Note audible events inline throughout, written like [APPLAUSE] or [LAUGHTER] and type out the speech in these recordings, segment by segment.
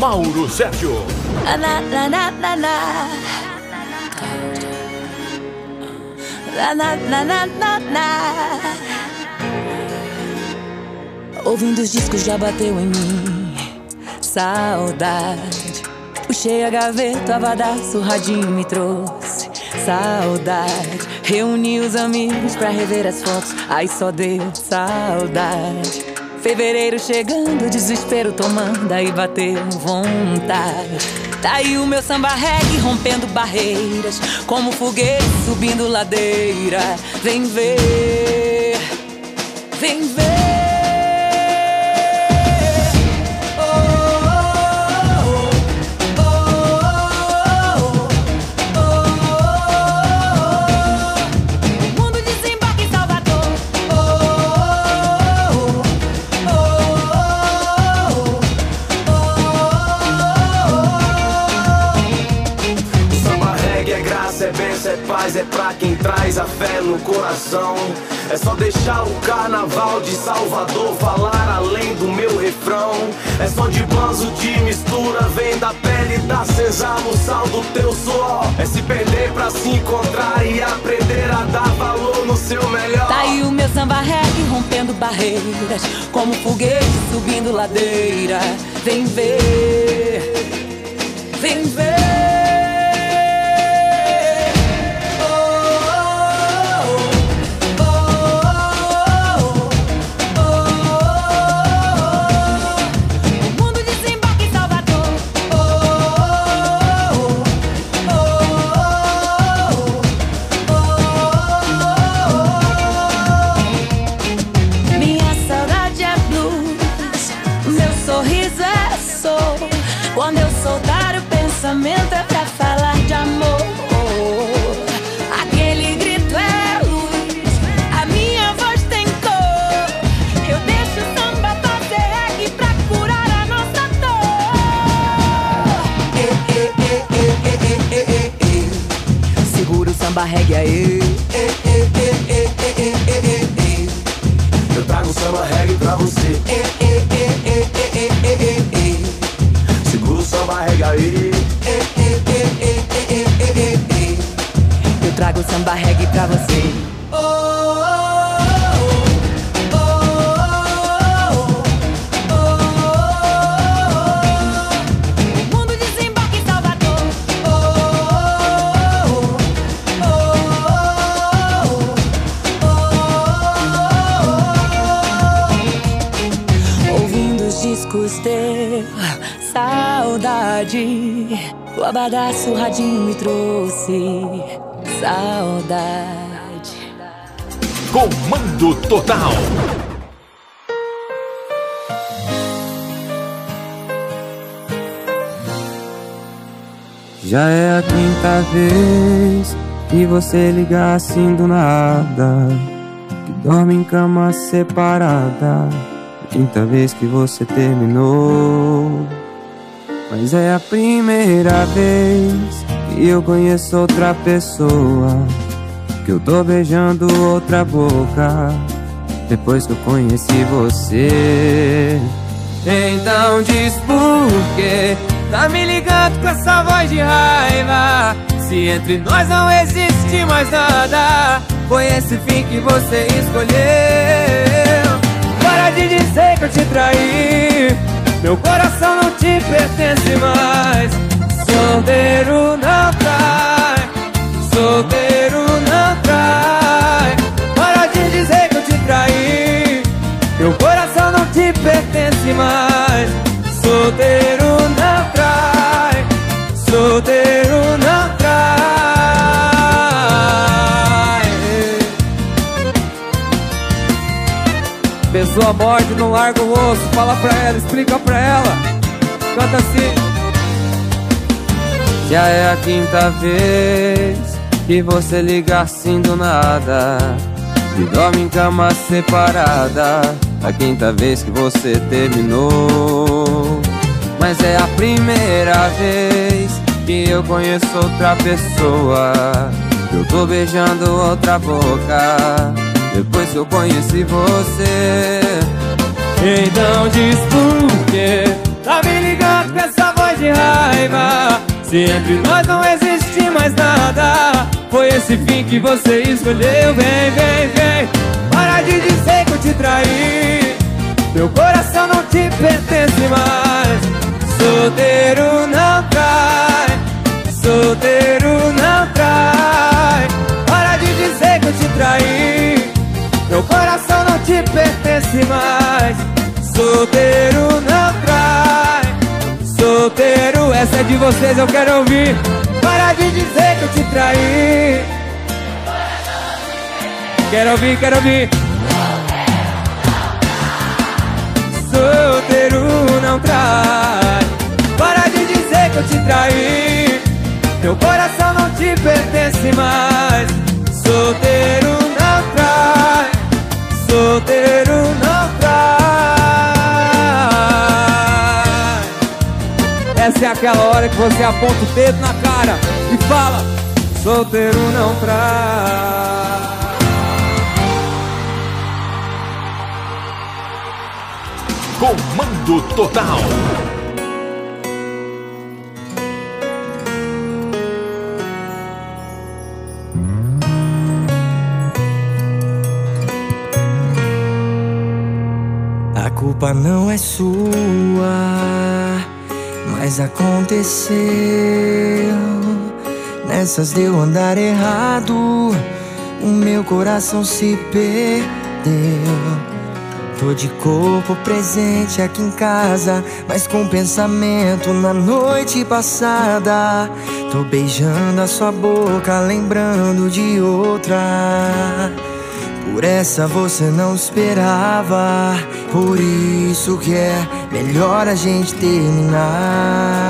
Mauro Sérgio. Ouvindo os discos já bateu em mim. Saudade. Puxei a gaveta, abadaço, o radinho me trouxe. Saudade. Reuni os amigos pra rever as fotos. Aí só deu saudade Fevereiro chegando, desespero tomando Aí bateu vontade. Tá aí o meu samba reggae rompendo barreiras Como foguete subindo ladeira. Vem ver, vem ver é pra quem traz a fé no coração. É só deixar o carnaval de Salvador falar além do meu refrão. É só de banzo de mistura, vem da pele da sesamo, sal do teu suor. É se perder pra se encontrar e aprender a dar valor no seu melhor. Tá aí o meu samba reggae rompendo barreiras Como foguete subindo ladeira Vem ver, vem ver reggae aí. Eu trago samba reggae pra você. Segura o samba reggae aí. Eu trago samba reggae pra você. Os discos teu, saudade. O abadaço, o radinho me trouxe saudade. Comando Total. Já é a quinta vez que você liga assim do nada. Que dorme em cama separada. Quinta vez que você terminou. Mas é a primeira vez que eu conheço outra pessoa. Que eu tô beijando outra boca. Depois que eu conheci você. Então diz por quê Tá me ligando com essa voz de raiva Se entre nós não existe mais nada Foi esse fim que você escolheu Para de dizer que eu te traí Meu coração não te pertence mais. Solteiro não trai. Solteiro não trai. Para de dizer que eu te traí. Meu coração não te pertence mais. Solteiro não trai. Solteiro Pessoa morte, não larga o osso. Fala pra ela, explica pra ela. Canta assim. Já é a quinta vez que você liga assim do nada. E dorme em cama separada. A quinta vez que você terminou. Mas é a primeira vez que eu conheço outra pessoa. Eu tô beijando outra boca Depois que eu conheci você. Então diz por quê? Tá me ligando com essa voz de raiva. Se entre nós não existe mais nada Foi esse fim que você escolheu. Vem, vem, vem Para de dizer que eu te traí. Meu coração não te pertence mais. Solteiro não trai Solteiro não trai. Para de dizer que eu te traí pertence mais. Solteiro não trai. Solteiro, essa é de vocês, eu quero ouvir. Para de dizer que eu te traí. Quero ouvir, quero ouvir. Solteiro não trai. Para de dizer que eu te traí. Meu coração não te pertence mais. Solteiro não trai Solteiro não trai Essa é aquela hora que você aponta o dedo na cara E fala Solteiro não trai Comando Total. Culpa não é sua, mas aconteceu. Nessas deu andar errado, o meu coração se perdeu. Tô de corpo presente aqui em casa, mas com pensamento na noite passada. Tô beijando a sua boca, lembrando de outra. Por essa você não esperava, por isso que é melhor a gente terminar.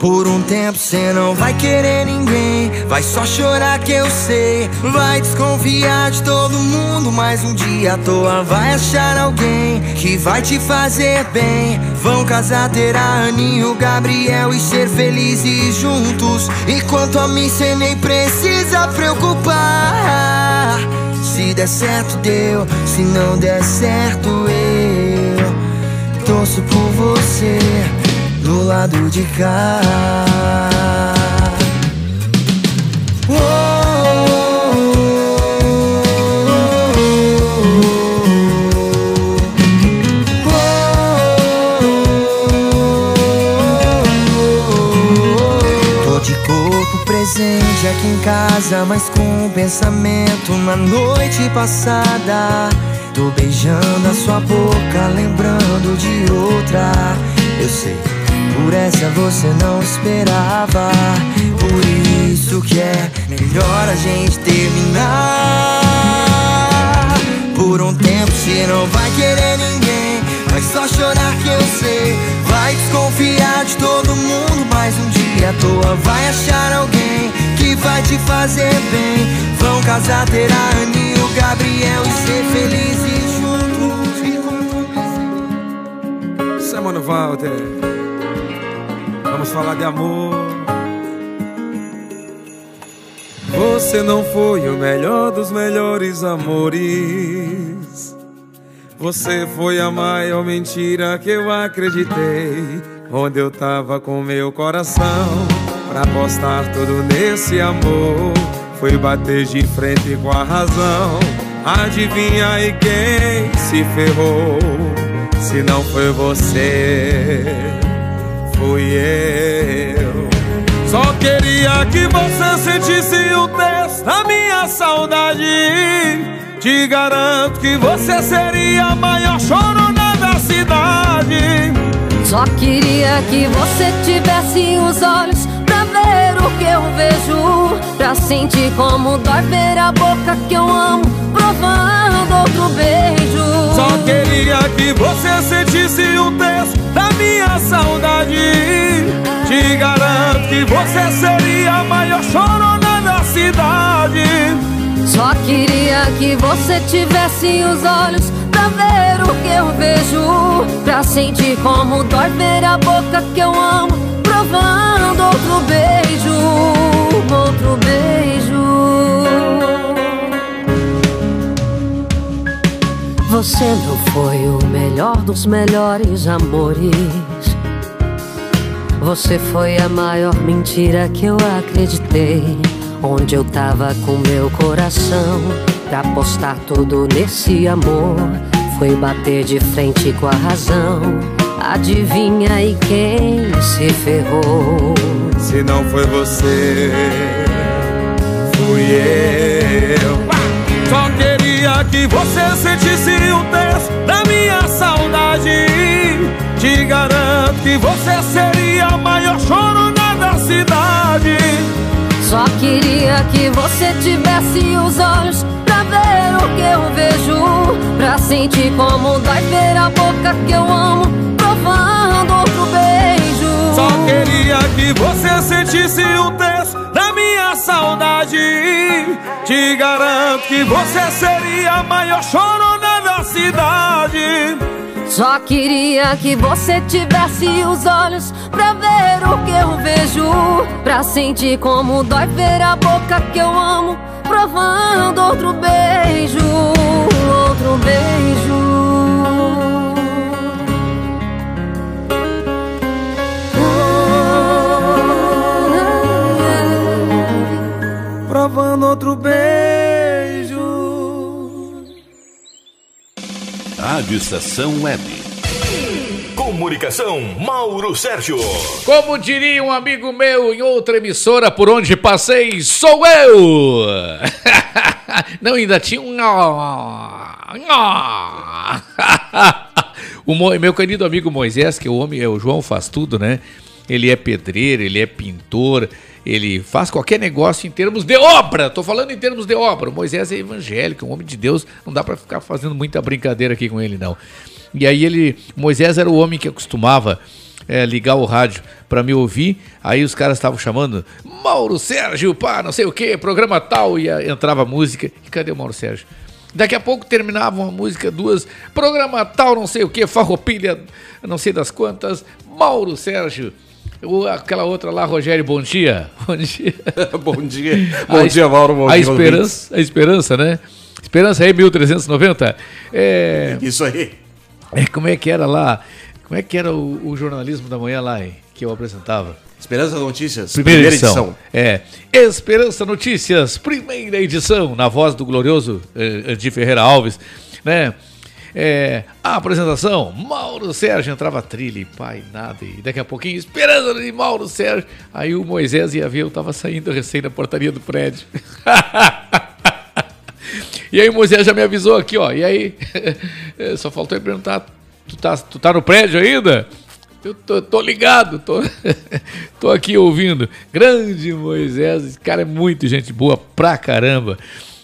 Por um tempo cê não vai querer ninguém, vai só chorar que eu sei. Vai desconfiar de todo mundo, mas um dia à toa vai achar alguém que vai te fazer bem. Vão casar, ter a Aninho, Gabriel e ser felizes juntos. Enquanto a mim cê nem precisa preocupar. Se der certo, deu, se não der certo, eu torço por você do lado de cá. Tô presente aqui em casa, mas com um pensamento na noite passada. Tô beijando a sua boca, lembrando de outra. Eu sei, por essa você não esperava. Por isso que é melhor a gente terminar. Por um tempo você não vai querer ninguém. Vai só chorar que eu sei. Vai desconfiar de todo mundo. Mas um dia à toa vai achar alguém vai te fazer bem. Vão casar, ter a Annie o Gabriel e ser felizes juntos. É Mano Walter. Vamos falar de amor. Você não foi o melhor dos melhores amores. Você foi a maior mentira que eu acreditei. Onde eu tava com meu coração pra apostar tudo nesse amor. Fui bater de frente com a razão. Adivinha aí quem se ferrou? Se não foi você, fui eu. Só queria que você sentisse o texto da minha saudade. Te garanto que você seria a maior chorona da cidade. Só queria que você tivesse os olhos que eu vejo Pra sentir como dói ver a boca que eu amo Provando outro beijo. Só queria que você sentisse o texto da minha saudade. Te garanto que você seria a maior chorona da cidade. Só queria que você tivesse os olhos pra ver o que eu vejo Pra sentir como dói ver a boca que eu amo provando outro beijo, outro beijo. Você não foi o melhor dos melhores amores. Você foi a maior mentira que eu acreditei. Onde eu tava com meu coração pra apostar tudo nesse amor. Foi bater de frente com a razão. Adivinha aí quem se ferrou? Se não foi você, fui eu. Só queria que você sentisse o peso da minha saudade. Te garanto que você seria a maior chorona da cidade. Só queria que você tivesse os olhos pra ver o que eu vejo. Pra sentir como dói ver a boca que eu amo, provando outro beijo. Só queria que você sentisse o peso da minha saudade. Te garanto que você seria a maior chorona da cidade. Só queria que você tivesse os olhos pra ver o que eu vejo, pra sentir como dói ver a boca que eu amo, provando outro beijo, outro beijo. Rádio Estação Web. Comunicação, Mauro Sérgio. Como diria um amigo meu em outra emissora por onde passei, sou eu! [LAUGHS] Não, ainda tinha um. [LAUGHS] O meu querido amigo Moisés, que é o homem, é o João faz tudo, né? Ele é pedreiro, ele é pintor, ele faz qualquer negócio em termos de obra. Tô falando em termos de obra. O Moisés é evangélico, um homem de Deus, não dá pra ficar fazendo muita brincadeira aqui com ele, não. E aí ele, Moisés era o homem que acostumava é, ligar o rádio pra me ouvir. Aí os caras estavam chamando Mauro Sérgio, pá, não sei o que, programa tal, e a- entrava música. E cadê o Mauro Sérgio? Daqui a pouco terminava uma música, duas, programa tal, não sei o que, farroupilha, não sei das quantas, Mauro Sérgio. O- aquela outra lá, Rogério, bom dia. [LAUGHS] [LAUGHS] Bom dia. bom dia. A Bom es- dia, Mauro. Bom a dia, esperança, a esperança, né? Esperança aí, 1390. É, Isso aí. é, como é que era lá? Como é que era o, o jornalismo da manhã lá, hein, que eu apresentava? Esperança Notícias, Primeira, edição. É. Esperança Notícias, primeira edição, na voz do glorioso eh, Edi Ferreira Alves, né? É, a apresentação, Mauro Sérgio entrava trilha e pai, nada, e daqui a pouquinho, esperança de Mauro Sérgio. Aí o Moisés ia ver, eu tava saindo recém da portaria do prédio. [LAUGHS] e aí o Moisés já me avisou aqui, ó. E aí, [LAUGHS] só faltou ele perguntar: tu tá, tu tá no prédio ainda? Eu tô, tô ligado, tô, [LAUGHS] tô aqui ouvindo. Grande Moisés, esse cara é muito gente boa pra caramba.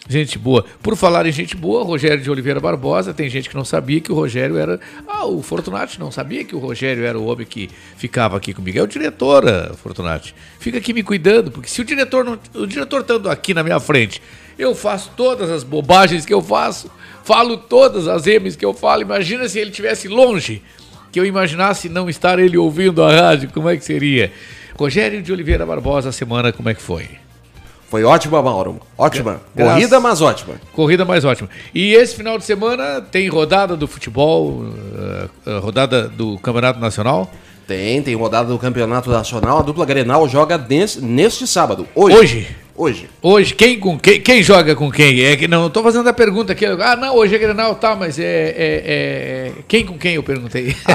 Gente boa. Por falar em gente boa, Rogério de Oliveira Barbosa, tem gente que não sabia que o Rogério era. Ah, o Fortunati não sabia que o Rogério era o homem que ficava aqui comigo. É o diretor, ah, Fortunati. Fica aqui me cuidando, porque se o diretor não. O diretor estando aqui na minha frente, eu faço todas as bobagens que eu faço, falo todas as M's que eu falo. Imagina se ele estivesse longe que eu imaginasse não estar ele ouvindo a rádio, como é que seria? Rogério de Oliveira Barbosa, a semana como é que foi? Foi ótima, Mauro. Ótima. Graças- Corrida, mas ótima. Corrida mais ótima. E esse final de semana tem rodada do futebol, eh, eh, rodada do Campeonato Nacional? Tem, tem rodada do Campeonato Nacional. A dupla Grenal joga nesse- neste sábado. Hoje. Hoje? Hoje. Hoje, quem com quem, quem joga com quem? É que não, tô fazendo a pergunta aqui. Ah, não, hoje é Grenal, tá, mas é, é- é- quem com quem eu perguntei. [LAUGHS]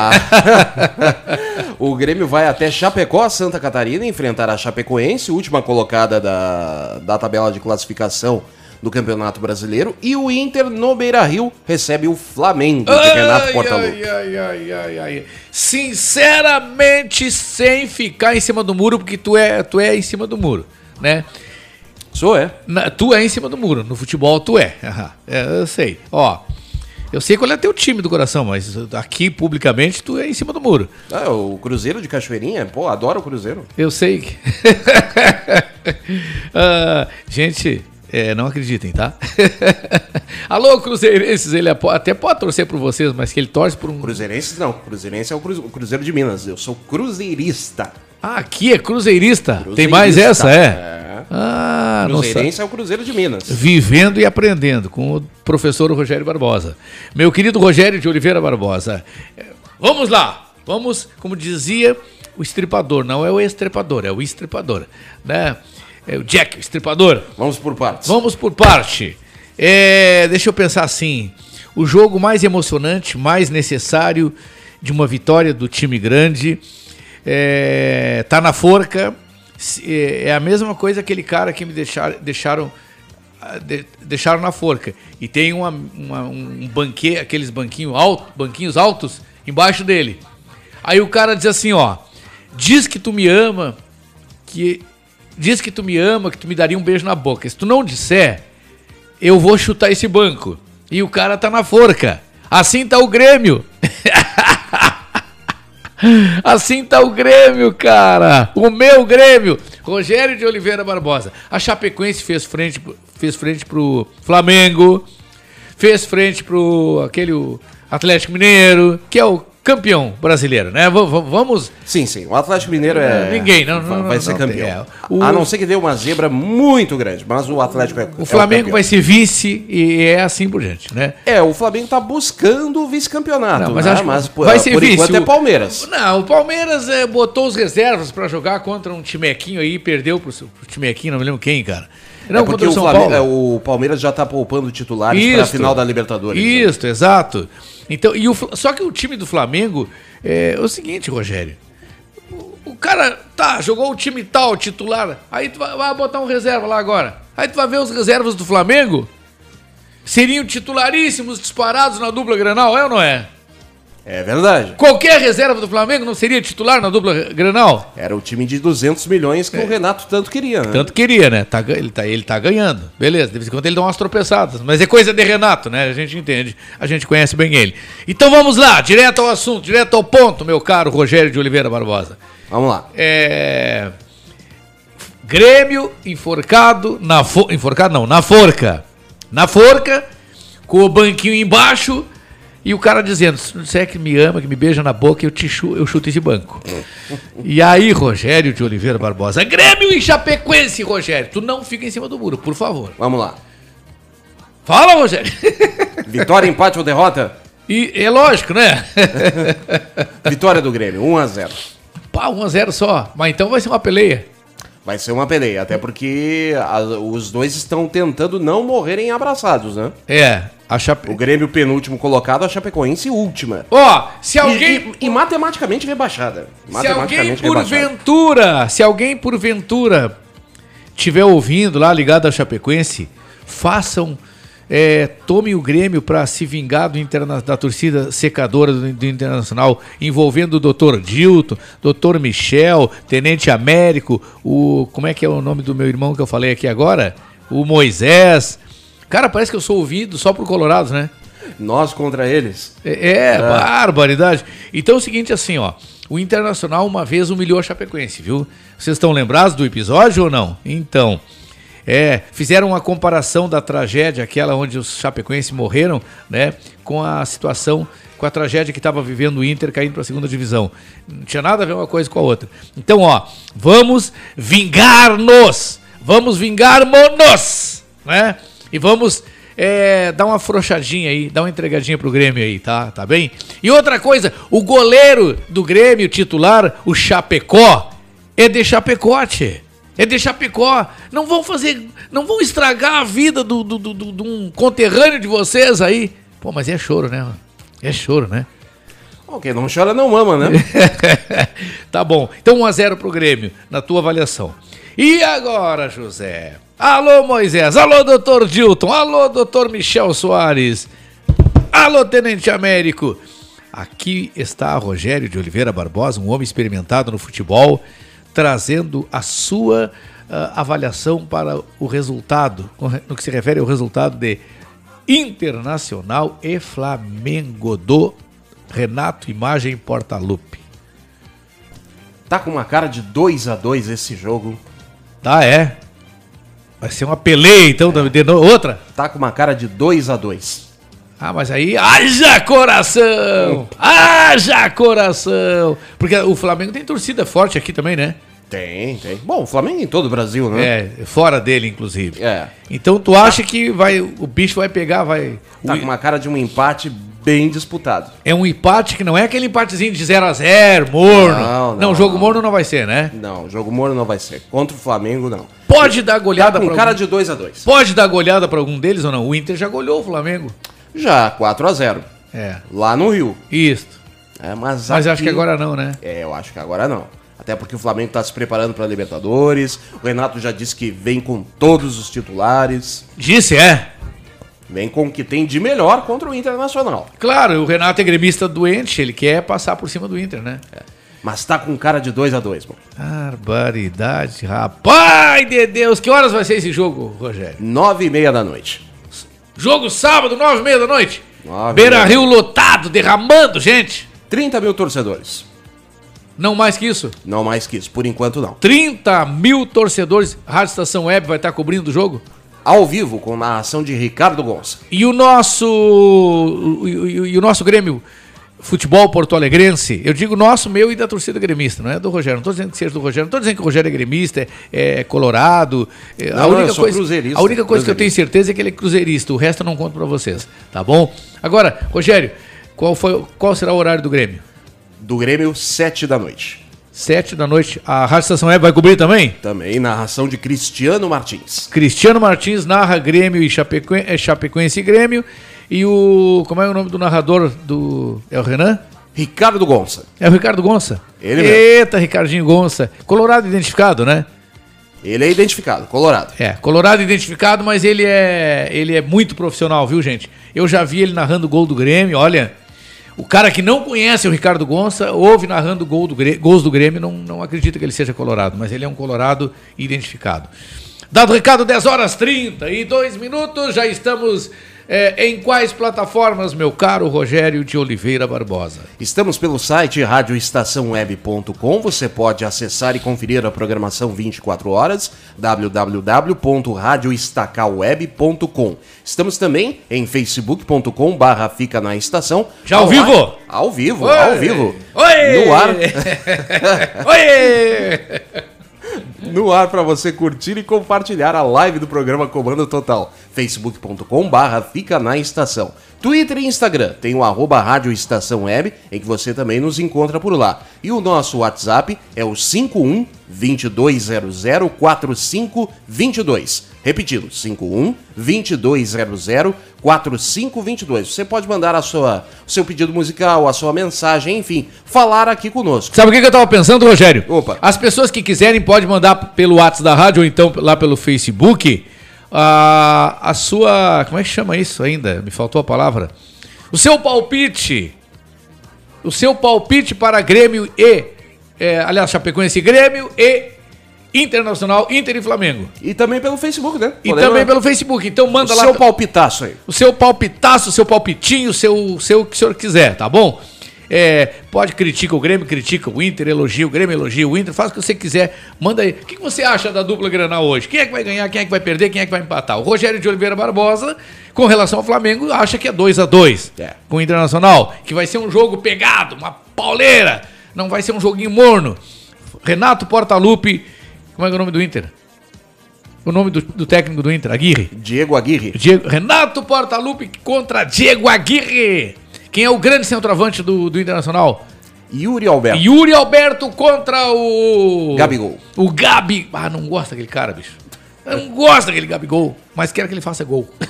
O Grêmio vai até Chapecó, Santa Catarina, enfrentar a Chapecoense, última colocada da, da tabela de classificação do Campeonato Brasileiro. E o Inter, no Beira-Rio, recebe o Flamengo de Renato Ai, Portaluppi. ai, ai, ai, ai, ai. Sinceramente, sem ficar em cima do muro, porque tu é, tu é em cima do muro, né? Sou, é. Na- tu é em cima do muro. No futebol, tu é. [LAUGHS] É, eu sei. Ó, eu sei qual é teu time do coração, mas aqui, publicamente, tu é em cima do muro. Ah, o Cruzeiro de Cachoeirinha, pô, adoro o Cruzeiro. Eu sei que... [LAUGHS] Ah, gente, É, não acreditem, tá? [LAUGHS] Alô, Cruzeirenses, ele apo- até pode torcer por vocês, mas que ele torce por um. Cruzeirenses não. Cruzeirense é o, Cruze- o Cruzeiro de Minas. Eu sou cruzeirista. Ah, aqui é cruzeirista. Tem Cruzeirista. mais essa, é? É. Ah. Cruzeirense é o Cruzeiro de Minas. Vivendo e aprendendo com o professor Rogério Barbosa. Meu querido Rogério de Oliveira Barbosa. Vamos lá. Vamos, como dizia o estripador, não é o estripador, é o estripador, né? É o Jack, o estripador. Vamos por partes. Vamos por parte. É, deixa eu pensar assim. O jogo mais emocionante, mais necessário de uma vitória do time grande é, tá na forca. É é a mesma coisa aquele cara que me deixaram, deixaram, ah, de- deixaram na forca. E tem uma, uma- um banquê, aqueles banquinho alto, banquinhos altos embaixo dele. Aí o cara diz assim, ó, diz que tu me ama, que diz que tu me ama, que tu me daria um beijo na boca. Se tu não disser, eu vou chutar esse banco. E o cara tá na forca. Assim tá o Grêmio. Assim tá o Grêmio, cara. O meu Grêmio. Rogério de Oliveira Barbosa. A Chapecoense fez frente, fez frente pro Flamengo. Fez frente pro aquele Atlético Mineiro, que é o campeão brasileiro, né? V- vamos. Sim, sim. O Atlético Mineiro é. Ninguém, não, vai- não, vai ser não campeão. é. O- A não ser que dê uma zebra muito grande, mas o Atlético é. O Flamengo vai ser vice e é assim por diante, né? É, o Flamengo tá buscando o vice-campeonato. Mas né? acho mas por, vai ser por vice. enquanto é O- Palmeiras. Não, o Palmeiras eh, botou os reservas pra jogar contra um timequinho aí, perdeu pro, pro timequinho, não me lembro quem, cara. Não, é porque o, São Flamengo- Paulo. é, o Palmeiras já tá poupando titulares pra Isso. final da Libertadores. né? Isso, exato. Então, e o, só que o time do Flamengo é, o seguinte, Rogério. O, o cara, tá, jogou o time tal, titular. Aí tu vai, vai botar um reserva lá agora. Aí tu vai ver os reservas do Flamengo. Seriam titularíssimos disparados na dupla Granal, é ou não é? É verdade. Qualquer reserva do Flamengo não seria titular na dupla Granal? Era o time de 200 milhões que o Renato tanto queria, né? É. Tanto queria, né? Tá, ele, tá, ele tá ganhando. Beleza, de vez em quando ele dá umas tropeçadas. Mas é coisa de Renato, né? A gente entende. A gente conhece bem ele. Então vamos lá, direto ao assunto, direto ao ponto, meu caro Rogério de Oliveira Barbosa. Vamos lá. É. Grêmio enforcado na fo... enforcado não, na forca. Na forca, com o banquinho embaixo e o cara dizendo: "Se não disser que me ama, que me beija na boca, eu te chu... eu chuto esse banco". e aí, Rogério de Oliveira Barbosa, Grêmio e Chapecoense, Rogério, tu não fica em cima do muro, por favor. Vamos lá. Fala, Rogério. [LAUGHS] Vitória, empate ou derrota? E é lógico, né? [LAUGHS] Vitória do Grêmio, 1 a 0 Pá, 1 a 0 só. Mas então vai ser uma peleia. Vai ser uma peleia, até porque a- os dois estão tentando não morrerem abraçados, né? É, Chape... O Grêmio penúltimo colocado, a Chapecoense última. Ó, se E- alguém E, e matematicamente rebaixada. Se alguém Matematicamente porventura, se alguém porventura tiver ouvindo lá ligado à Chapecoense, façam, é, tome o Grêmio para se vingar do interna- da torcida secadora do, do Internacional, envolvendo o Dr. Dilton, Dr. Michel, Tenente Américo, o como é que é o nome do meu irmão que eu falei aqui agora? O Moisés. Cara, parece que eu sou ouvido só pro Colorados, né? Nós contra eles. É, é, barbaridade. Então é o seguinte, assim, ó. O Internacional uma vez humilhou a Chapecoense, viu? Vocês estão lembrados do episódio ou não? Então, é, fizeram uma comparação da tragédia, aquela onde os Chapecoense morreram, né? Com a situação, com a tragédia que estava vivendo o Inter caindo para a segunda divisão. Não tinha nada a ver uma coisa com a outra. Então, ó, vamos vingar-nos! Vamos vingar-nos! Né? E vamos é, dar uma afrouxadinha aí, dar uma entregadinha pro Grêmio aí, tá? Tá bem? E outra coisa, o goleiro do Grêmio titular, o Chapecó, é de Chapecote. É de Chapecó. Não vão fazer. Não vão estragar a vida do, do, do, do- de um conterrâneo de vocês aí. Pô, mas é choro, né? É choro, né? Bom, quem não chora não mama, né? [LAUGHS] tá bom. Então 1x0 pro Grêmio, na tua avaliação. E agora, José? Alô, Moisés. Alô, doutor Dilton. Alô, doutor Michel Soares. Alô, Tenente Américo. Aqui está Rogério de Oliveira Barbosa, um homem experimentado no futebol, trazendo a sua ah, avaliação para o resultado, no que se refere ao resultado de Internacional e Flamengo do Renato Imagem Portalupe. Tá com uma cara de 2 a 2 esse jogo. Tá, é. Vai ser uma peleia, então, de no- outra? Tá com uma cara de 2 a 2 Ah, mas aí, haja coração! Haja coração! Porque o Flamengo tem torcida forte aqui também, né? Tem, tem. Bom, o Flamengo em todo o Brasil, né? É, fora dele, inclusive. É. Então tu acha que vai, o bicho vai pegar, vai... Tá com uma cara de um empate bem disputado. É um empate que não é aquele empatezinho de 0 a 0 morno. Não, Não, não, jogo não. morno não vai ser, né? Não, jogo morno não vai ser. Contra o Flamengo, não. Pode dar goleada Tá com pra cara algum... de 2 a 2 Pode dar goleada pra algum deles ou não? O Inter já goleou o Flamengo. Já, 4 a 0 É. Lá no Rio. Isso. É, mas Mas eu acho aqui- que agora não, né? É, eu acho que agora não. Até porque o Flamengo tá se preparando pra Libertadores. O Renato já disse que vem com todos os titulares. Disse, é. Vem com o que tem de melhor contra o Internacional. Claro, o Renato é gremista doente, ele quer passar por cima do Inter, né? Mas tá com cara de 2 a 2 mano. Barbaridade, rapaz de Deus. Que horas vai ser esse jogo, Rogério? 9 e meia da noite. Jogo sábado, nove e meia da noite. Nove Beira. Rio lotado, derramando, gente. 30 mil torcedores. Não mais que isso. Não mais que isso, por enquanto não. 30 mil torcedores. Rádio Estação Web vai estar cobrindo o jogo. Ao vivo, com narração de Ricardo Gonça. E o nosso. E, o- nosso Grêmio Futebol Porto Alegrense, eu digo nosso, meu e da torcida gremista, não é do Rogério. Não estou dizendo que seja do Rogério, não estou dizendo que o Rogério é gremista, é, é colorado. é, Não, não, eu sou cruzeirista, a única coisa que eu tenho certeza é que ele é cruzeirista, o resto eu não conto para vocês, tá bom? Agora, Rogério, qual, foi, qual será o horário do Grêmio? Do Grêmio, 7 da noite. Sete da noite. A Rádio Estação Web vai cobrir também? Também narração de Cristiano Martins. Cristiano Martins narra Grêmio e Chapecoense, é, Chapecoense e Grêmio. E o. Como é o nome do narrador do. É o Renan? Ricardo Gonça. É o Ricardo Gonça. Ele mesmo. Eita, Ricardinho Gonça. Colorado identificado, né? Ele é identificado, Colorado. É, Colorado identificado, mas ele é, ele é muito profissional, viu, gente? Eu já vi ele narrando o gol do Grêmio, olha. O cara que não conhece o Ricardo Gonça, ouve narrando gol do gols do Grêmio, não, não acredita que ele seja colorado, mas ele é um colorado identificado. Dado o recado, 10 horas 30 e 2 minutos, já estamos é, em quais plataformas, meu caro Rogério de Oliveira Barbosa? Estamos pelo site radioestaçãoweb.com. Você pode acessar e conferir a programação 24 horas, www.radioestacaweb.com. Estamos também em facebook.com barra fica na estação. Já ao vivo? ar- Ao vivo, Oi! ao vivo. Oi! No ar. [LAUGHS] Oi! [LAUGHS] no ar para você curtir e compartilhar a live do programa Comando Total. facebook.com barra fica na estação. Twitter e Instagram tem o arroba Rádio Estação Web, em que você também nos encontra por lá. E o nosso WhatsApp é o 51 2200 4522. Repetindo, 51 2200 4522. Você pode mandar a sua, o seu pedido musical, a sua mensagem, enfim, falar aqui conosco. Sabe o que eu tava pensando, Rogério? Opa. As pessoas que quiserem podem mandar pelo WhatsApp da rádio ou então lá pelo Facebook a, a sua. Como é que chama isso ainda? Me faltou a palavra. O seu palpite. O seu palpite para Grêmio e. é, aliás, Chapecoense Grêmio e Internacional, Inter e Flamengo. E também pelo Facebook, né? E Podemos- também pelo Facebook. Então manda o lá. seu palpitaço aí. o seu palpitaço, o seu palpitinho, o seu, o seu que o senhor quiser, tá bom? É, pode criticar o Grêmio, critica o Inter, elogia o Grêmio, elogia o Inter, faz o que você quiser, manda aí. O que que você acha da dupla Granal hoje? Quem é que vai ganhar, quem é que vai perder, quem é que vai empatar? O Rogério de Oliveira Barbosa, com relação ao Flamengo, acha que é 2 a 2 É. com o Internacional, que vai ser um jogo pegado, uma pauleira, não vai ser um joguinho morno. Renato Portaluppi, como é é o nome do Inter? O nome do, do técnico do Inter, Aguirre. Diego Aguirre. Diego- Renato Portaluppi contra Diego Aguirre. Quem é o grande centroavante do, do Internacional? Yuri Alberto. Yuri Alberto contra o. Gabigol. O Gabi. Ah, não gosto daquele cara, bicho. Eu não gosto daquele Gabigol, mas quero que ele faça gol. [LAUGHS]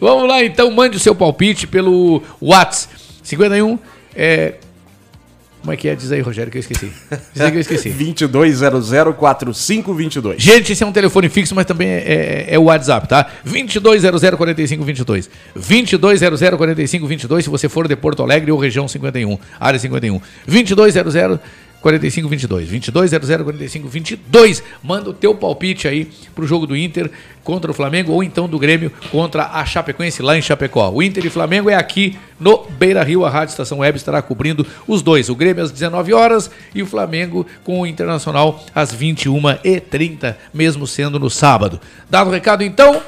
Vamos lá, então, mande o seu palpite pelo WhatsApp 51. É... Como é que é? Diz aí, Rogério, que eu esqueci. Diz aí que eu esqueci. [LAUGHS] 22004522. Gente, esse é um telefone fixo, mas também é, é- é o WhatsApp, tá? 22004522. 22004522, se você for de Porto Alegre ou região 51, área 51. 22004522. 4522. 2200 4522. Manda o teu palpite aí pro jogo do Inter contra o Flamengo ou então do Grêmio contra a Chapecoense lá em Chapecó. O Inter e Flamengo é aqui no Beira Rio. A Rádio Estação Web estará cobrindo os dois. O Grêmio às 19 horas e o Flamengo com o Internacional às 21h30, mesmo sendo no sábado. Dado o recado então,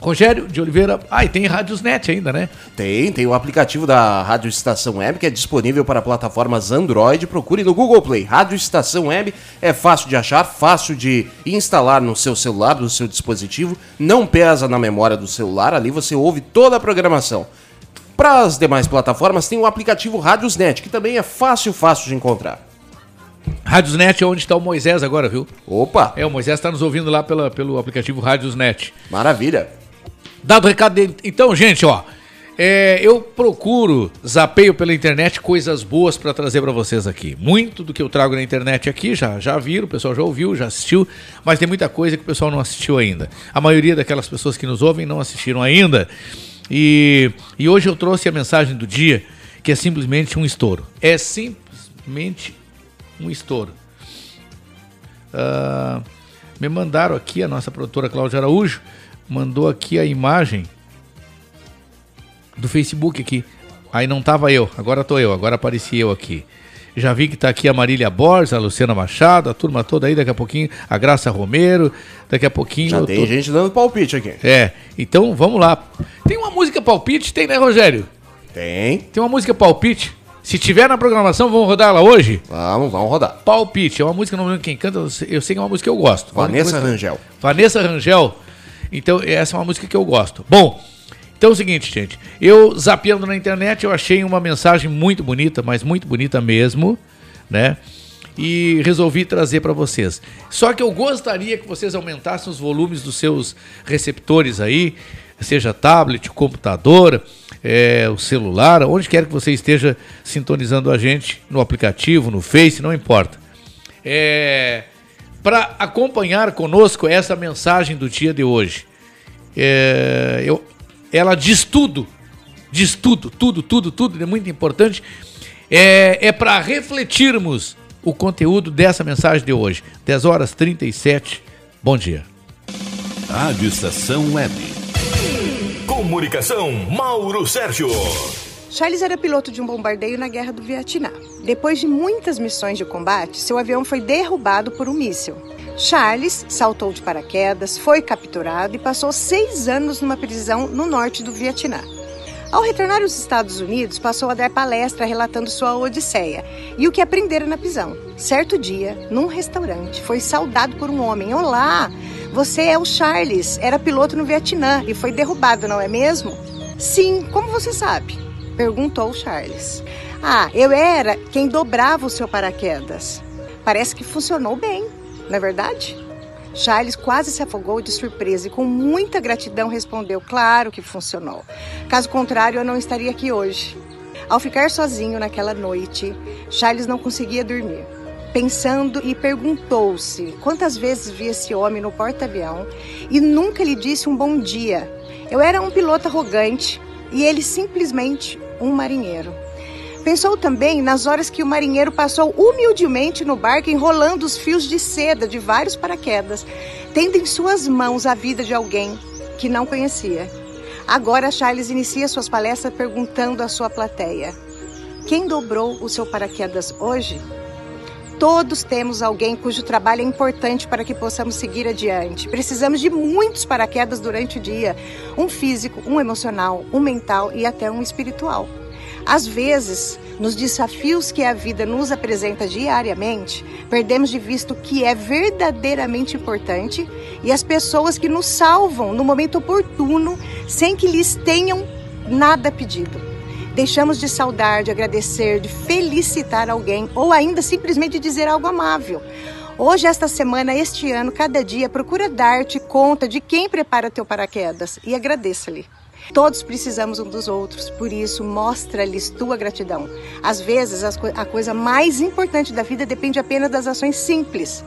Rogério de Oliveira. Ah, e tem Rádios Net ainda, né? Tem, tem o aplicativo da Rádio Estação Web que é disponível para plataformas Android. Procure no Google Play. Rádio Estação Web é fácil de achar, fácil de instalar no seu celular, no seu dispositivo. Não pesa na memória do celular. Ali você ouve toda a programação. Para as demais plataformas tem o aplicativo Rádios Net, que também é fácil, fácil de encontrar. Rádios Net é onde está o Moisés agora, viu? Opa! É, o Moisés está nos ouvindo lá pela, pelo aplicativo Rádios Net. Maravilha! Dado o recado dele. Então, gente, ó. É, eu procuro, zapeio pela internet, coisas boas para trazer para vocês aqui. Muito do que eu trago na internet aqui já, já viram, o pessoal já ouviu, já assistiu, mas tem muita coisa que o pessoal não assistiu ainda. A maioria daquelas pessoas que nos ouvem não assistiram ainda. E, e hoje eu trouxe a mensagem do dia, que é simplesmente um estouro. É simplesmente um estouro. Uh, me mandaram aqui a nossa produtora Cláudia Araújo mandou aqui a imagem do Facebook aqui. Aí não tava eu, agora tô eu, agora apareci eu aqui. Já vi que tá aqui a Marília Borges, a Luciana Machado, a turma toda aí, daqui a pouquinho a Graça Romero, daqui a pouquinho. Já tem tô... gente dando palpite aqui. É, então vamos lá. Tem uma música palpite, tem, né, Rogério? Tem. Tem uma música palpite. Se tiver na programação, vamos rodar ela hoje? Vamos, vamos rodar. Palpite, é uma música, não lembro quem canta, eu sei que é uma música que eu gosto. Vanessa Rangel. Vanessa Rangel. Então, essa é uma música que eu gosto. Bom, então é o seguinte, gente. Eu, zapeando na internet, eu achei uma mensagem muito bonita, mas muito bonita mesmo, né? E resolvi trazer para vocês. Só que eu gostaria que vocês aumentassem os volumes dos seus receptores aí, seja tablet, computador, é, o celular, onde quer que você esteja sintonizando a gente, no aplicativo, no Face, não importa. É, para acompanhar conosco essa mensagem do dia de hoje. É, eu, ela diz tudo, diz tudo, tudo, tudo, tudo, é muito importante. É, é para refletirmos o conteúdo dessa mensagem de hoje. 10 horas 37. Bom dia. Rádio Estação Web. Comunicação, Mauro Sérgio. Charles era piloto de um bombardeio na Guerra do Vietnã. Depois de muitas missões de combate, seu avião foi derrubado por um míssil. Charles saltou de paraquedas, foi capturado e passou seis anos numa prisão no norte do Vietnã. Ao retornar aos Estados Unidos, passou a dar palestra relatando sua odisseia e o que aprendera na prisão. Certo dia, num restaurante, foi saudado por um homem. Olá, você é o Charles, era piloto no Vietnã e foi derrubado, não é mesmo? Sim, como você sabe? Perguntou Charles. Ah, eu era quem dobrava o seu paraquedas. Parece que funcionou bem, não é verdade? Charles quase se afogou de surpresa e, com muita gratidão, respondeu: Claro que funcionou. Caso contrário, eu não estaria aqui hoje. Ao ficar sozinho naquela noite, Charles não conseguia dormir. Pensando e perguntou-se quantas vezes via esse homem no porta-avião e nunca lhe disse um bom dia. Eu era um piloto arrogante e ele simplesmente um marinheiro. Pensou também nas horas que o marinheiro passou humildemente no barco enrolando os fios de seda de vários paraquedas, tendo em suas mãos a vida de alguém que não conhecia. Agora Charles inicia suas palestras perguntando à sua plateia: Quem dobrou o seu paraquedas hoje? Todos temos alguém cujo trabalho é importante para que possamos seguir adiante. Precisamos de muitos paraquedas durante o dia: um físico, um emocional, um mental e até um espiritual. Às vezes, nos desafios que a vida nos apresenta diariamente, perdemos de vista o que é verdadeiramente importante e as pessoas que nos salvam no momento oportuno, sem que lhes tenham nada pedido. Deixamos de saudar, de agradecer, de felicitar alguém ou ainda simplesmente dizer algo amável. Hoje, esta semana, este ano, cada dia, procura dar-te conta de quem prepara teu paraquedas e agradeça-lhe. Todos precisamos um dos outros, por isso mostra-lhes tua gratidão. Às vezes, a coisa mais importante da vida depende apenas das ações simples.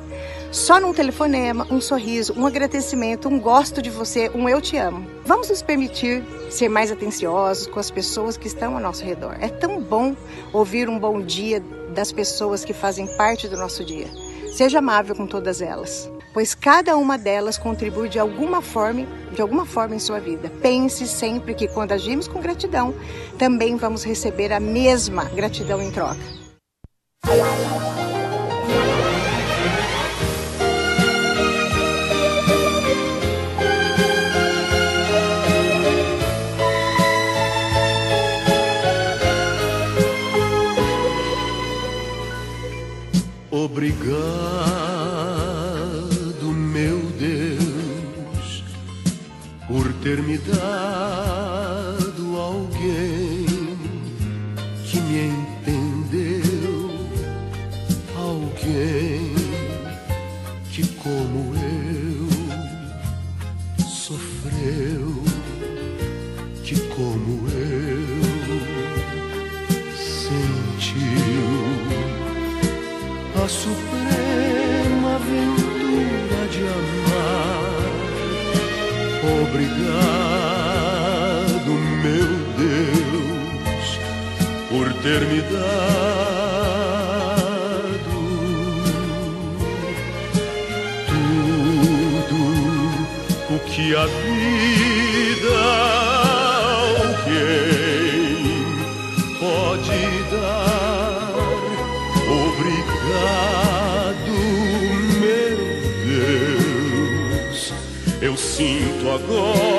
Só num telefonema, um sorriso, um agradecimento, um gosto de você, um eu te amo. Vamos nos permitir ser mais atenciosos com as pessoas que estão ao nosso redor. É tão bom ouvir um bom dia das pessoas que fazem parte do nosso dia. Seja amável com todas elas, pois cada uma delas contribui de alguma forma, de alguma forma em sua vida. Pense sempre que quando agimos com gratidão, também vamos receber a mesma gratidão em troca. Obrigado, meu Deus, por ter me dado ter me dado tudo o que a vida alguém pode dar. Obrigado, meu Deus. Eu sinto agora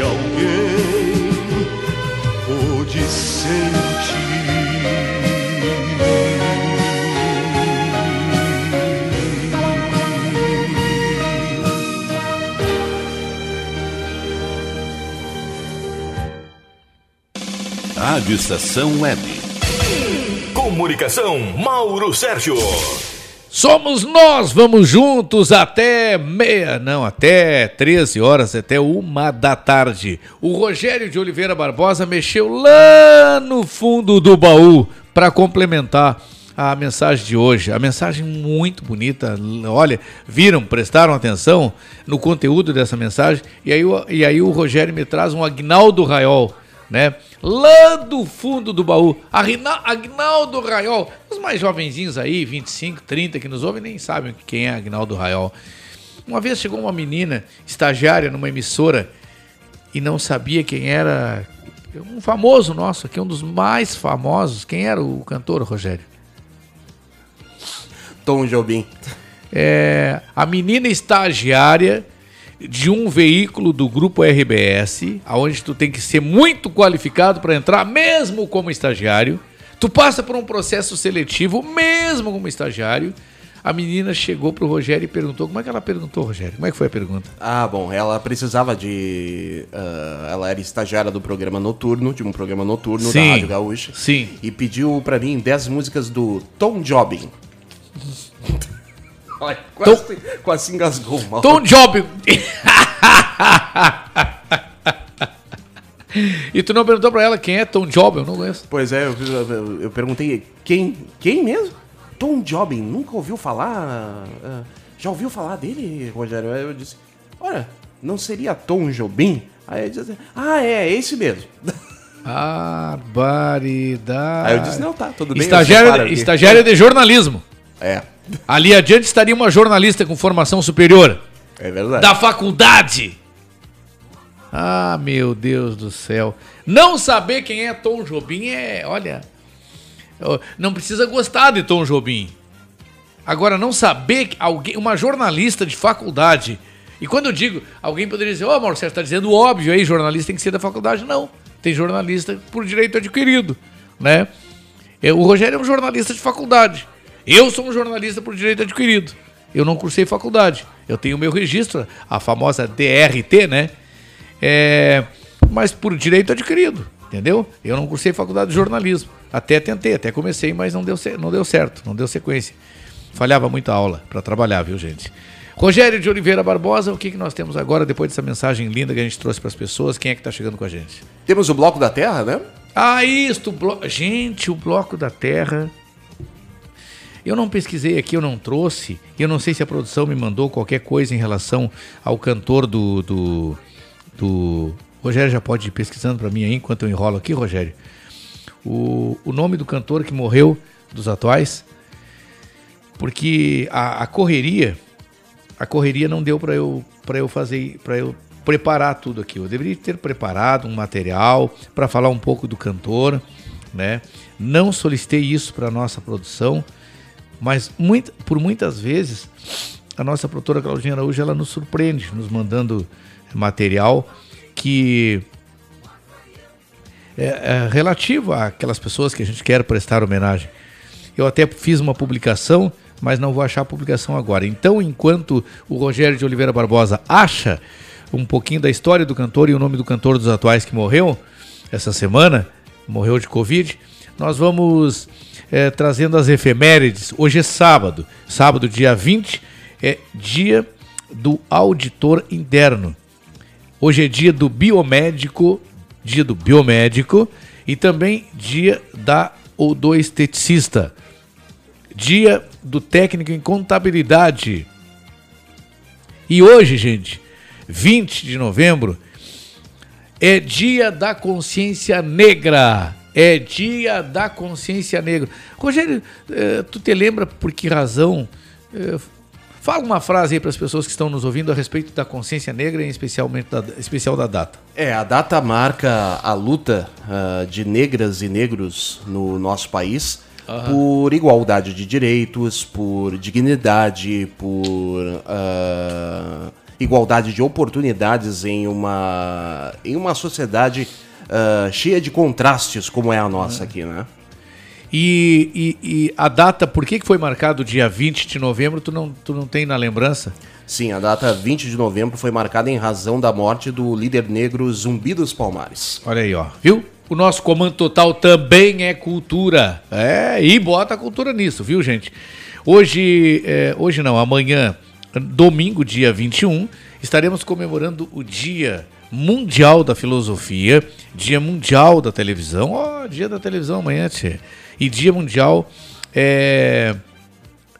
que alguém pôde sentir. Rádio Estação Web. Comunicação, Mauro Sérgio. Somos nós, vamos juntos até meia, não, até 13 horas, até uma da tarde. O Rogério de Oliveira Barbosa mexeu lá no fundo do baú para complementar a mensagem de hoje. A mensagem muito bonita. Olha, viram, prestaram atenção no conteúdo dessa mensagem. E aí, e aí o Rogério me traz um Agnaldo Raiol, né? Lá do fundo do baú. Agnaldo Raiol. Os mais jovenzinhos aí, 25, 30, que nos ouvem, nem sabem quem é Agnaldo Raiol. Uma vez chegou uma menina estagiária numa emissora e não sabia quem era um famoso nosso aqui, um dos mais famosos. Quem era o cantor, Rogério? Tom Jobim. É, a menina estagiária de um veículo do grupo RBS, aonde tu tem que ser muito qualificado para entrar, mesmo como estagiário. Tu passa por um processo seletivo, mesmo como estagiário. A menina chegou pro Rogério e perguntou. Como é que ela perguntou, Rogério? Como é que foi a pergunta? Ah, bom, ela precisava de. ah, ela era estagiária do programa noturno, de um programa noturno Sim, da Rádio Gaúcha. Sim. E pediu pra mim 10 músicas do Tom Jobim. Olha, quase, quase engasgou mal. Tom Jobim. e tu não perguntou pra ela quem é Tom Jobim? Eu não conheço. Pois é, eu, eu- eu perguntei quem, quem mesmo? Tom Jobim, nunca ouviu falar? ah, já ouviu falar dele, Rogério? Aí eu disse, olha, não seria Tom Jobim? Aí ele disse, ah, é, é esse mesmo. [LAUGHS] Barbaridade. Aí eu disse, não, tá, tudo bem. aqui. estagiária de jornalismo. É. Ali adiante estaria uma jornalista com formação superior. É verdade. Da faculdade. Ah, meu Deus do céu. Não saber quem é Tom Jobim é, olha, não precisa gostar de Tom Jobim. Agora, não saber que alguém, uma jornalista de faculdade, e quando eu digo, alguém poderia dizer, ô, oh, Marcelo, você está dizendo óbvio aí, jornalista tem que ser da faculdade. Não, tem jornalista por direito adquirido, né? O Rogério é um jornalista de faculdade. Eu sou um jornalista por direito adquirido. Eu não cursei faculdade. Eu tenho o meu registro, a famosa DRT, né? É, mas por direito adquirido, entendeu? Eu não cursei faculdade de jornalismo. Até tentei, até comecei, mas não deu, não deu certo, não deu sequência. Falhava muita aula para trabalhar, viu, gente? Rogério de Oliveira Barbosa, o que, que nós temos agora, depois dessa mensagem linda que a gente trouxe para as pessoas? Quem é que está chegando com a gente? Temos o Bloco da Terra, né? Ah, isto, blo... gente, o Bloco da Terra. Eu não pesquisei aqui, eu não trouxe. Eu não sei se a produção me mandou qualquer coisa em relação ao cantor do. do, do... Rogério já pode ir pesquisando para mim aí enquanto eu enrolo aqui, Rogério. O, o nome do cantor que morreu, dos atuais. Porque a, a correria. A correria não deu para eu, pra eu fazer. para eu preparar tudo aqui. Eu deveria ter preparado um material para falar um pouco do cantor, né? Não solicitei isso para nossa produção, mas muito, por muitas vezes a nossa produtora Claudinha Araújo ela nos surpreende, nos mandando material que é, é relativo àquelas pessoas que a gente quer prestar homenagem. Eu até fiz uma publicação, mas não vou achar a publicação agora. Então, enquanto o Rogério de Oliveira Barbosa acha um pouquinho da história do cantor e o nome do cantor dos atuais que morreu essa semana, morreu de Covid, nós vamos é, trazendo as efemérides. Hoje é sábado, sábado, dia 20, é dia do auditor interno. Hoje é dia do biomédico, dia do biomédico e também dia da ou do esteticista. Dia do técnico em contabilidade. E hoje, gente, 20 de novembro, é dia da consciência negra. É dia da consciência negra. Rogério, eh, tu te lembra por que razão? eh, fala uma frase aí para as pessoas que estão nos ouvindo a respeito da consciência negra e especialmente da, especial da data. É, a data marca a luta ah, de negras e negros no nosso país Aham. por igualdade de direitos, por dignidade, por ah, igualdade de oportunidades em uma, em uma sociedade ah, cheia de contrastes como é a nossa aqui, né? E, e- e a data, por que, foi marcado o dia 20 de novembro, tu não, tu não tem na lembrança? Sim, a data 20 de novembro foi marcada em razão da morte do líder negro Zumbi dos Palmares. Olha aí, ó. Viu? O nosso comando total também é cultura. É, e bota a cultura nisso, viu, gente? Hoje, é, hoje não, amanhã, domingo, dia 21, estaremos comemorando o Dia Mundial da Filosofia, Dia Mundial da Televisão. Ó, Dia da Televisão amanhã, tchê. E Dia Mundial é...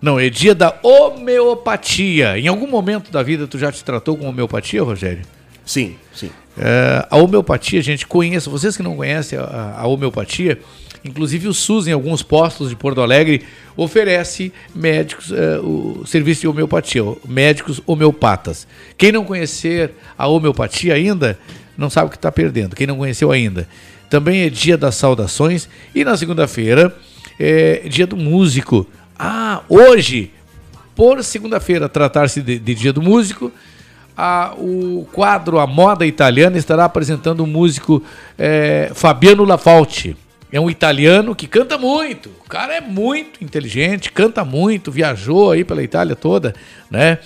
Não, é dia da homeopatia. Em algum momento da vida tu já te tratou com homeopatia, Rogério? Sim, sim. É, a homeopatia, gente, conheça. Vocês que não conhecem a, a homeopatia, inclusive o SUS em alguns postos de Porto Alegre oferece médicos, é, o serviço de homeopatia, médicos homeopatas. Quem não conhecer a homeopatia ainda, não sabe o que está perdendo. Quem não conheceu ainda. Também é dia das saudações e na segunda-feira é dia do músico. Ah, hoje, por segunda-feira tratar-se de, de dia do músico, a- o quadro A Moda Italiana estará apresentando o músico eh, Fabiano Lafauci. É um italiano que canta muito. O cara é muito inteligente, canta muito, viajou aí pela Itália toda, né?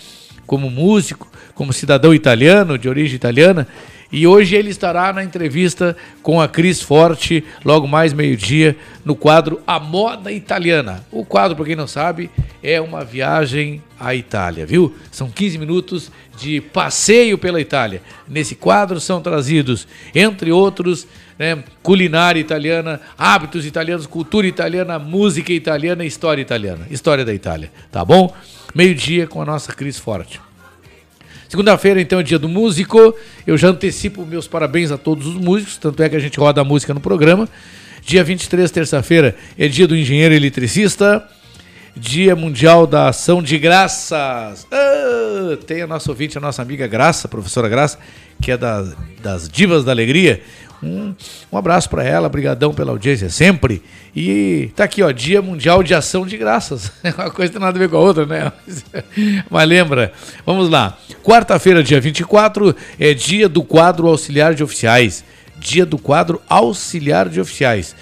Como músico, como cidadão italiano, de origem italiana. E hoje ele estará na entrevista com a Cris Forte, logo mais meio-dia, no quadro A Moda Italiana. O quadro, para quem não sabe, é uma viagem à Itália, viu? São 15 minutos de passeio pela Itália. Nesse quadro são trazidos, entre outros, né, culinária italiana, hábitos italianos, cultura italiana, música italiana história italiana. História da Itália, tá bom? Meio-dia com a nossa Cris Forte. Segunda-feira, então, é dia do músico. Eu já antecipo meus parabéns a todos os músicos, tanto é que a gente roda a música no programa. Dia 23, terça-feira, é dia do engenheiro eletricista. Dia Mundial da Ação de Graças. Ah, tem a nossa ouvinte, a nossa amiga Graça, professora Graça, que é da, das Divas da Alegria. Um, um abraço para ela, brigadão pela audiência sempre. E tá aqui, ó, Dia Mundial de Ação de Graças. [LAUGHS] Uma coisa tem nada a ver com a outra, né? [LAUGHS] Mas lembra. Vamos lá. Quarta-feira, dia 24, é dia do quadro auxiliar de oficiais. Dia do quadro auxiliar de oficiais.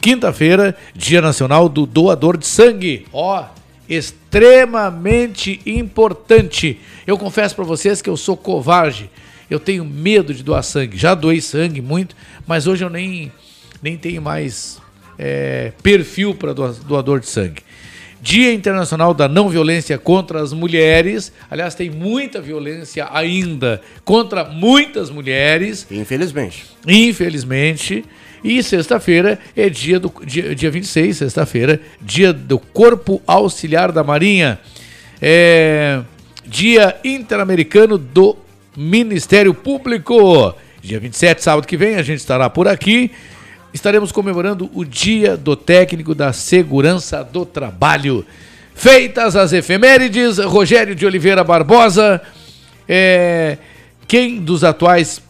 Quinta-feira, Dia Nacional do Doador de Sangue. Ó, extremamente importante. Eu confesso para vocês que eu sou covarde eu tenho medo de doar sangue. Já doei sangue muito, mas hoje eu nem, nem tenho mais é, perfil para doador de sangue. Dia Internacional da Não Violência contra as Mulheres. Aliás, tem muita violência ainda contra muitas mulheres. Infelizmente. Infelizmente. E sexta-feira é dia do dia, dia 26, sexta-feira, dia do Corpo Auxiliar da Marinha. É, dia Interamericano do Ministério Público. Dia 27, sábado que vem, a gente estará por aqui. Estaremos comemorando o Dia do Técnico da Segurança do Trabalho. Feitas as efemérides, Rogério de Oliveira Barbosa, é, quem dos atuais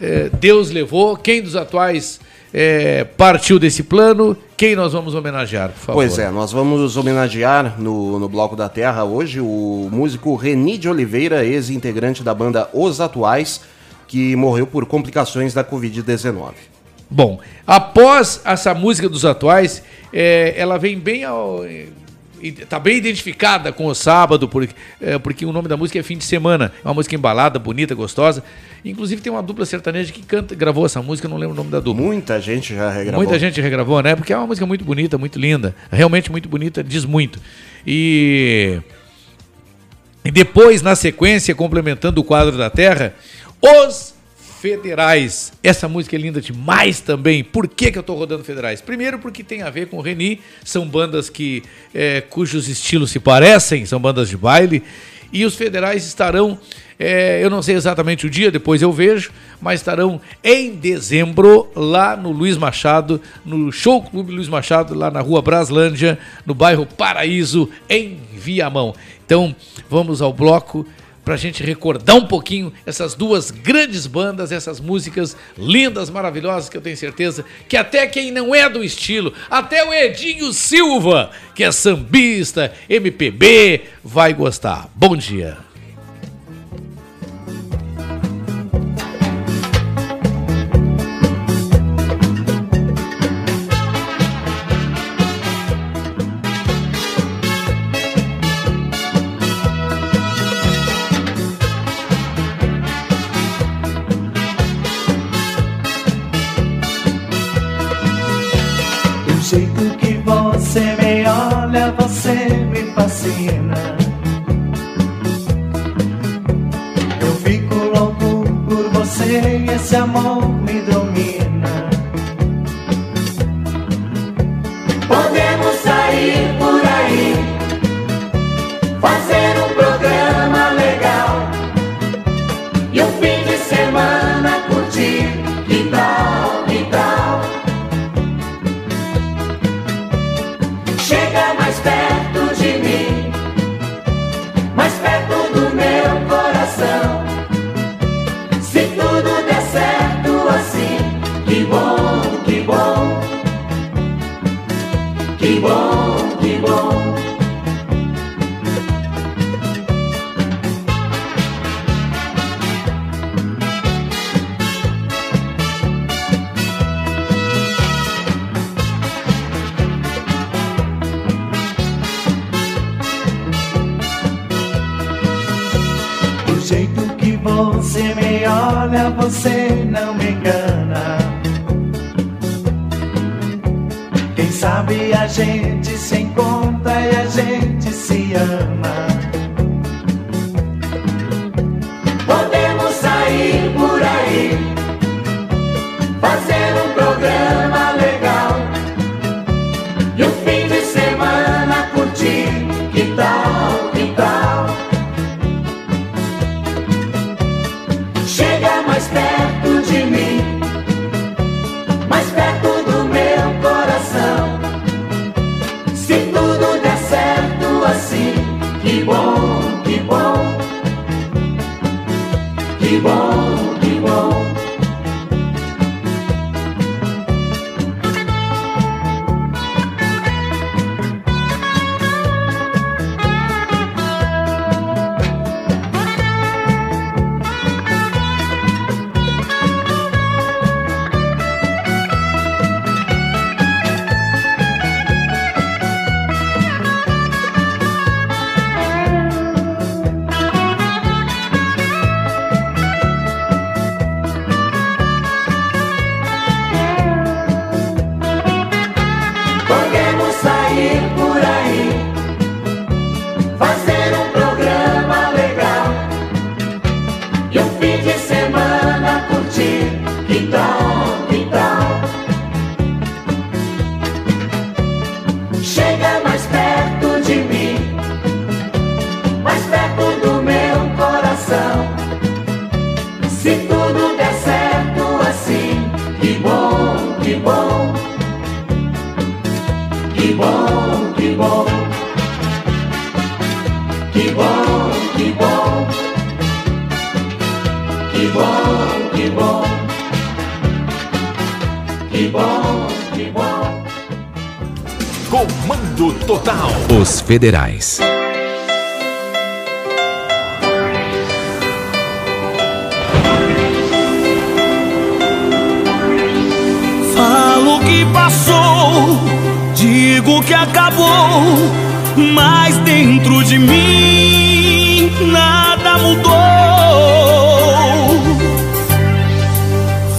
é, Deus levou, quem dos atuais é, partiu desse plano. Quem nós vamos homenagear, por favor? Pois é, nós vamos homenagear no, no Bloco da Terra hoje o músico Reni de Oliveira, ex-integrante da banda Os Atuais, que morreu por complicações da Covid-19. Bom, após essa música dos atuais, é, ela vem bem ao, está bem identificada com o sábado, porque, é, porque o nome da música é Fim de Semana. É uma música embalada, bonita, gostosa. Inclusive tem uma dupla sertaneja que canta, gravou essa música, não lembro o nome da dupla. Muita gente já regravou. Muita gente regravou, né? Porque é uma música muito bonita, muito linda. Realmente muito bonita, diz muito. E, e depois, na sequência, complementando o quadro da Terra, os Federais. Essa música é linda demais também. Por que, que eu estou rodando Federais? Primeiro porque tem a ver com o Reni, são bandas que é, cujos estilos se parecem, são bandas de baile. E os Federais estarão, é, eu não sei exatamente o dia, depois eu vejo, mas estarão em dezembro lá no Luiz Machado, no Show Clube Luiz Machado, lá na rua Braslândia, no bairro Paraíso, em Viamão. Então vamos ao bloco para a gente recordar um pouquinho essas duas grandes bandas, essas músicas lindas, maravilhosas, que eu tenho certeza que até quem não é do estilo, até o Edinho Silva, que é sambista, MPB, vai gostar. Bom dia. Esse amor me domina. federais. Falo que passou, digo que acabou, mas dentro de mim nada mudou.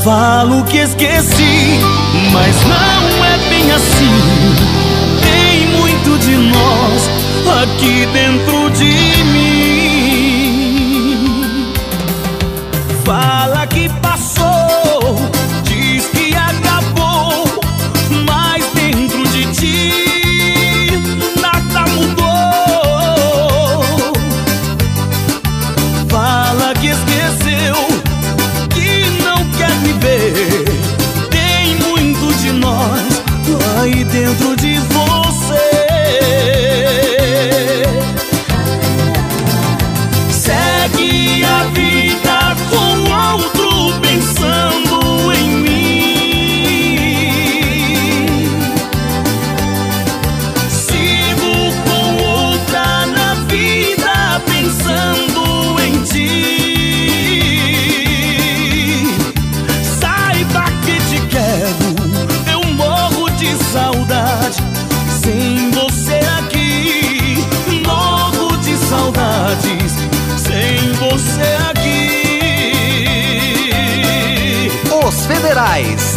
Falo que esqueci, mas não aqui dentro de mim.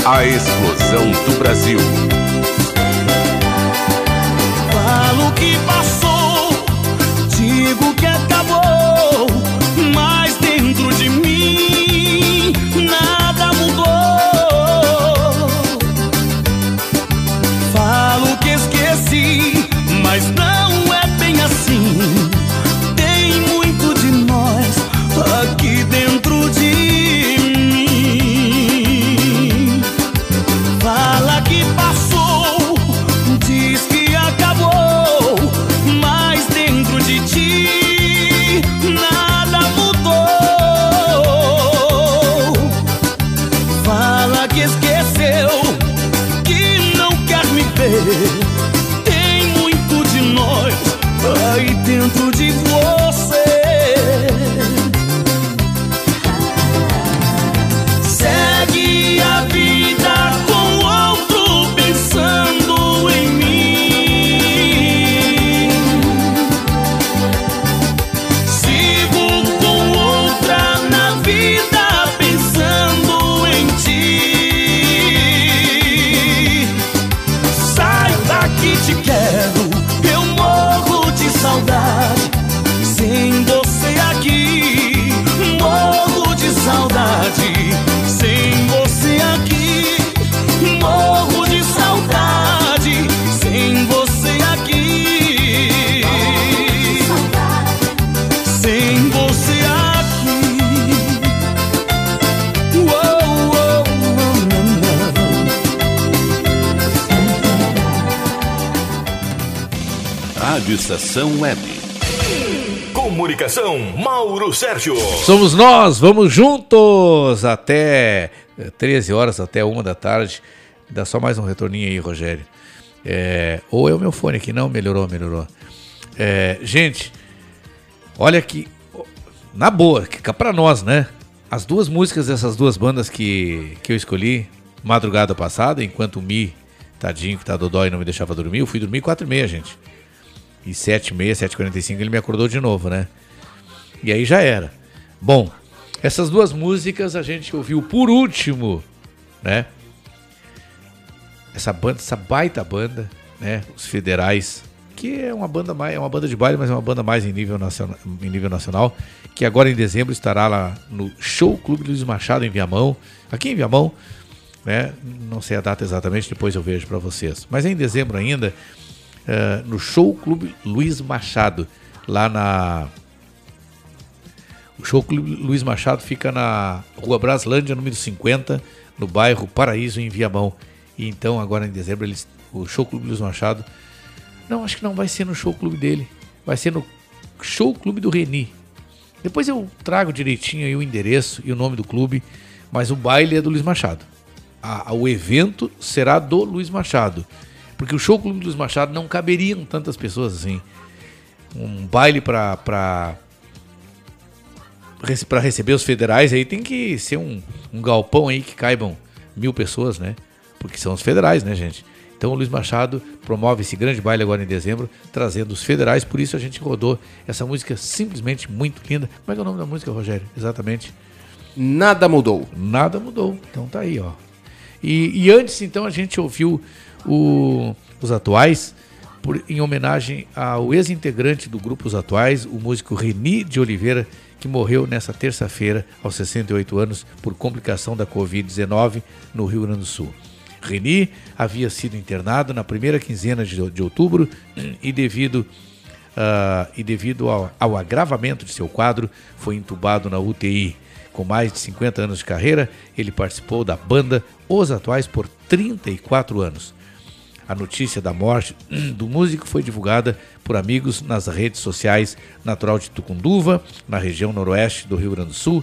A explosão do Brasil. Estação Web. Comunicação, Mauro Sérgio. Somos nós, vamos juntos até eh, 13 horas, até uma da tarde. Dá só mais um retorninho aí, Rogério. É, ou é o meu fone aqui, não, melhorou, melhorou. É, gente, olha aqui, na boa, que cá pra nós, né? As duas músicas dessas duas bandas que, que eu escolhi madrugada passada, enquanto o Mi, tadinho, que tá dodói e não me deixava dormir, eu fui dormir 4 e meia, gente. E 7 e meia, 7 e 45 ele me acordou de novo, né? E aí já era. Bom, essas duas músicas a gente ouviu por último, né? Essa banda, essa baita banda, né? Os Federais, que é uma banda mais, é uma banda de baile, mas é uma banda mais em nível nacional, em nível nacional, que agora em dezembro estará lá no Show Clube Luiz Machado em Viamão, aqui em Viamão, né? Não sei a data exatamente, depois eu vejo para vocês. Mas é em dezembro ainda, eh, no Show Clube Luiz Machado, lá na o Show Clube Luiz Machado fica na Rua Braslândia, número 50, no bairro Paraíso, em Viamão. E então, agora em dezembro, eles, o Show Clube Luiz Machado. Não, acho que não vai ser no Show Clube dele. Vai ser no Show Clube do Reni. Depois eu trago direitinho aí o endereço e o nome do clube, mas o baile é do Luiz Machado. A- a- o evento será do Luiz Machado. Porque o Show Clube do Luiz Machado não caberiam tantas pessoas assim. Um baile para para para receber os federais aí tem que ser um, um galpão aí que caibam mil pessoas, né? Porque são os federais, né, gente? Então o Luiz Machado promove esse grande baile agora em dezembro, trazendo os federais, por isso a gente rodou essa música simplesmente muito linda. Como é que é o nome da música, Rogério? Exatamente. Nada mudou. Nada mudou. Então tá aí, ó. E, e antes, então, a gente ouviu o- os atuais, por- em homenagem ao ex-integrante do grupo Os Atuais, o músico Reni de Oliveira, que morreu nessa terça-feira, aos 68 anos, por complicação da Covid-19 no Rio Grande do Sul. Reni havia sido internado na primeira quinzena de, de outubro e devido, ah, e devido ao, ao agravamento de seu quadro, foi entubado na UTI. Com mais de 50 anos de carreira, ele participou da banda Os Atuais por 34 anos. A notícia da morte do músico foi divulgada por amigos nas redes sociais natural de Tucunduva, na região noroeste do Rio Grande do Sul.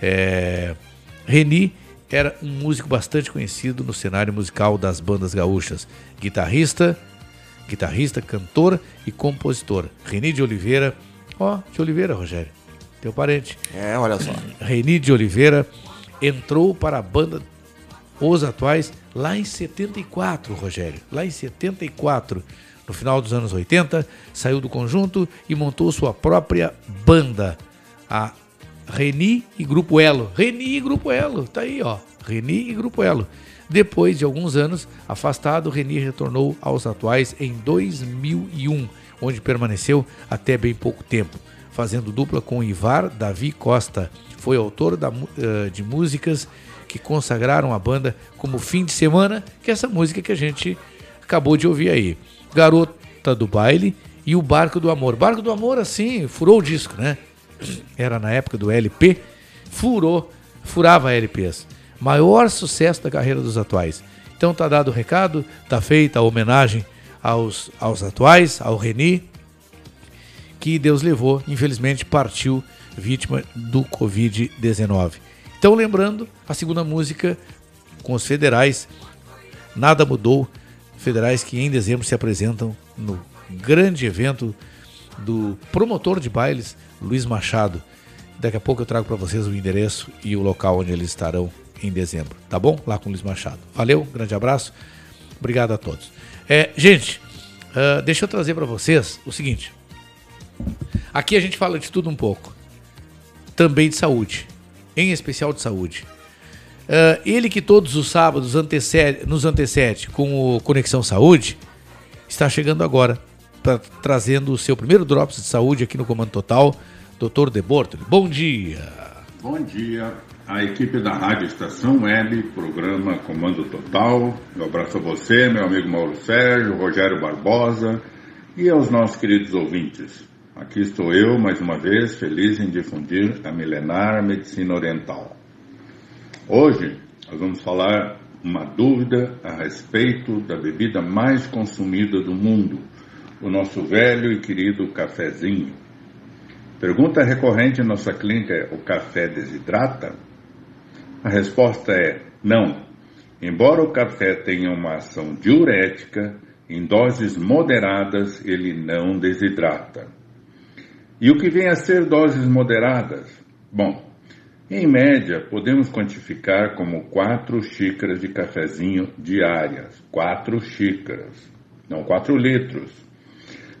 É... Reni era um músico bastante conhecido no cenário musical das bandas gaúchas, guitarrista, guitarrista, cantor e compositor. Reni de Oliveira, ó, de Oliveira, Rogério, teu parente. É, olha só. Reni de Oliveira entrou para a banda Os Atuais lá em 74, Rogério. Lá em 74, no final dos anos 80, saiu do conjunto e montou sua própria banda, a Reni e Grupo Elo. Reni e Grupo Elo, tá aí, ó. Reni e Grupo Elo. Depois de alguns anos afastado, Reni retornou aos atuais em 2001, onde permaneceu até bem pouco tempo, fazendo dupla com Ivar Davi Costa. Foi autor da eh, de músicas que consagraram a banda como Fim de Semana, que é essa música que a gente acabou de ouvir aí. Garota do Baile e o Barco do Amor. Barco do Amor, assim, furou o disco, né? Era na época do LP, furou, furava LPs. Maior sucesso da carreira dos atuais. Então tá dado o recado, tá feita a homenagem aos, aos atuais, ao Reni, que Deus levou, infelizmente partiu vítima do Covid-19. Então, lembrando, a segunda música com os federais, Nada Mudou, federais que em dezembro se apresentam no grande evento do promotor de bailes, Luiz Machado. Daqui a pouco eu trago para vocês o endereço e o local onde eles estarão em dezembro, tá bom? Lá com o Luiz Machado. Valeu, grande abraço, obrigado a todos. É, gente, ah, deixa eu trazer para vocês o seguinte. Aqui a gente fala de tudo um pouco. Também de saúde. Em especial de saúde. Ah, ele que todos os sábados antecede- nos antecede com o Conexão Saúde, está chegando agora, pra- trazendo o seu primeiro Drops de Saúde aqui no Comando Total, Dr. De Bortoli. Bom dia. Bom dia, a equipe da Rádio Estação Web, programa Comando Total. Um abraço a você, meu amigo Mauro Sérgio, Rogério Barbosa e aos nossos queridos ouvintes. Aqui estou eu, mais uma vez, feliz em difundir a milenar medicina oriental. Hoje, nós vamos falar uma dúvida a respeito da bebida mais consumida do mundo, o nosso velho e querido cafezinho. Pergunta recorrente em nossa clínica é: o café desidrata? A resposta é não. Embora o café tenha uma ação diurética, em doses moderadas ele não desidrata. E o que vem a ser doses moderadas? Bom, em média, podemos quantificar como 4 xícaras de cafezinho diárias. 4 xícaras, não 4 litros.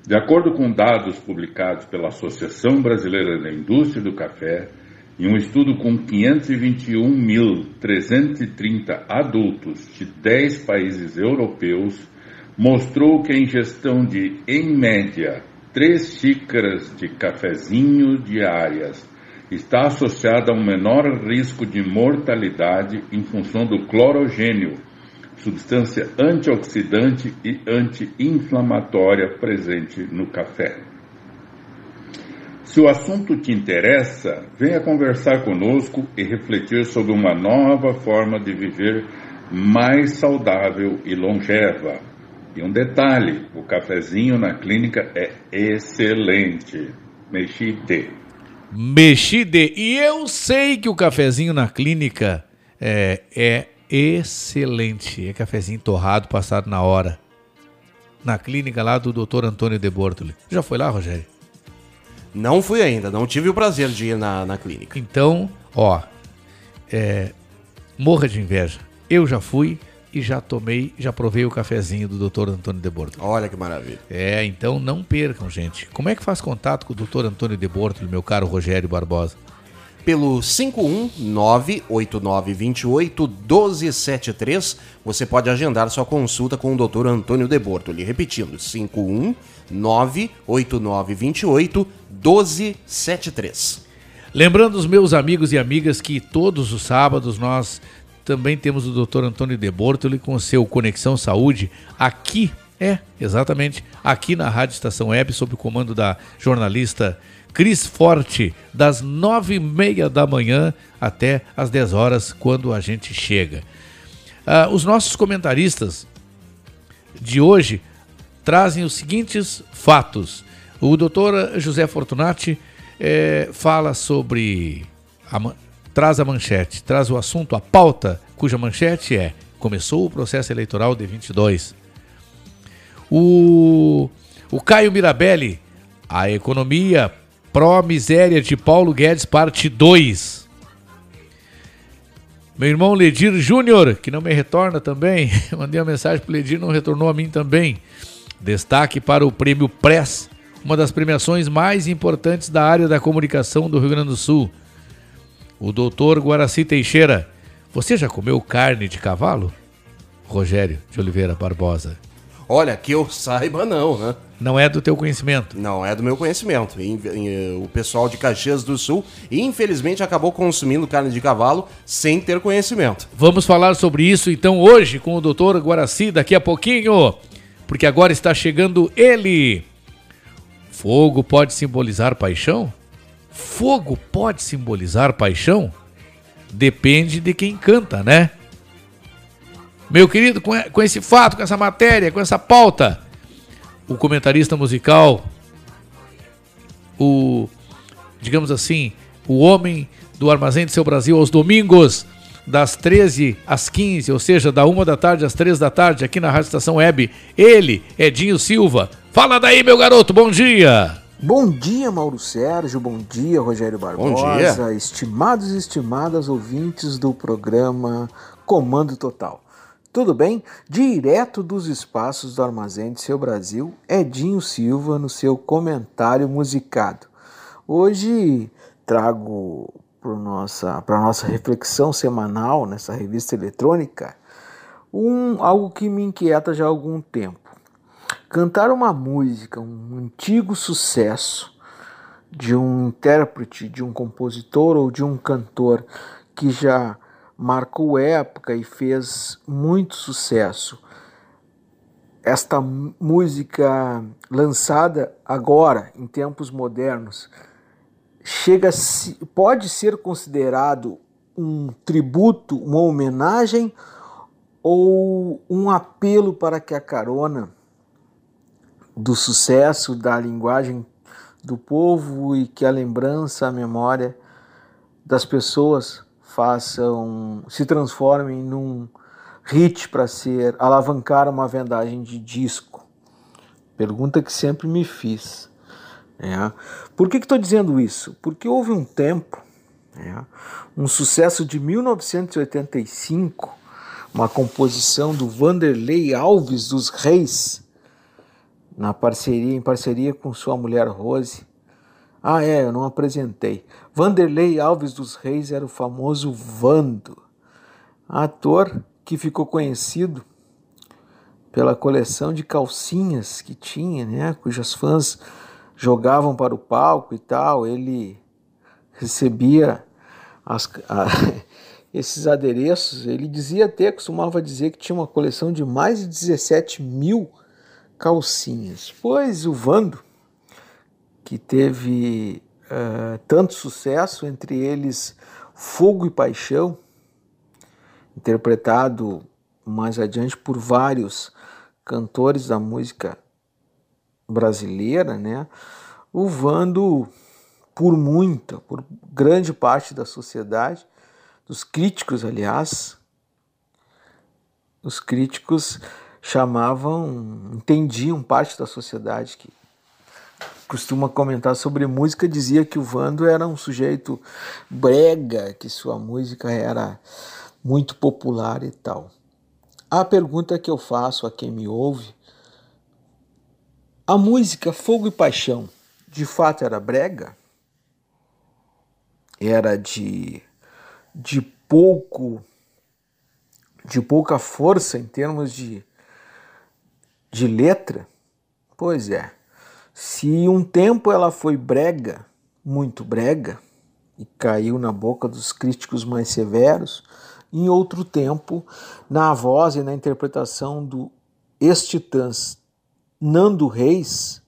De acordo com dados publicados pela Associação Brasileira da Indústria do Café, em um estudo com 521.330 adultos de 10 países europeus, mostrou que a ingestão de, em média, 3 xícaras de cafezinho diárias está associada a um menor risco de mortalidade em função do clorogênio, substância antioxidante e anti-inflamatória presente no café. Se o assunto te interessa, venha conversar conosco e refletir sobre uma nova forma de viver mais saudável e longeva. E um detalhe: o cafezinho na clínica é excelente. Mexite. Mexide. E eu sei que o cafezinho na clínica é, é excelente. É cafezinho torrado, passado na hora. Na clínica lá do Dr. Antônio de Bortoli. Já foi lá, Rogério? Não fui ainda, não tive o prazer de ir na, na clínica. Então, ó, é, morra de inveja. Eu já fui e já tomei, já provei o cafezinho do Dr. Antônio de Bortoli. Olha que maravilha. É, então não percam, gente. Como é que faz contato com o Dr. Antônio de Bortoli, meu caro Rogério Barbosa? Pelo 519-8928-1273, você pode agendar sua consulta com o Dr. Antônio de Bortoli. Repetindo, 519-8928-1273. Lembrando os meus amigos e amigas que todos os sábados nós também temos o Dr. Antônio de Bortoli com seu Conexão Saúde aqui, é, exatamente, aqui na Rádio Estação Web, sob o comando da jornalista Cris Forte, das nove e meia da manhã até as 10 horas, quando a gente chega. Ah, os nossos comentaristas de hoje trazem os seguintes fatos. O doutor José Fortunati eh, fala sobre. A, traz a manchete, traz o assunto, a pauta, cuja manchete é: Começou o processo eleitoral de 22. O, o Caio Mirabelli, a economia pró-miséria de Paulo Guedes, parte 2. Meu irmão Ledir Júnior, que não me retorna também, [LAUGHS] mandei uma mensagem para o Ledir, não retornou a mim também. Destaque para o prêmio Press, uma das premiações mais importantes da área da comunicação do Rio Grande do Sul. O doutor Guaraci Teixeira, você já comeu carne de cavalo? Rogério de Oliveira Barbosa. Olha, que eu saiba não, né? Não é do teu conhecimento? Não é do meu conhecimento. Em- O pessoal de Caxias do Sul, infelizmente, acabou consumindo carne de cavalo sem ter conhecimento. Vamos falar sobre isso então hoje com o doutor Guaraci daqui a pouquinho, porque agora está chegando ele. Fogo pode simbolizar paixão? Fogo pode simbolizar paixão? Depende de quem canta, né? Meu querido, com esse fato, com essa matéria, com essa pauta, o comentarista musical, o, digamos assim, o homem do Armazém do Seu Brasil aos domingos, das 13 às 15, ou seja, da 1 da tarde às 3 da tarde, aqui na Rádio Estação Web. Ele, Edinho Silva. Fala daí, meu garoto, bom dia! Bom dia, Mauro Sérgio. Bom dia, Rogério Barbosa. Bom dia. Estimados e estimadas ouvintes do programa Comando Total. Tudo bem? Direto dos espaços do Armazém de Seu Brasil, Edinho Silva no seu comentário musicado. Hoje trago para nossa, a nossa reflexão semanal nessa revista eletrônica um, algo que me inquieta já há algum tempo. Cantar uma música, um antigo sucesso de um intérprete, de um compositor ou de um cantor que já marcou época e fez muito sucesso. Esta música lançada agora, em tempos modernos, chega se- pode ser considerado um tributo, uma homenagem ou um apelo para que a carona do sucesso da linguagem do povo e que a lembrança, a memória das pessoas façam se transformem num hit para ser alavancar uma vendagem de disco. Pergunta que sempre me fiz. É. Por que estou dizendo isso? Porque houve um tempo, é, um sucesso de 1985, uma composição do Vanderlei Alves dos Reis, na parceria, em parceria com sua mulher Rose. Ah, é, eu não apresentei. Vanderlei Alves dos Reis era o famoso Vando, ator que ficou conhecido pela coleção de calcinhas que tinha, né, cujas fãs jogavam para o palco e tal. Ele recebia as, a, [LAUGHS] esses adereços. Ele dizia até, costumava dizer que tinha uma coleção de mais de 17 mil calcinhas. Pois o Vando, que teve uh, tanto sucesso, entre eles Fogo e Paixão, interpretado mais adiante por vários cantores da música brasileira, né? O Vando, por muita, por grande parte da sociedade, dos críticos, aliás, os críticos chamavam, entendiam parte da sociedade que costuma comentar sobre música, dizia que o Vando era um sujeito brega, que sua música era muito popular e tal. A pergunta que eu faço a quem me ouve: a música Fogo e Paixão de fato era brega? Era de, de pouco de pouca força em termos de de letra? Pois é. Se um tempo ela foi brega, muito brega, e caiu na boca dos críticos mais severos, em outro tempo, na voz e na interpretação do ex-titãs Nando Reis,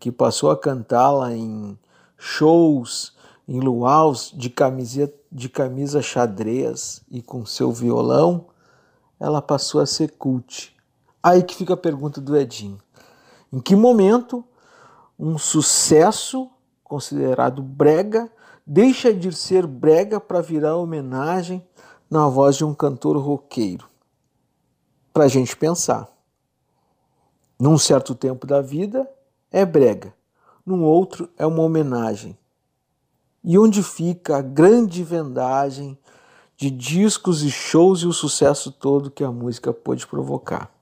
que passou a cantá-la em shows, em luaus de, camisa, de camisa xadrez e com seu violão, ela passou a ser cult. Aí que fica a pergunta do Edinho. Em que momento um sucesso considerado brega deixa de ser brega para virar homenagem na voz de um cantor roqueiro? Para a gente pensar. Num certo tempo da vida é brega, num outro é uma homenagem. E onde fica a grande vendagem de discos e shows e o sucesso todo que a música pôde provocar?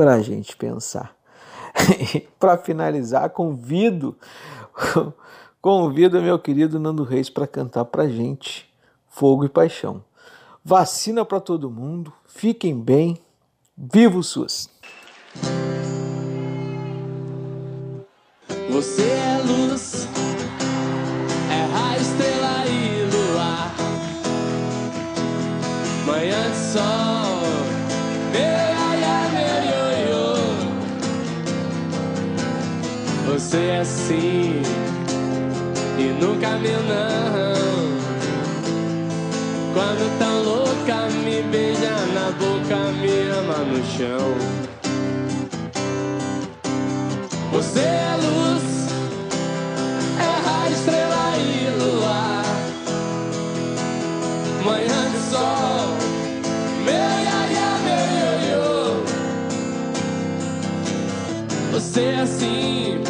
Para a gente pensar. [LAUGHS] para finalizar, convido [LAUGHS] convido meu querido Nando Reis para cantar para gente Fogo e Paixão. Vacina para todo mundo, fiquem bem, viva o SUS! Você é luz, é raio, estrela e luar, manhã de sol, Você é assim e nunca me não. Quando tão louca, me beija na boca, me ama no chão. Você é luz, é raio, estrela e luar. Manhã de sol, meu iaia, meu ioiô. Você é assim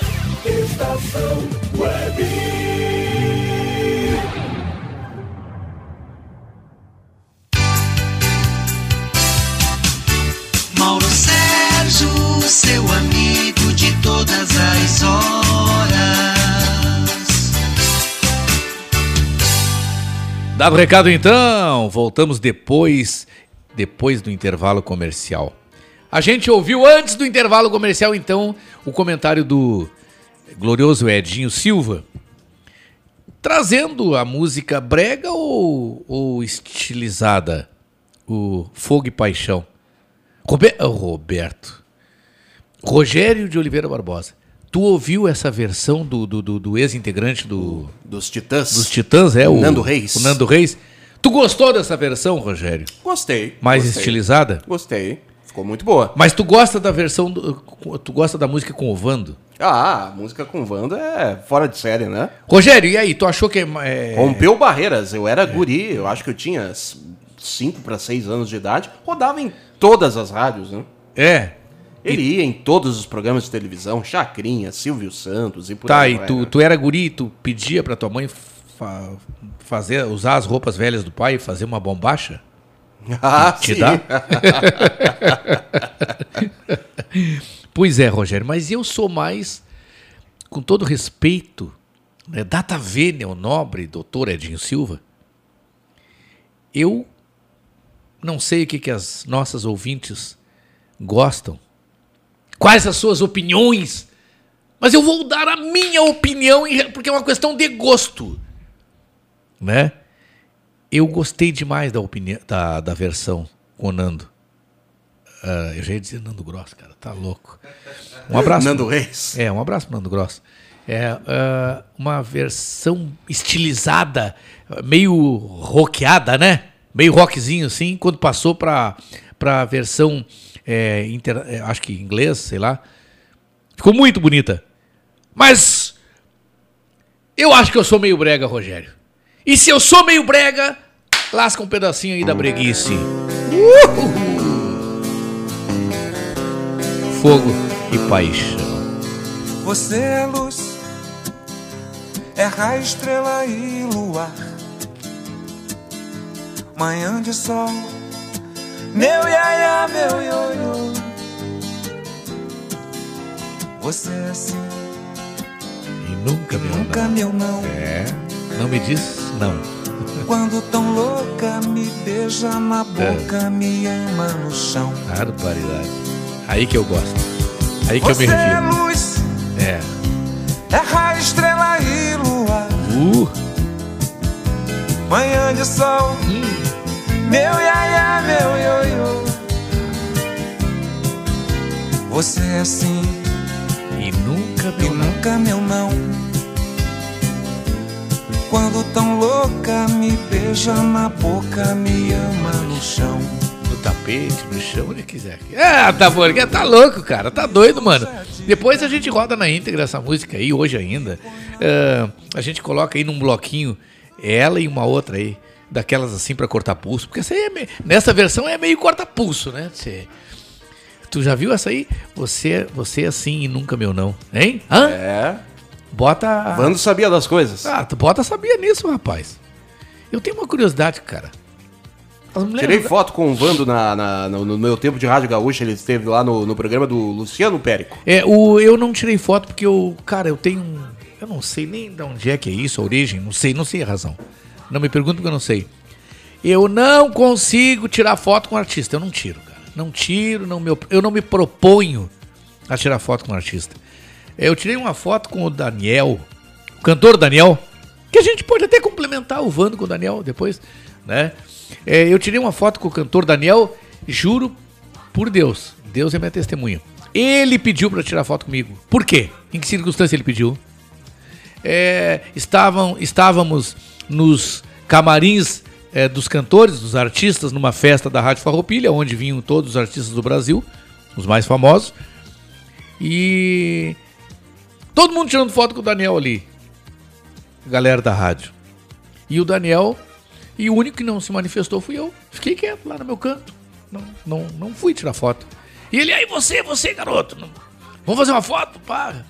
Dado o recado então, voltamos depois, depois do intervalo comercial. A gente ouviu antes do intervalo comercial então o comentário do glorioso Edinho Silva, trazendo a música brega ou, ou estilizada, o Fogo e Paixão. Robe- Roberto, Rogério de Oliveira Barbosa, tu ouviu essa versão do, do, do- do ex-integrante do Dos Titãs. dos Titãs, é o Nando Reis. O Nando Reis. Tu gostou dessa versão, Rogério? Gostei. Mais gostei. estilizada? Gostei. Ficou muito boa. Mas tu gosta da versão do, tu gosta da música com o Vando? Ah, a música com Wanda é fora de série, né? Rogério, e aí, tu achou que é, é Rompeu barreiras. Eu era guri, eu acho que eu tinha 5 para 6 anos de idade. Rodava em todas as rádios, né? É. Ele ia em todos os programas de televisão, Chacrinha, Silvio Santos e por Tá, aí e vai, tu, né? tu era guri, tu pedia pra tua mãe fa- fazer, usar as roupas velhas do pai e fazer uma bombacha? [LAUGHS] Ah, Te sim. dá? [LAUGHS] pois é, Rogério, mas eu sou mais, com todo respeito, né, data vênia, o nobre doutor Edinho Silva, eu não sei o que, que as nossas ouvintes gostam, quais as suas opiniões, mas eu vou dar a minha opinião, porque é uma questão de gosto, né? Eu gostei demais da opinião da, da versão com o Nando. Ah, eu já ia dizer Nando Gross, cara, tá louco. Um abraço. Nando Reis. É, um abraço pro Nando Gross. É ah, uma versão estilizada, meio rockeada, né? Meio rockzinho assim, quando passou pra, pra versão, é, inter- é, acho que inglês, sei lá. Ficou muito bonita. Mas eu acho que eu sou meio brega, Rogério. E se eu sou meio brega, lasca um pedacinho aí da breguice. Uhul. Fogo e paixão. Você é luz, é raio, estrela e luar. Manhã de sol, meu iaia, meu ioiô. Você é assim, E nunca meu nunca meu não. É, não me diz não. Quando tão louca, me beija na É. boca, me ama no chão. Barbaridade. Aí que eu gosto. Aí que Você eu me é refiro. luz, É. é raio, estrela e luar. Uh, Manhã de sol, meu iaia, meu ioiô. Você é assim, e nunca e nunca meu não. Quando tão louca, me beija na boca, me ama no chão. no tapete, no chão, onde quiser. Ah, tá bom, tá louco, cara. Tá doido, mano. Depois a gente roda na íntegra essa música aí, hoje ainda. Ah, a gente coloca aí num bloquinho ela e uma outra aí. Daquelas assim pra cortar pulso. Porque essa aí é meio, nessa versão é meio corta-pulso, né? Você- tu já viu essa aí? Você, você assim e nunca meu não. Hein? Hã? É. Bota. Vando sabia das coisas. Ah, tu bota sabia nisso, rapaz. Eu tenho uma curiosidade, cara. Tirei foto com o Vando na, na- no, no meu tempo de Rádio Gaúcha, ele esteve lá no, no programa do Luciano Périco. É, o, eu não tirei foto porque eu, cara, eu tenho. Eu não sei nem de onde é que é isso, a origem, não sei, não sei a razão. Não me pergunto porque eu não sei. Eu não consigo tirar foto com artista, eu não tiro, cara. Não tiro, não me, eu não me proponho a tirar foto com artista. Eu tirei uma foto com o Daniel, o cantor Daniel, que a gente pode até complementar o Vando com o Daniel depois, né? É, eu tirei uma foto com o cantor Daniel, juro por Deus, Deus é minha testemunha. Ele pediu para tirar foto comigo. Por quê? Em que circunstância ele pediu? É, estavam, estávamos nos camarins é, dos cantores, dos artistas, numa festa da Rádio Farroupilha, onde vinham todos os artistas do Brasil, os mais famosos. E todo mundo tirando foto com o Daniel ali. Galera da rádio. E o Daniel, e o único que não se manifestou fui eu. Fiquei quieto lá no meu canto. Não, não, não fui tirar foto. E ele, aí você, você, garoto, não- vamos fazer uma foto? Pá.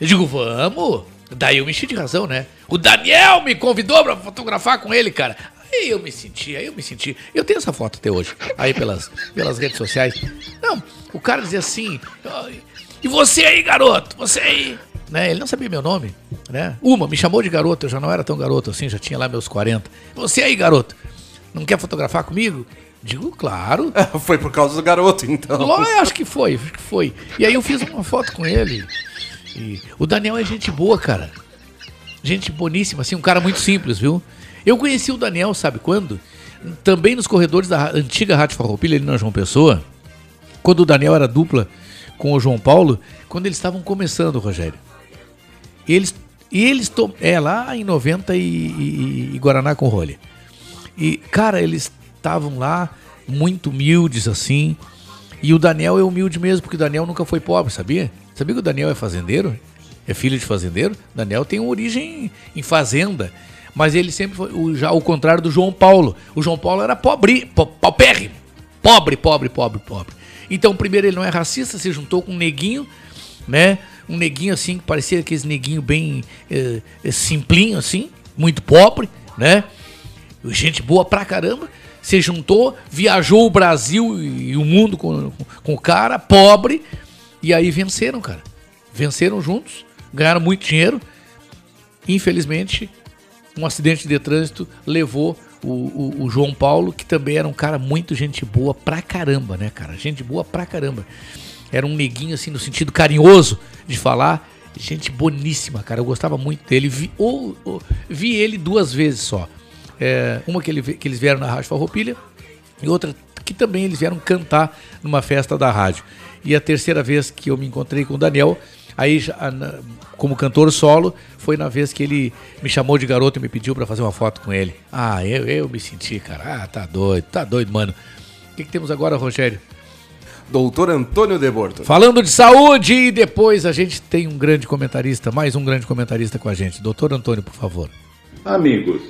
Eu digo, vamos. Daí eu me enchi de razão, né? O Daniel me convidou pra fotografar com ele, cara. Aí eu me senti, aí eu me senti. Eu tenho essa foto até hoje, aí pelas, pelas redes sociais. Não, o cara dizia assim, "Ai, e você aí, garoto? Você aí? Né? Ele não sabia meu nome, né? Uma, me chamou de garoto, eu já não era tão garoto assim, já tinha lá meus 40. Você aí, garoto? Não quer fotografar comigo? Digo, claro. [LAUGHS] Foi por causa do garoto, então. Eu acho que foi, acho que foi. E aí eu fiz uma foto com ele. E o Daniel é gente boa, cara. Gente boníssima, assim, um cara muito simples, viu? Eu conheci o Daniel, sabe quando? Também nos corredores da antiga Rádio Farroupilha, ali na João Pessoa. Quando o Daniel era dupla com o João Paulo, quando eles estavam começando, Rogério. Eles, e eles to- é lá em 90 e, e, e Guaraná com rolha. E, cara, eles estavam lá muito humildes assim. E o Daniel é humilde mesmo, porque o Daniel nunca foi pobre, sabia? Sabia que o Daniel é fazendeiro? É filho de fazendeiro? O Daniel tem uma origem em fazenda. Mas ele sempre foi o, já ao contrário do João Paulo. O João Paulo era pobre, po- paupérrimo. Pobre, pobre, pobre, pobre. Então, primeiro, ele não é racista, se juntou com um neguinho, né? Um neguinho assim, que parecia aqueles neguinho bem eh, eh, simplinho, assim, muito pobre, né? Gente boa pra caramba. Se juntou, viajou o Brasil e o mundo com, com, com o cara, pobre, e aí venceram, cara. Venceram juntos, ganharam muito dinheiro. Infelizmente, um acidente de trânsito levou o, o- o João Paulo, que também era um cara muito gente boa pra caramba, né, cara? Gente boa pra caramba. Era um neguinho, assim, no sentido carinhoso de falar. Gente boníssima, cara. Eu gostava muito dele. Vi, ou, ou- vi ele duas vezes só. É, uma que, ele, que eles vieram na Rádio Farroupilha e outra que também eles vieram cantar numa festa da rádio. E a terceira vez que eu me encontrei com o Daniel, aí na- como cantor solo, foi na vez que ele me chamou de garoto e me pediu pra fazer uma foto com ele. Ah, eu, eu me senti, cara, ah, tá doido, tá doido, mano. que, que temos agora, Rogério? Doutor Antônio de Borto. Falando de saúde e depois a gente tem um grande comentarista, mais um grande comentarista com a gente. Doutor Antônio, por favor. Amigos,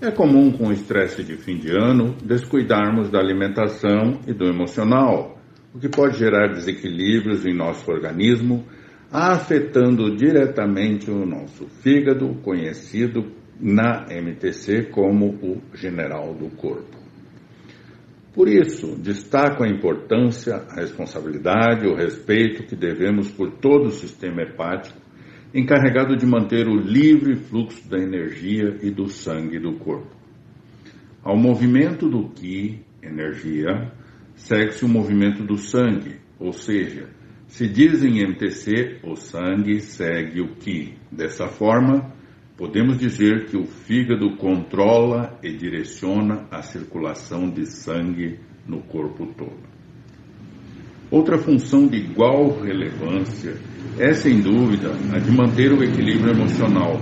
é comum com o estresse de fim de ano descuidarmos da alimentação e do emocional, o que pode gerar desequilíbrios em nosso organismo, afetando diretamente o nosso fígado, conhecido na MTC como o general do corpo. Por isso, destaco a importância, a responsabilidade, o respeito que devemos por todo o sistema hepático, encarregado de manter o livre fluxo da energia e do sangue do corpo. Ao movimento do Qi, energia, segue-se o movimento do sangue, ou seja, se diz em MTC, o sangue segue o Qi. Dessa forma, podemos dizer que o fígado controla e direciona a circulação de sangue no corpo todo. Outra função de igual relevância é, sem dúvida, a de manter o equilíbrio emocional.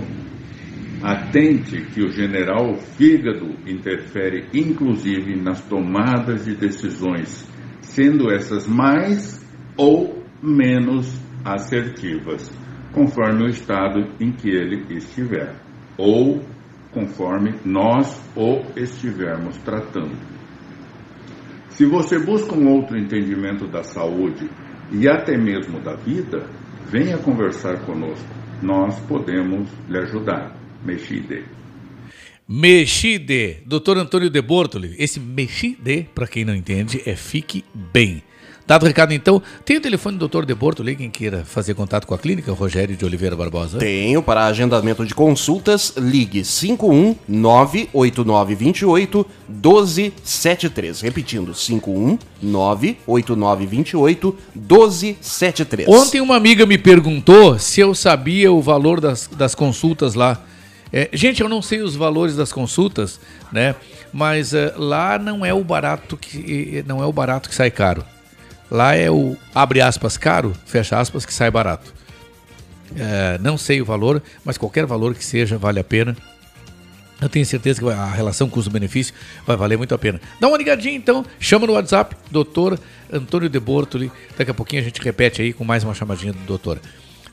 Atente que o general fígado interfere inclusive nas tomadas de decisões, sendo essas mais ou menos assertivas, conforme o estado em que ele estiver, ou conforme nós o estivermos tratando. Se você busca um outro entendimento da saúde e até mesmo da vida, venha conversar conosco. Nós podemos lhe ajudar. Mexide. Mexide, Dr. Antônio de Bortoli. Esse mexide, para quem não entende, é fique bem. Dado o recado, então, tem o telefone do Dr. De Bortoli, quem queira fazer contato com a clínica, Rogério de Oliveira Barbosa? Tenho, para agendamento de consultas, ligue 5198928 1273. Repetindo, 5198928 1273. Ontem uma amiga me perguntou se eu sabia o valor das, das consultas lá. É, gente, eu não sei os valores das consultas, né? Mas é, lá não é o barato que não é o barato que sai caro. Lá é o abre aspas caro, fecha aspas que sai barato. É, não sei o valor, mas qualquer valor que seja vale a pena. Eu tenho certeza que a relação custo-benefício vai valer muito a pena. Dá uma ligadinha então, chama no WhatsApp, doutor Antônio de Bortoli. Daqui a pouquinho a gente repete aí com mais uma chamadinha do doutor.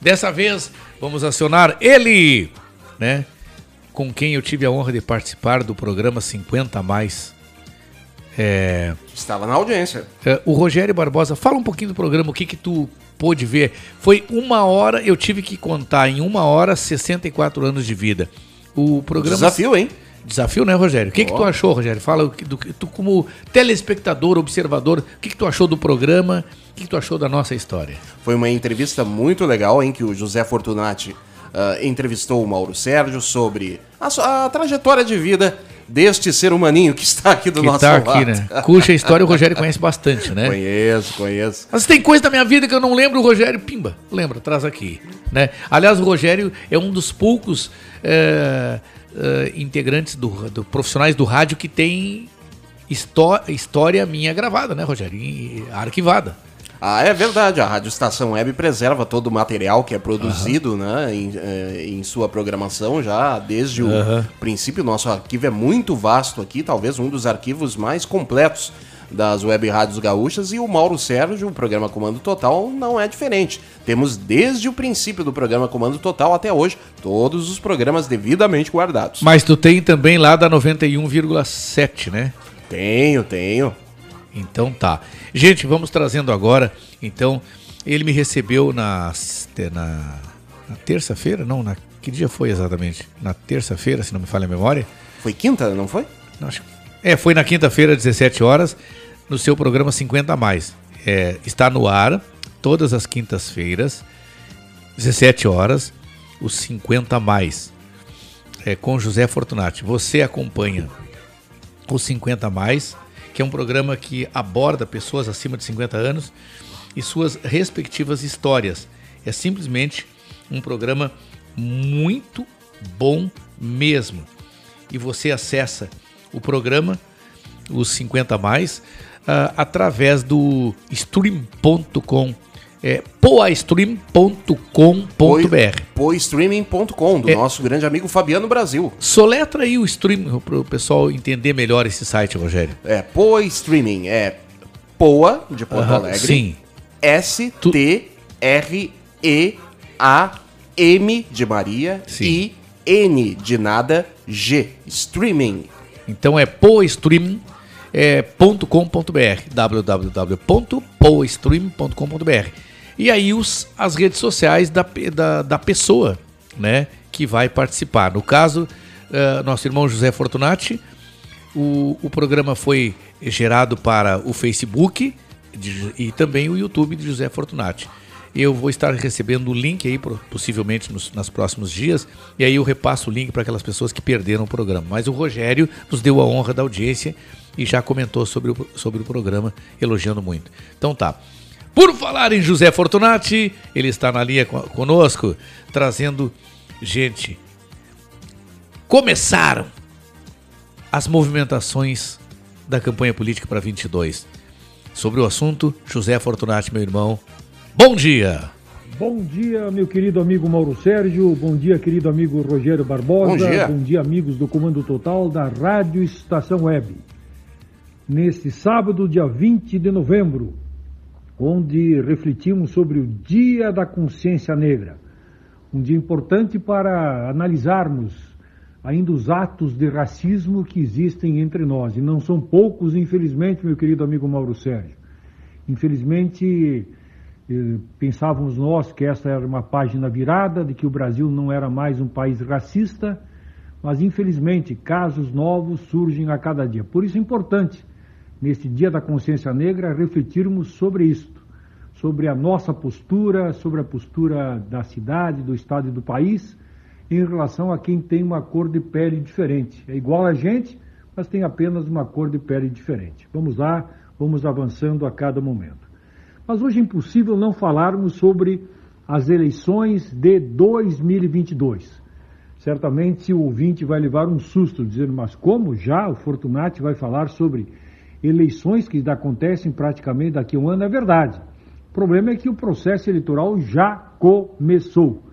Dessa vez vamos acionar ele, né? Com quem eu tive a honra de participar do programa 50 mais. É, Estava na audiência. é, o Rogério Barbosa, fala um pouquinho do programa, o que que tu pôde ver. Foi uma hora, eu tive que contar em uma hora 64 anos de vida. O programa. Desafio, hein? Desafio, né, Rogério? O que, que tu achou, Rogério? Fala do tu, como telespectador, observador, o que, que tu achou do programa? O que, que tu achou da nossa história? Foi uma entrevista muito legal em que o José Fortunati ah, entrevistou o Mauro Sérgio sobre a, a trajetória de vida deste ser humaninho que está aqui do que nosso tá lado. aqui, né? Cuxa história o Rogério conhece bastante, né? Conheço, conheço. Mas tem coisa da minha vida que eu não lembro, o Rogério, pimba, lembra, traz aqui. Né? Aliás, o Rogério é um dos poucos é, é, integrantes do, do profissionais do rádio que tem histó história minha gravada, né, Rogério? E arquivada. Ah, é verdade. A Rádio Estação Web preserva todo o material que é produzido né, em, eh, em sua programação já desde o Aham. princípio. Nosso arquivo é muito vasto aqui, talvez um dos arquivos mais completos das web rádios gaúchas. E o Mauro Sérgio, o programa Comando Total, não é diferente. Temos desde o princípio do programa Comando Total até hoje todos os programas devidamente guardados. Mas tu tem também lá da 91,7, né? Tenho, tenho. Então tá. Gente, vamos trazendo agora. Então, ele me recebeu na, na, na terça-feira? Não, na que dia foi exatamente? Na terça-feira, se não me falha a memória. Foi quinta, não foi? Não, acho... É, foi na quinta-feira, 17 horas, no seu programa 50 a mais. É, está no ar todas as quintas-feiras, 17 horas, os 50 a mais. É, com José Fortunati. Você acompanha os 50 a mais, que é um programa que aborda pessoas acima de 50 anos e suas respectivas histórias. É simplesmente um programa muito bom mesmo. E você acessa o programa, os 50 a mais, ah, através do stream.com É poastream.com.br. Poistreaming.com, do É. nosso grande amigo Fabiano Brasil. Soletra aí o stream para o pessoal entender melhor esse site, Rogério. É, Poa Streaming. É Poa, de Porto Aham, Alegre. sim. S-T-R-E-A-M de Maria e N de nada, G. Streaming. Então é poastream.com.br www.poastream.com.br E aí os, as redes sociais da, da, da pessoa né, que vai participar. No caso, eh, nosso irmão José Fortunati, o, o programa foi gerado para o Facebook de- e também o YouTube de José Fortunati. Eu vou estar recebendo o link aí, possivelmente nos, nos próximos dias, e aí eu repasso o link para aquelas pessoas que perderam o programa. Mas o Rogério nos deu a honra da audiência e já comentou sobre o, sobre o programa, elogiando muito. Então tá. Por falar em José Fortunati, ele está na linha co- conosco, trazendo gente. Começaram as movimentações da campanha política para 22. Sobre o assunto, José Fortunati, meu irmão. Bom dia! Bom dia, meu querido amigo Mauro Sérgio. Bom dia, querido amigo Rogério Barbosa. Bom dia. amigos do Comando Total da Rádio Estação Web. Neste sábado, dia 20 de novembro, onde refletimos sobre o Dia da Consciência Negra. Um dia importante para analisarmos ainda os atos de racismo que existem entre nós. E não são poucos, infelizmente, meu querido amigo Mauro Sérgio. Infelizmente, eh, pensávamos nós que essa era uma página virada, de que o Brasil não era mais um país racista, mas infelizmente casos novos surgem a cada dia. Por isso é importante, neste Dia da Consciência Negra, refletirmos sobre isto, sobre a nossa postura, sobre a postura da cidade, do estado e do país, em relação a quem tem uma cor de pele diferente. É igual a gente, mas tem apenas uma cor de pele diferente. Vamos lá, vamos avançando a cada momento. Mas hoje é impossível não falarmos sobre as eleições de 2022. Certamente o ouvinte vai levar um susto, dizendo, mas como já o Fortunati vai falar sobre eleições que acontecem praticamente daqui a um ano? É verdade. O problema é que o processo eleitoral já começou.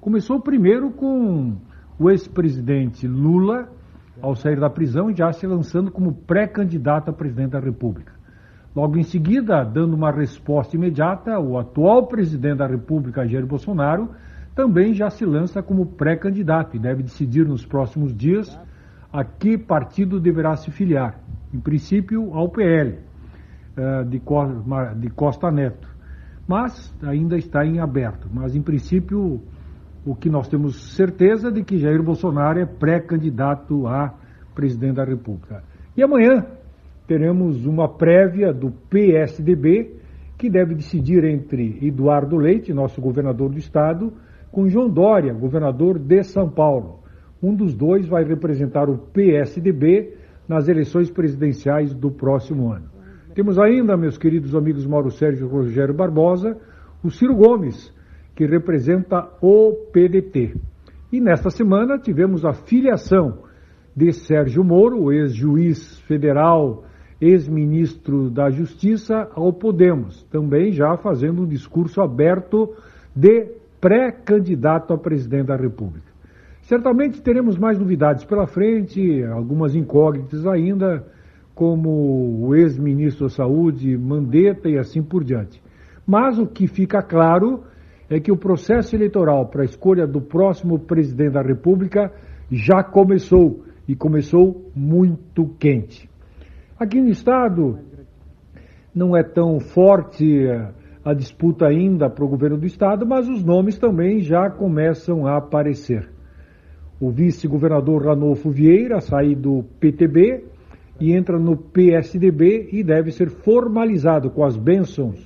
Começou primeiro com o ex-presidente Lula, ao sair da prisão, já se lançando como pré-candidato a presidente da República. Logo em seguida, dando uma resposta imediata, o atual presidente da República, Jair Bolsonaro, também já se lança como pré-candidato e deve decidir nos próximos dias a que partido deverá se filiar. Em princípio, ao PL, eh, de Costa Neto. Mas ainda está em aberto. Mas, em princípio, o que nós temos certeza é de que Jair Bolsonaro é pré-candidato a presidente da República. E amanhã teremos uma prévia do PSDB, que deve decidir entre Eduardo Leite, nosso governador do estado, com João Dória, governador de São Paulo. Um dos dois vai representar o PSDB nas eleições presidenciais do próximo ano. Temos ainda, meus queridos amigos Mauro Sérgio e Rogério Barbosa, o Ciro Gomes, que representa o PDT. E nesta semana tivemos a filiação de Sérgio Moro, ex-juiz federal, ex-ministro da Justiça, ao Podemos, também já fazendo um discurso aberto de pré-candidato a presidente da República. Certamente teremos mais novidades pela frente, algumas incógnitas ainda, como o ex-ministro da Saúde, Mandetta e assim por diante. Mas o que fica claro é que o processo eleitoral para a escolha do próximo presidente da República já começou e começou muito quente. Aqui no estado não é tão forte eh, a disputa ainda para o governo do estado, mas os nomes também já começam a aparecer. O vice-governador Ranolfo Vieira sai do PTB e entra no PSDB e deve ser formalizado com as bênçãos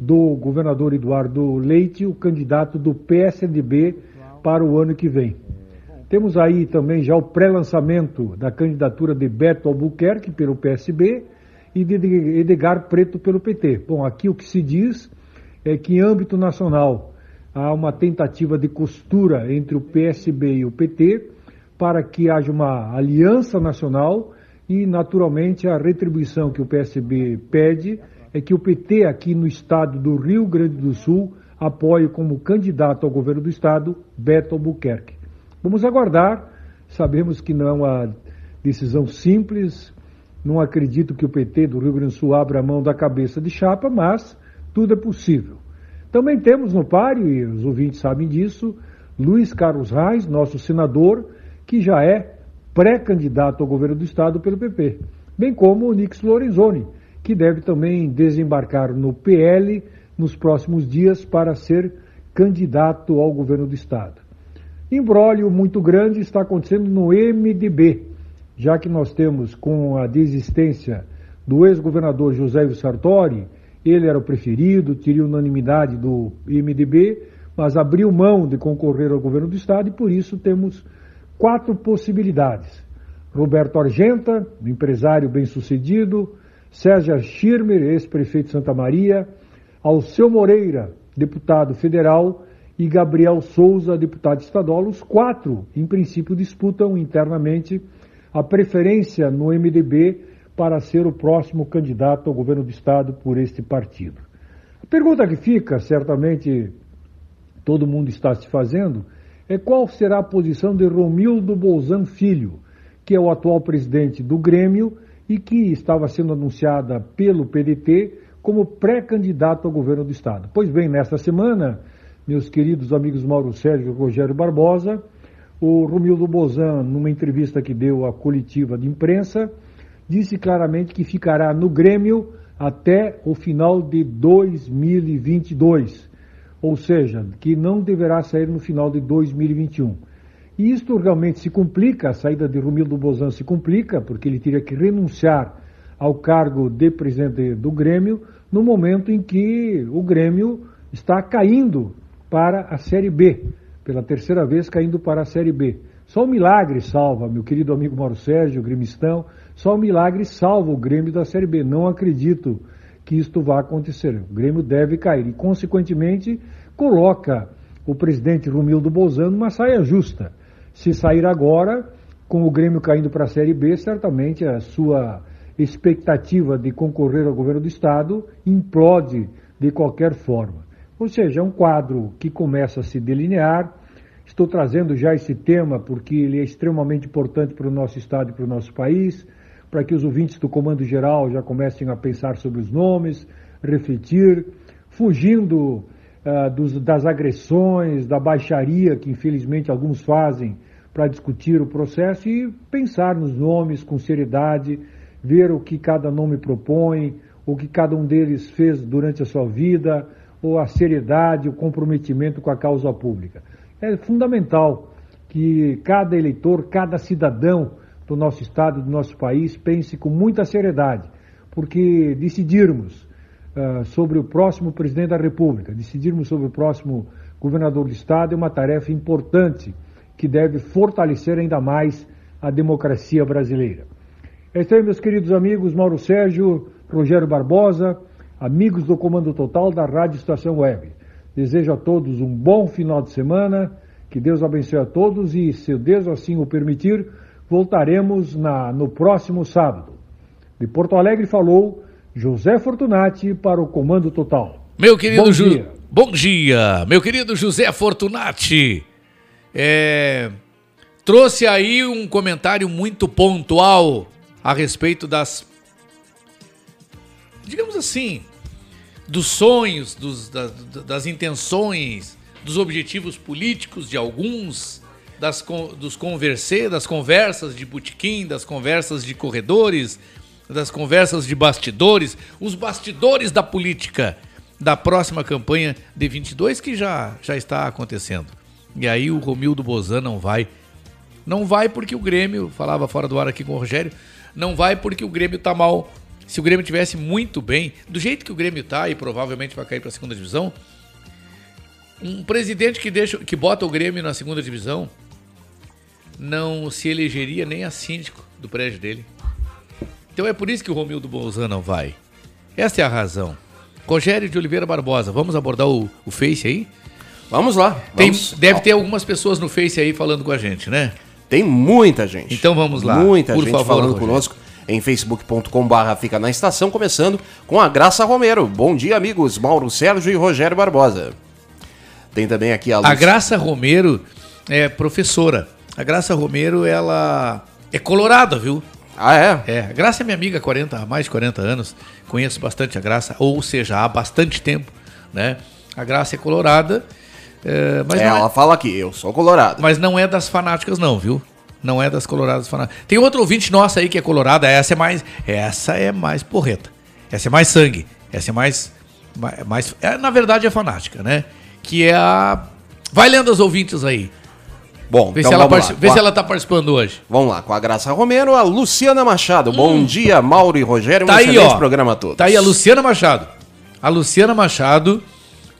do governador Eduardo Leite, o candidato do PSDB para o ano que vem. Temos aí também já o pré-lançamento da candidatura de Beto Albuquerque pelo PSB e de Edgar Preto pelo PT. Bom, aqui o que se diz é que em âmbito nacional há uma tentativa de costura entre o PSB e o PT para que haja uma aliança nacional e, naturalmente, a retribuição que o PSB pede é que o PT aqui no estado do Rio Grande do Sul apoie como candidato ao governo do estado Beto Albuquerque. Vamos aguardar, sabemos que não é uma decisão simples, não acredito que o PT do Rio Grande do Sul abra a mão da cabeça de chapa, mas tudo é possível. Também temos no páreo, e os ouvintes sabem disso, Luiz Carlos Reis, nosso senador, que já é pré-candidato ao governo do estado pelo PP, bem como o Nix Lorenzoni, que deve também desembarcar no PL nos próximos dias para ser candidato ao governo do estado. Embrólio muito grande está acontecendo no MDB, já que nós temos com a desistência do ex-governador José Sartori, ele era o preferido, teria unanimidade do MDB, mas abriu mão de concorrer ao governo do estado e por isso temos quatro possibilidades. Roberto Argenta, empresário bem-sucedido, César Schirmer, ex-prefeito de Santa Maria, Alceu Moreira, deputado federal, e Gabriel Souza, deputado estadual. Os quatro, em princípio, disputam internamente a preferência no MDB para ser o próximo candidato ao governo do estado por este partido. A pergunta que fica, certamente todo mundo está se fazendo, é qual será a posição de Romildo Bolzan Filho, que é o atual presidente do Grêmio e que estava sendo anunciada pelo PDT como pré-candidato ao governo do estado. Pois bem, nesta semana, meus queridos amigos Mauro Sérgio e Rogério Barbosa, o Romildo Bozan, numa entrevista que deu à coletiva de imprensa, disse claramente que ficará no Grêmio até o final de 2022, ou seja, que não deverá sair no final de 2021. E isto realmente se complica, a saída de Romildo Bozan se complica, porque ele teria que renunciar ao cargo de presidente do Grêmio no momento em que o Grêmio está caindo para a Série B, pela terceira vez caindo para a Série B. Só o milagre salva, meu querido amigo Mauro Sérgio, gremistão, só o milagre salva o Grêmio da Série B. Não acredito que isto vá acontecer. O Grêmio deve cair e, consequentemente, coloca o presidente Romildo Bolzano numa saia justa. Se sair agora, com o Grêmio caindo para a Série B, certamente a sua expectativa de concorrer ao governo do Estado implode de qualquer forma. Ou seja, é um quadro que começa a se delinear. Estou trazendo já esse tema porque ele é extremamente importante para o nosso Estado e para o nosso país para que os ouvintes do Comando Geral já comecem a pensar sobre os nomes, refletir, fugindo uh, dos, das agressões, da baixaria que infelizmente alguns fazem para discutir o processo e pensar nos nomes com seriedade, ver o que cada nome propõe, o que cada um deles fez durante a sua vida, ou a seriedade, o comprometimento com a causa pública. É fundamental que cada eleitor, cada cidadão do nosso Estado, do nosso país, pense com muita seriedade, porque decidirmos uh, sobre o próximo presidente da República, decidirmos sobre o próximo governador do Estado é uma tarefa importante que deve fortalecer ainda mais a democracia brasileira. É isso aí, meus queridos amigos, Mauro Sérgio, Rogério Barbosa, amigos do Comando Total da Rádio Estação Web. Desejo a todos um bom final de semana, que Deus abençoe a todos e, se Deus assim o permitir, voltaremos na, no próximo sábado. De Porto Alegre falou José Fortunati para o Comando Total. Meu querido Bom Ju... dia. Bom dia, meu querido José Fortunati. É... Trouxe aí um comentário muito pontual a respeito das. Digamos assim, dos sonhos, dos, das, das intenções, dos objetivos políticos de alguns das, dos conversê, das conversas de botequim, das conversas de corredores, das conversas de bastidores, os bastidores da política da próxima campanha de 22 que já, já está acontecendo. E aí o Romildo Bozan não vai. Não vai porque o Grêmio, falava fora do ar aqui com o Rogério, não vai porque o Grêmio está mal. Se o Grêmio tivesse muito bem, do jeito que o Grêmio está e provavelmente vai cair para a segunda divisão, um presidente que deixa que bota o Grêmio na segunda divisão não se elegeria nem a síndico do prédio dele. Então é por isso que o Romildo Bolzan não vai. Essa é a razão. Rogério de Oliveira Barbosa, vamos abordar o, o Face aí? Vamos lá. Tem, Deve ter algumas pessoas no Face aí falando com a gente, né? Tem muita gente. Então vamos lá. Muita por gente favor, falando Rogério. conosco. em facebook.com.br Fica na Estação, começando com a Graça Romero. Bom dia, amigos. Mauro Sérgio e Rogério Barbosa. Tem também aqui a A Graça Romero é professora. A Graça Romero, ela é colorada, viu? Ah, é? É. A Graça é minha amiga há 40, há mais de 40 anos. Conheço bastante a Graça, ou seja, há bastante tempo, né? A Graça é colorada, é, mas, É, não é, ela fala aqui, eu sou colorado. mas não é das fanáticas não, viu? Não é das coloradas fanáticas. Tem outro ouvinte nossa aí que é colorada, essa é mais, essa é mais porreta. Essa é mais sangue. Essa é mais, mais, mais- é, na verdade é fanática, né? Que é a Vai lendo as ouvintes aí. Bom, Vê, então se, ela vamos vê se ela tá participando hoje. Vamos lá, com a Graça Romero, a Luciana Machado. Bom dia, Mauro e Rogério. Um Tá aí, excelente ó. programa a todos. Tá aí a Luciana Machado. A Luciana Machado,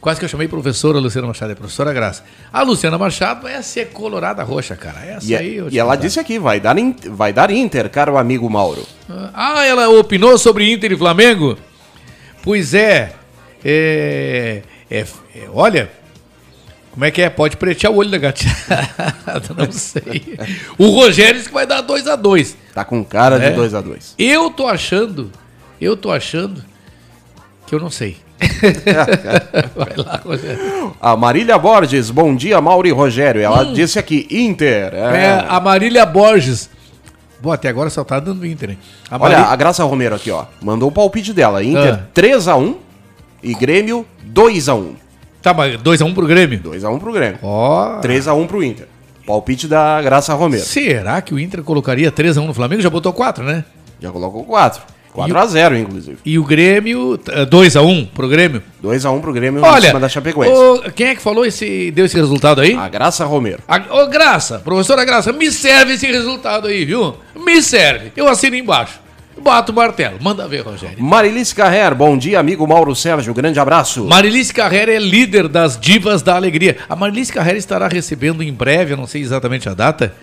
quase que eu chamei professora Luciana Machado, é professora Graça. A Luciana Machado, essa é colorada roxa, cara. Essa E, aí eu te e ela contar. disse aqui, vai dar, in- vai dar Inter, caro amigo Mauro. Ah, ela opinou sobre Inter e Flamengo? Pois é. É. é- é- olha. Como é que é? Pode pretear o olho da gateada, [LAUGHS] não sei. O Rogério disse que vai dar 2 a 2 Tá com cara É. de 2 a 2 Eu tô achando, eu tô achando que eu não sei. [LAUGHS] vai lá, Rogério. A Marília Borges, bom dia, Mauro e Rogério. Ela Hum. disse aqui, Inter. É, É. a Marília Borges. Bom, até agora só tá dando Inter, hein? A Olha, Mari- a Graça Romero aqui, ó. Mandou o palpite dela. Inter Ah. 3x1 e Grêmio 2x1. Tá, mas 2x1 pro Grêmio? 2x1 pro Grêmio. Ó. 3x1 pro Inter. Palpite da Graça Romero. Será que o Inter colocaria 3x1 no Flamengo? Já botou 4, né? Já colocou 4. 4x0, inclusive. E o Grêmio, eh, 2x1 pro Grêmio? 2x1 pro Grêmio em Olha, cima da Chapecoense. ô, quem é que falou esse, deu esse resultado aí? A Graça Romero. A, ô, Graça, professora Graça, me serve esse resultado aí, viu? Me serve. Eu assino embaixo. Bato o martelo. Manda ver, Rogério. Marilice Carrer, bom dia, amigo Mauro Sérgio. Grande abraço. Marilice Carrera é líder das divas da alegria. A Marilice Carrera estará recebendo em breve, eu não sei exatamente a data,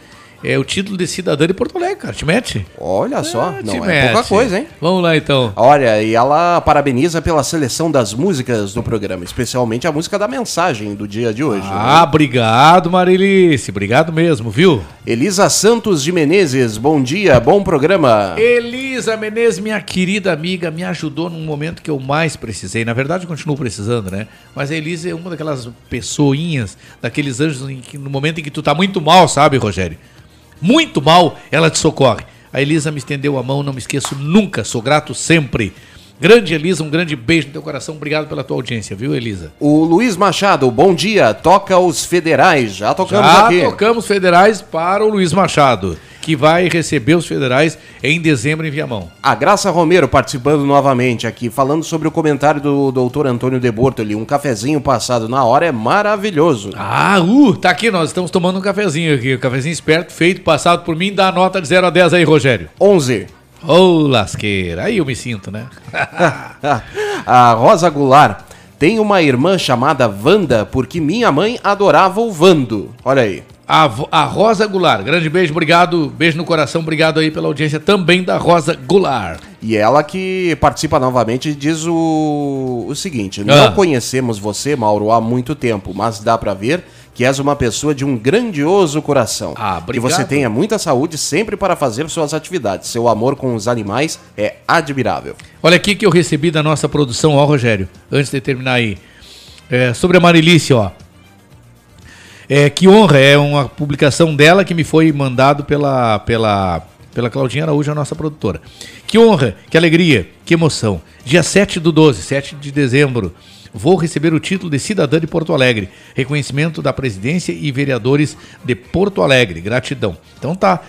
é o título de cidadã de Porto Alegre, cara. Te mete? Olha só, te não é mete. pouca coisa, hein? Vamos lá, então. Olha, e ela parabeniza pela seleção das músicas do programa, especialmente a música da mensagem do dia de hoje. Ah, obrigado, Marilice. Obrigado mesmo, viu? Elisa Santos de Menezes, bom dia, bom programa. Elisa Menezes, minha querida amiga, me ajudou num momento que eu mais precisei. Na verdade, eu continuo precisando, né? Mas a Elisa é uma daquelas pessoinhas, daqueles anjos que, no momento em que tu tá muito mal, sabe, Rogério? Muito mal, ela te socorre. A Elisa me estendeu a mão, não me esqueço nunca, sou grato sempre. Grande Elisa, um grande beijo no teu coração. Obrigado pela tua audiência, viu, Elisa? O Luiz Machado, bom dia, toca os federais, já tocamos Já aqui. tocamos federais para o Luiz Machado, que vai receber os federais em dezembro em Viamão. A Graça Romero participando novamente aqui, falando sobre o comentário do doutor Antônio de Bortoli. Um cafezinho passado na hora é maravilhoso. Ah, uh, tá aqui, nós estamos tomando um cafezinho aqui. Um cafezinho esperto, feito, passado por mim. Dá a nota de 0 a 10 aí, Rogério. 11. Ô, lasqueira. Aí eu me sinto, né? [LAUGHS] [LAUGHS] a Rosa Goulart tem uma irmã chamada Wanda porque minha mãe adorava o Vando. Olha aí. A, a Rosa Goulart. Grande beijo, obrigado. Beijo no coração, obrigado aí pela audiência também da Rosa Goulart. E ela que participa novamente diz o, o seguinte: Não Ah. conhecemos você, Mauro, há muito tempo, mas dá pra ver que és uma pessoa de um grandioso coração. Ah, que você tenha muita saúde sempre para fazer suas atividades. Seu amor com os animais é admirável. Olha aqui que eu recebi da nossa produção, ó, Rogério, antes de terminar aí. É, sobre a Marilice, ó. É, que honra, é uma publicação dela que me foi mandado pela, pela, pela Claudinha Araújo, a nossa produtora. Que honra, que alegria, que emoção. Dia 7 do 12, 7 de dezembro, vou receber o título de cidadã de Porto Alegre. Reconhecimento da presidência e vereadores de Porto Alegre. Gratidão. Então tá.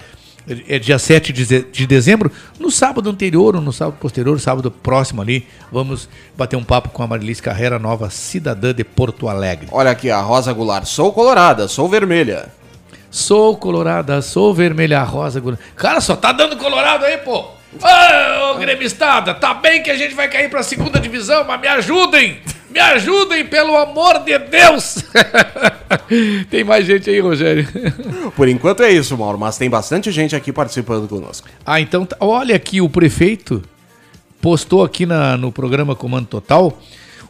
É dia 7 de ze- de dezembro. No sábado anterior ou no sábado posterior, sábado próximo ali, vamos bater um papo com a Marilice Carreira, nova cidadã de Porto Alegre. Olha aqui, a Rosa Goulart. Sou colorada, sou vermelha. Sou colorada, sou vermelha, rosa. gol- Cara, só tá dando colorado aí, pô. Ô, ô, gremistada, tá bem que a gente vai cair pra segunda divisão, mas me ajudem! Me ajudem, pelo amor de Deus! [LAUGHS] Tem mais gente aí, Rogério. Por enquanto é isso, Mauro, mas tem bastante gente aqui participando conosco. Ah, então, tá- olha aqui, o prefeito postou aqui na, no programa Comando Total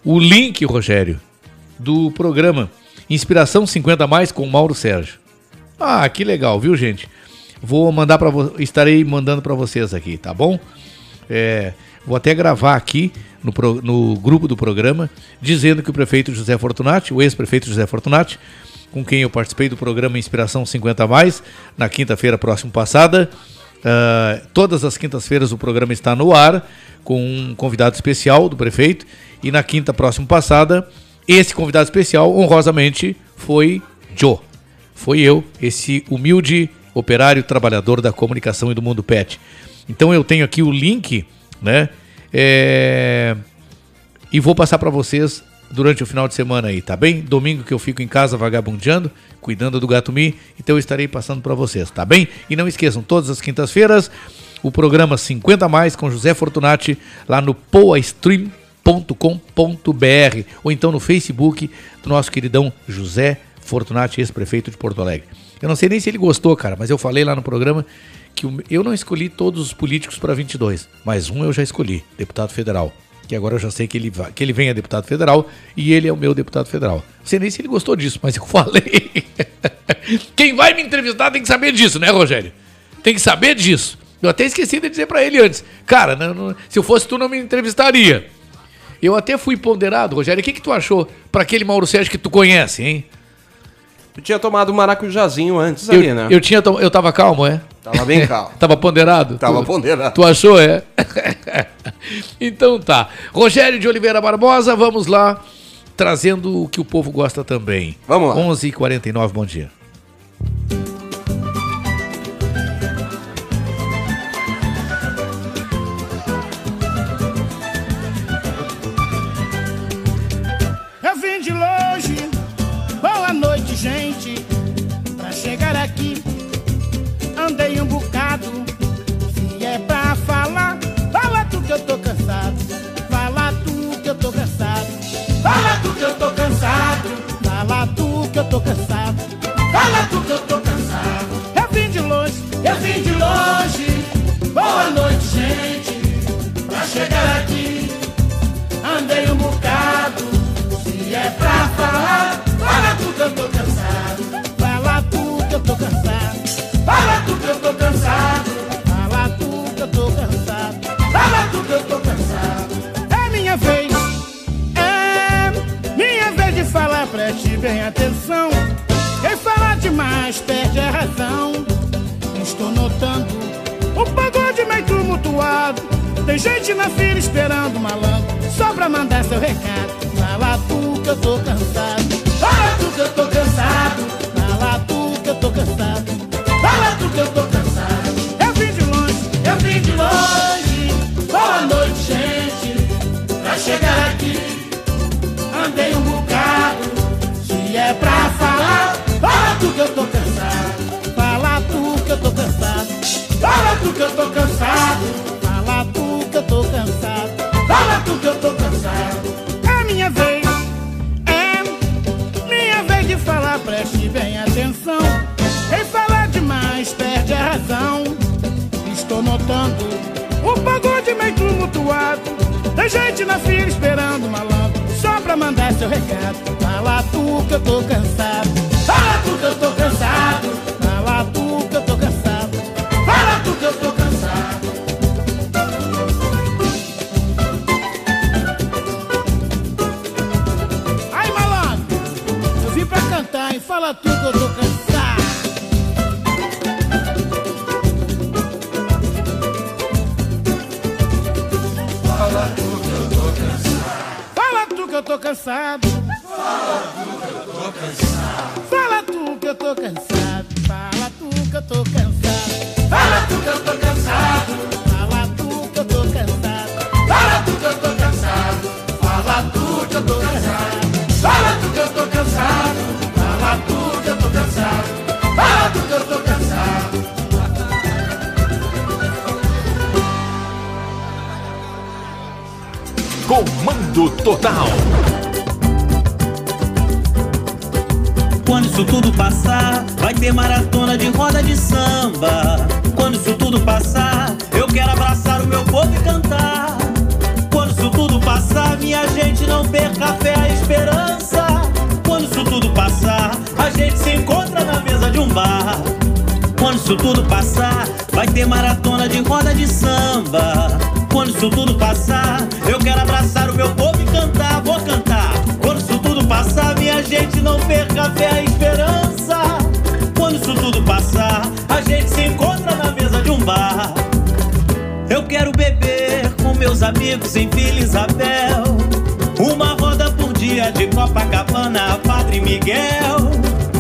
o link, Rogério, do programa Inspiração 50 Mais com Mauro Sérgio. Ah, que legal, viu, gente? Vou mandar para estarei mandando para vocês aqui, tá bom? É, vou até gravar aqui no, pro, no grupo do programa, dizendo que o prefeito José Fortunati, o ex-prefeito José Fortunati, com quem eu participei do programa Inspiração 50 Mais, na quinta-feira próxima passada. Uh, todas as quintas-feiras o programa está no ar, com um convidado especial do prefeito. E na quinta próxima passada, esse convidado especial, honrosamente, foi Joe. Foi eu, esse humilde operário trabalhador da comunicação e do mundo pet. Então eu tenho aqui o link, né? É... E vou passar para vocês durante o final de semana aí, tá bem? Domingo que eu fico em casa vagabundeando, cuidando do gato mi, então eu estarei passando para vocês, tá bem? E não esqueçam, todas as quintas-feiras, o programa 50 mais com José Fortunati lá no poastream.com.br ou então no Facebook do nosso queridão José Fortunati, ex-prefeito de Porto Alegre. Eu não sei nem se ele gostou, cara, mas eu falei lá no programa que eu não escolhi todos os políticos para 22, mas um eu já escolhi, deputado federal. Que agora eu já sei que ele, que ele vem a deputado federal e ele é o meu deputado federal. Não sei nem se ele gostou disso, mas eu [LAUGHS] falei. Quem vai me entrevistar tem que saber disso, né, Rogério? Tem que saber disso. Eu até esqueci de dizer para ele antes. Cara, não, não, se eu fosse tu, não me entrevistaria. Eu até fui ponderado, Rogério. O que, que tu achou para aquele Mauro Sérgio que tu conhece, hein? Tu tinha tomado um maracujazinho antes eu, ali, né? Eu, tinha eu tava calmo, é? Tava bem [LAUGHS] calmo. tava ponderado? Tava tu, ponderado. Tu achou, é? [LAUGHS] então tá. Rogério de Oliveira Barbosa, vamos lá, trazendo o que o povo gosta também. Vamos lá. 11h49, bom dia. Gente. Pra chegar aqui, andei um bocado. Se é pra falar, fala tu que eu tô cansado. Fala tu que eu tô cansado. Fala tu que eu tô cansado. Fala tu que eu tô cansado. Fala tu que eu tô cansado. Eu vim de longe, eu vim de longe. Boa noite, gente. Pra chegar aqui, bem atenção. Quem fala demais perde a razão. Estou notando o pagode meio tumultuado. Tem gente na fila esperando malandro só pra mandar seu recado. Fala tu que eu tô cansado. Que eu tô cansado. Fala tu que eu tô cansado. Fala tu que eu tô cansado. É minha vez. É minha vez de falar, preste bem atenção. Quem fala demais perde a razão. Estou notando o pagode meio tumultuado. Tem gente na fila esperando malandro só pra mandar seu recado. Fala tu que eu tô cansado. Fala tu que eu tô cansado. Que eu tô cansado. Fala tu que eu tô cansado. Fala tu que eu tô cansado. Fala tu que eu tô cansado. Fala tu que eu tô cansado. Fala tu que eu tô cansado. Fala tu que eu tô cansado. Fala tu que eu tô cansado. Fala tu que eu tô cansado. Fala tu Comando Total. Quando isso tudo passar, vai ter maratona de roda de samba. Quando isso tudo passar, eu quero abraçar o meu povo e cantar. Quando isso tudo passar, minha gente não perca a fé, a esperança. Quando isso tudo passar, a gente se encontra na mesa de um bar. Quando isso tudo passar, vai ter maratona de roda de samba. Quando isso tudo passar, eu quero abraçar o meu povo e cantar, vou cantar. Quando isso tudo passar, minha gente não perca a fé, a esperança. Quando isso tudo passar, a gente se encontra na mesa de um bar. Eu quero beber com meus amigos em Vila Isabel. Uma roda por dia de Copacabana, Padre Miguel.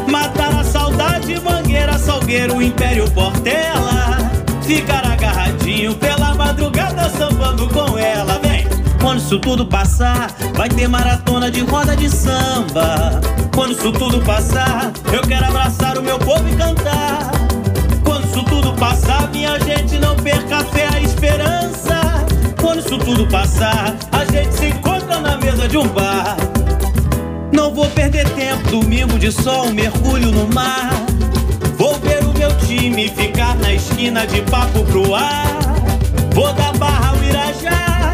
Matar a saudade, Mangueira, Salgueiro, Império Portela. Ficar agarradinho pela madrugada, sambando com ela, vem. Quando isso tudo passar, vai ter maratona de roda de samba. Quando isso tudo passar, eu quero abraçar o meu povo e cantar. Quando isso tudo passar, minha gente não perca a fé, a esperança. Quando isso tudo passar, a gente se encontra na mesa de um bar. Não vou perder tempo, domingo de sol, mergulho no mar. Vou ver o meu time ficar na esquina de papo pro ar. Vou da Barra ao Irajá,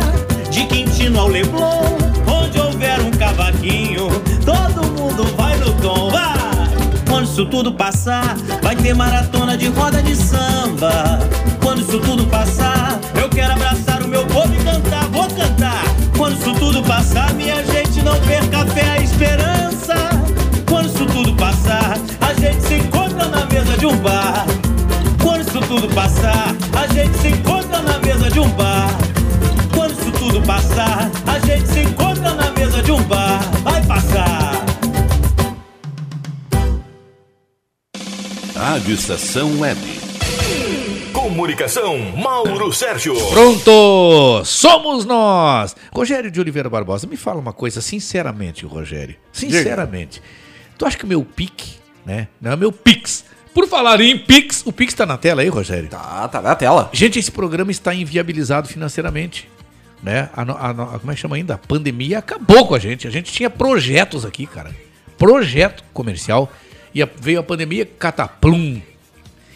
de Quintino ao Leblon. Onde houver um cavaquinho, todo mundo vai no tom, vai! Quando isso tudo passar, vai ter maratona de roda de samba. Quando isso tudo passar, eu quero abraçar o meu povo e cantar, vou cantar. Quando isso tudo passar, minha gente não perca a fé, a esperança. Quando isso tudo passar, a gente se encontra na mesa de um bar. Quando isso tudo passar, a gente se encontra na mesa de um bar. Quando isso tudo passar, a gente se encontra na mesa de um bar. Vai passar. Rádio Estação Web. Comunicação, Mauro Sérgio. Pronto! Somos nós! Rogério de Oliveira Barbosa, me fala uma coisa, sinceramente, Rogério. Sinceramente. Tu acha que o meu pique, né? Não é meu pix. Por falar em pix, o pix tá na tela aí, Rogério? Tá, tá na tela. Gente, esse programa está inviabilizado financeiramente. Né? A, a no- como é que chama ainda? A pandemia acabou com a gente. A gente tinha projetos aqui, cara. Projeto comercial. E a- veio a pandemia, cataplum.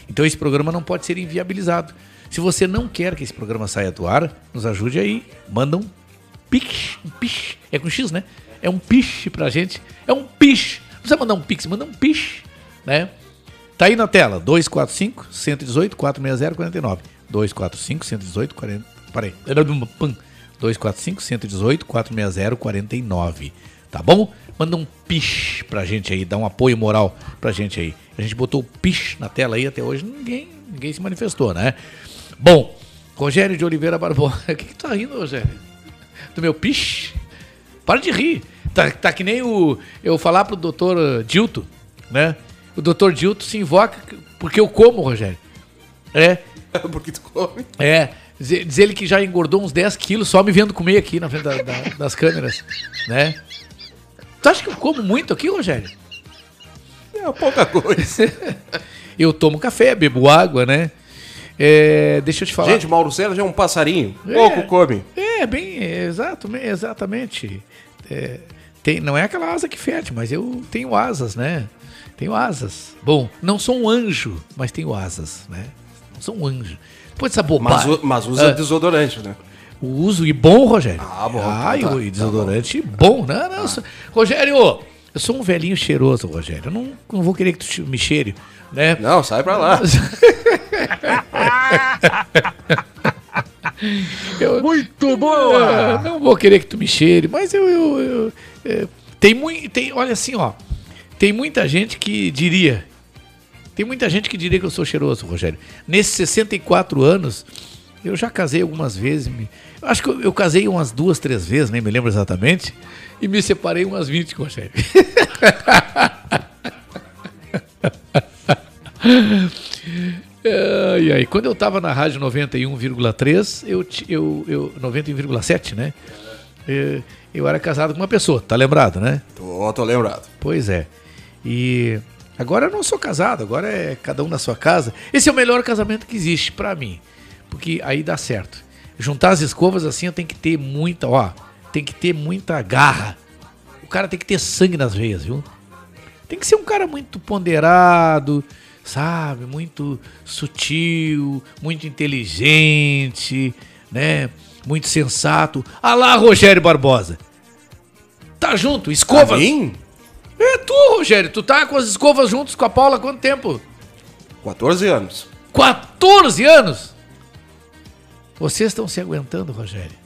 Então esse programa não pode ser inviabilizado. Se você não quer que esse programa saia do ar, nos ajude aí. Manda um pix, um pix. É com X, né? É um pix pra gente. É um pix. Não precisa mandar um pix, manda um pix, né? Tá aí na tela, 245 118 460 49. 245 118 40. Parei. Pum. 245 118 460 49. Tá bom? Manda um pix pra gente aí, dá um apoio moral pra gente aí. A gente botou o pix na tela aí até hoje, ninguém, ninguém se manifestou, né? Bom, Rogério de Oliveira Barbosa. [LAUGHS] O que, que tá rindo, Rogério? Do meu pix? Para de rir. Tá, tá que nem o. Eu falar pro doutor Dilto, né? O doutor Dilto se invoca porque eu como, Rogério. É. [LAUGHS] porque tu come. É. Diz, diz ele que já engordou uns 10 quilos só me vendo comer aqui na frente da- da- das câmeras, né? Tu acha que eu como muito aqui, Rogério? É pouca coisa. [LAUGHS] eu tomo café, bebo água, né? É, deixa eu te falar. Gente, Mauro Sérgio é um passarinho. É. Pouco come. É, bem, é, exato, me- exatamente. É, tem, não é aquela asa que fede, mas eu tenho asas, né? Tenho asas. Bom, não sou um anjo, mas tenho asas, né? Não sou um anjo. Depois dessa Mas, bobagem. u- mas usa Ah, desodorante, né? o uso e bom, Rogério. Ah, bom. Ah, tá, e desodorante bom. Não, não. eu sou- Rogério, eu sou um velhinho cheiroso, Rogério. Eu não, não vou querer que tu me cheire, né? Não, sai pra lá. [LAUGHS] Muito boa! Não vou querer que tu me cheire, mas eu. eu, eu- é, tem muito. Tem, olha assim, ó. Tem muita gente que diria. Tem muita gente que diria que eu sou cheiroso, Rogério. Nesses 64 anos, eu já casei algumas vezes. Me, acho que eu, eu casei umas duas, três vezes, nem me lembro exatamente. E me separei umas 20, Rogério. [LAUGHS] Ai, ai. Quando eu tava na rádio 91,3, eu, eu, eu 91,7, né? Eu, eu era casado com uma pessoa, tá lembrado, né? Tô, tô lembrado. Pois é. E agora eu não sou casado, agora é cada um na sua casa. Esse é o melhor casamento que existe pra mim, porque aí dá certo. Juntar as escovas assim, eu tenho que ter muita, ó, tem que ter muita garra. O cara tem que ter sangue nas veias, viu? Tem que ser um cara muito ponderado, sabe? Muito sutil, muito inteligente, né? Muito sensato. Ah lá, Rogério Barbosa. Tá junto, escovas. A mim? É tu, Rogério. Tu tá com as escovas juntos com a Paula há quanto tempo? 14 anos. 14 anos? Vocês estão se aguentando, Rogério?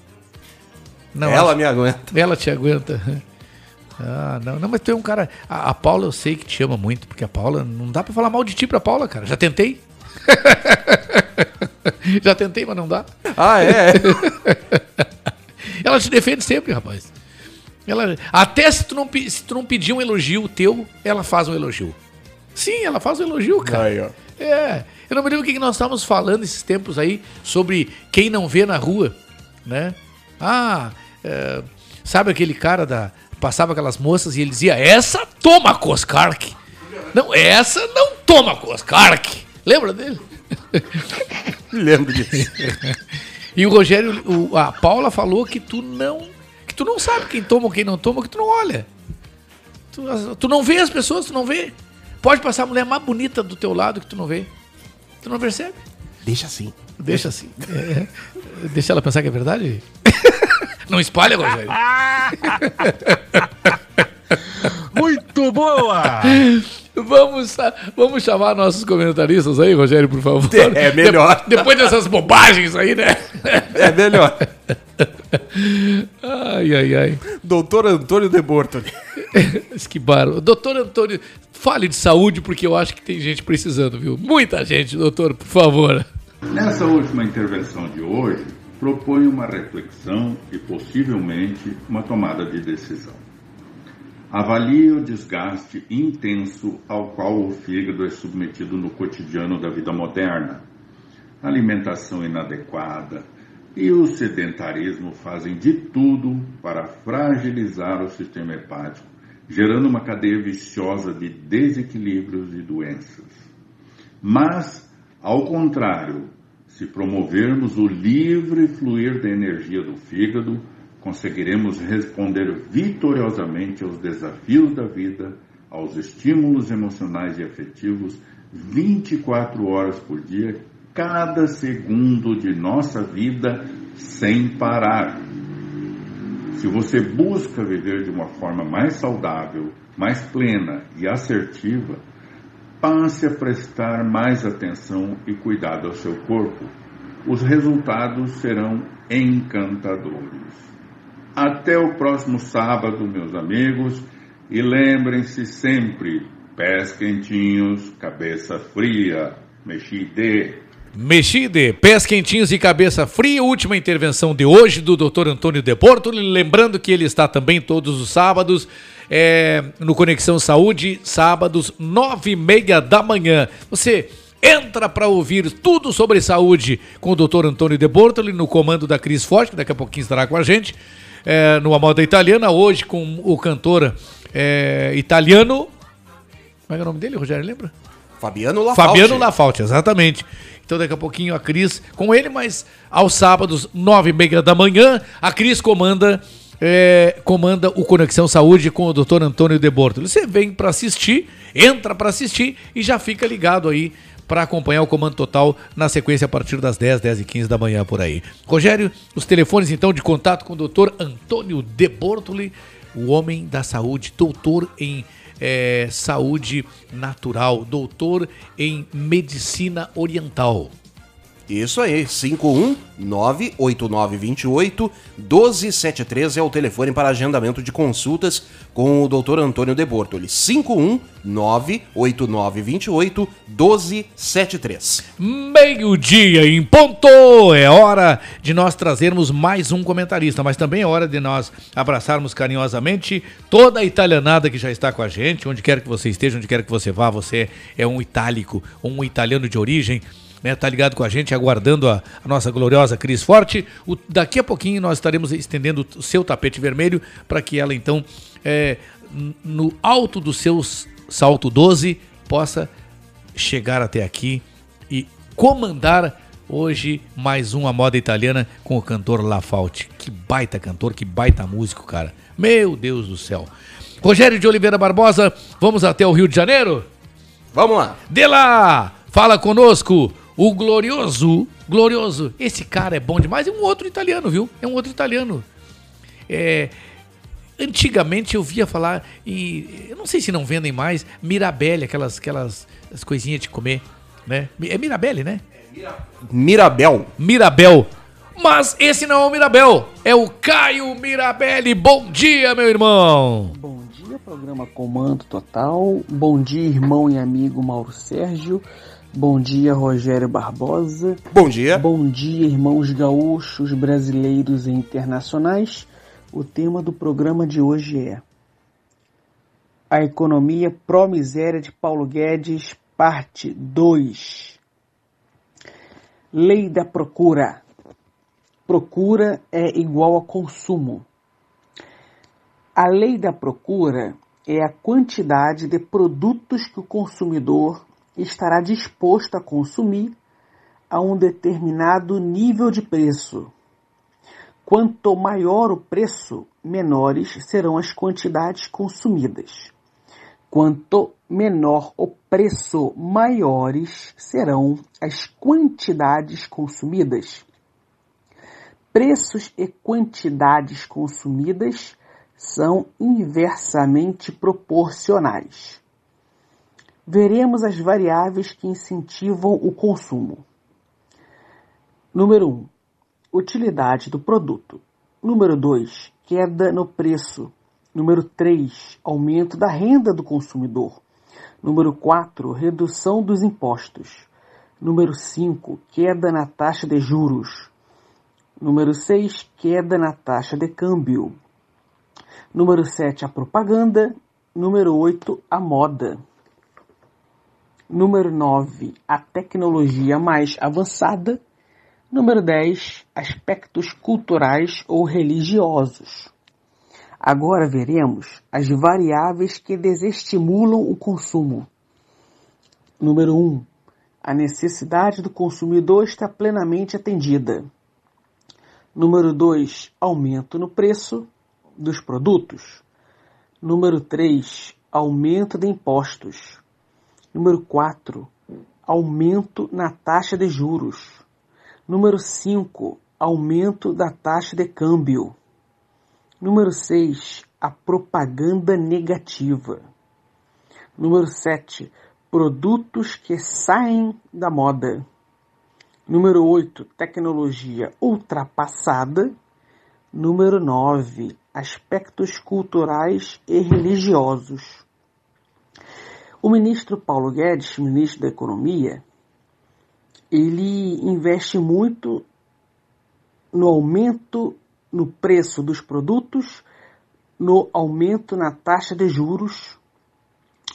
Ela acho- me aguenta. Ela te aguenta. [LAUGHS] Ah, não, não, mas tu é um cara. A, a Paula eu sei que te ama muito, porque a Paula. Não dá pra falar mal de ti pra Paula, cara. Já tentei. [LAUGHS] Já tentei, mas não dá. Ah, é? [LAUGHS] ela te defende sempre, rapaz. Ela, até se tu, não, se tu não pedir um elogio teu, ela faz um elogio. Sim, ela faz um elogio, cara. Aí, ó. É. Eu não me lembro o que que nós estávamos falando esses tempos aí sobre quem não vê na rua, né? Ah, é, sabe aquele cara da. Passava aquelas moças e ele dizia: Essa toma Coscark. Não, essa não toma Coscark. Lembra dele? [LAUGHS] Lembro disso. [LAUGHS] E o Rogério, o- a Paula falou que tu não. Tu não sabe quem toma ou quem não toma, que tu não olha. Tu, tu não vê as pessoas, tu não vê. Pode passar a mulher mais bonita do teu lado que tu não vê. Tu não percebe. Deixa assim. Deixa assim. É. Deixa ela pensar que é verdade. [LAUGHS] Não espalha, Rogério. [LAUGHS] [LAUGHS] Muito boa! Vamos, vamos chamar nossos comentaristas aí, Rogério, por favor. É melhor. De- depois dessas bobagens aí, né? É melhor. Ai, ai, ai. Doutor Antônio de Bortoli. [LAUGHS] que. Doutor Antônio, fale de saúde, porque eu acho que tem gente precisando, viu? Muita gente, doutor, por favor. Nessa última intervenção de hoje, propõe uma reflexão e possivelmente uma tomada de decisão. Avalie o desgaste intenso ao qual o fígado é submetido no cotidiano da vida moderna. Alimentação inadequada e o sedentarismo fazem de tudo para fragilizar o sistema hepático, gerando uma cadeia viciosa de desequilíbrios e doenças. Mas, ao contrário, se promovermos o livre fluir da energia do fígado, conseguiremos responder vitoriosamente aos desafios da vida, aos estímulos emocionais e afetivos 24 horas por dia, cada segundo de nossa vida, sem parar. Se você busca viver de uma forma mais saudável, mais plena e assertiva, passe a prestar mais atenção e cuidado ao seu corpo. Os resultados serão encantadores. Até o próximo sábado, meus amigos, e lembrem-se sempre: pés quentinhos, cabeça fria, mexide. Mexide, pés quentinhos e cabeça fria, última intervenção de hoje do Dr. Antônio De Porto. Lembrando que ele está também todos os sábados é, no Conexão Saúde, sábados, nove e meia da manhã. Você entra para ouvir tudo sobre saúde com o Dr. Antônio De Bortoli no comando da Cris Forte, que daqui a pouquinho estará com a gente, é, numa moda italiana, hoje com o cantor é, italiano. Como é, é o nome dele, Rogério? Lembra? Fabiano Lafalte. Fabiano Lafalte, exatamente. Então daqui a pouquinho a Cris com ele, mas aos sábados, nove e meia da manhã, a Cris comanda é, comanda o Conexão Saúde com o Dr. Antônio De Bortoli. Você vem para assistir, entra para assistir e já fica ligado aí para acompanhar o Comando Total na sequência a partir das 10, 10 e 15 da manhã por aí. Rogério, os telefones então de contato com o Dr. Antônio De Bortoli, o homem da saúde, doutor em é, saúde natural, doutor em medicina oriental. Isso aí, 5198928 1273 é o telefone para agendamento de consultas com o Dr. Antônio De Bortoli. 5198928 1273. Meio-dia em ponto! É hora de nós trazermos mais um comentarista, mas também é hora de nós abraçarmos carinhosamente toda a italianada que já está com a gente, onde quer que você esteja, onde quer que você vá, você é um itálico, um italiano de origem. Né, tá ligado com a gente, aguardando a, a nossa gloriosa Cris Forte. O- daqui a pouquinho nós estaremos estendendo o seu tapete vermelho para que ela então, é, no alto do seu salto 12, possa chegar até aqui e comandar hoje mais uma moda italiana com o cantor Lafalte. Que baita cantor, que baita músico, cara. Meu Deus do céu. Rogério de Oliveira Barbosa, vamos até o Rio de Janeiro? Vamos lá. De lá, fala conosco o glorioso, glorioso. Esse cara é bom demais. É um outro italiano, viu? É um outro italiano. É, antigamente eu via falar e eu não sei se não vendem mais Mirabelle, aquelas aquelas as coisinhas de comer. né? É Mirabelle, né? Mirabel. Mirabel. Mas esse não é o Mirabel, é o Caio Mirabelli. Bom dia, meu irmão. Bom dia, programa Comando Total. Bom dia, irmão e amigo Mauro Sérgio. Bom dia, Rogério Barbosa. Bom dia. Bom dia, irmãos gaúchos, brasileiros e internacionais. O tema do programa de hoje é A Economia Pró-Miséria de Paulo Guedes, parte 2. Lei da Procura. Procura é igual a consumo. A lei da procura é a quantidade de produtos que o consumidor estará disposto a consumir a um determinado nível de preço. Quanto maior o preço, menores serão as quantidades consumidas. Quanto menor o preço, maiores serão as quantidades consumidas. Preços e quantidades consumidas são inversamente proporcionais. Veremos as variáveis que incentivam o consumo. Número 1. Um, utilidade do produto. Número 2. Queda no preço. Número 3. Aumento da renda do consumidor. Número 4. Redução dos impostos. Número 5. Queda na taxa de juros. Número 6. Queda na taxa de câmbio. Número 7. A propaganda. Número 8. A moda. Número 9. A tecnologia mais avançada. Número 10. Aspectos culturais ou religiosos. Agora veremos as variáveis que desestimulam o consumo. Número 1. A necessidade do consumidor está plenamente atendida. Número 2. Aumento no preço dos produtos. Número 3. Aumento de impostos. Número 4. Aumento na taxa de juros. Número 5. Aumento da taxa de câmbio. Número 6. A propaganda negativa. Número 7. Produtos que saem da moda. Número 8. Tecnologia ultrapassada. Número 9. Aspectos culturais e religiosos. O ministro Paulo Guedes, ministro da Economia, ele investe muito no aumento no preço dos produtos, no aumento na taxa de juros.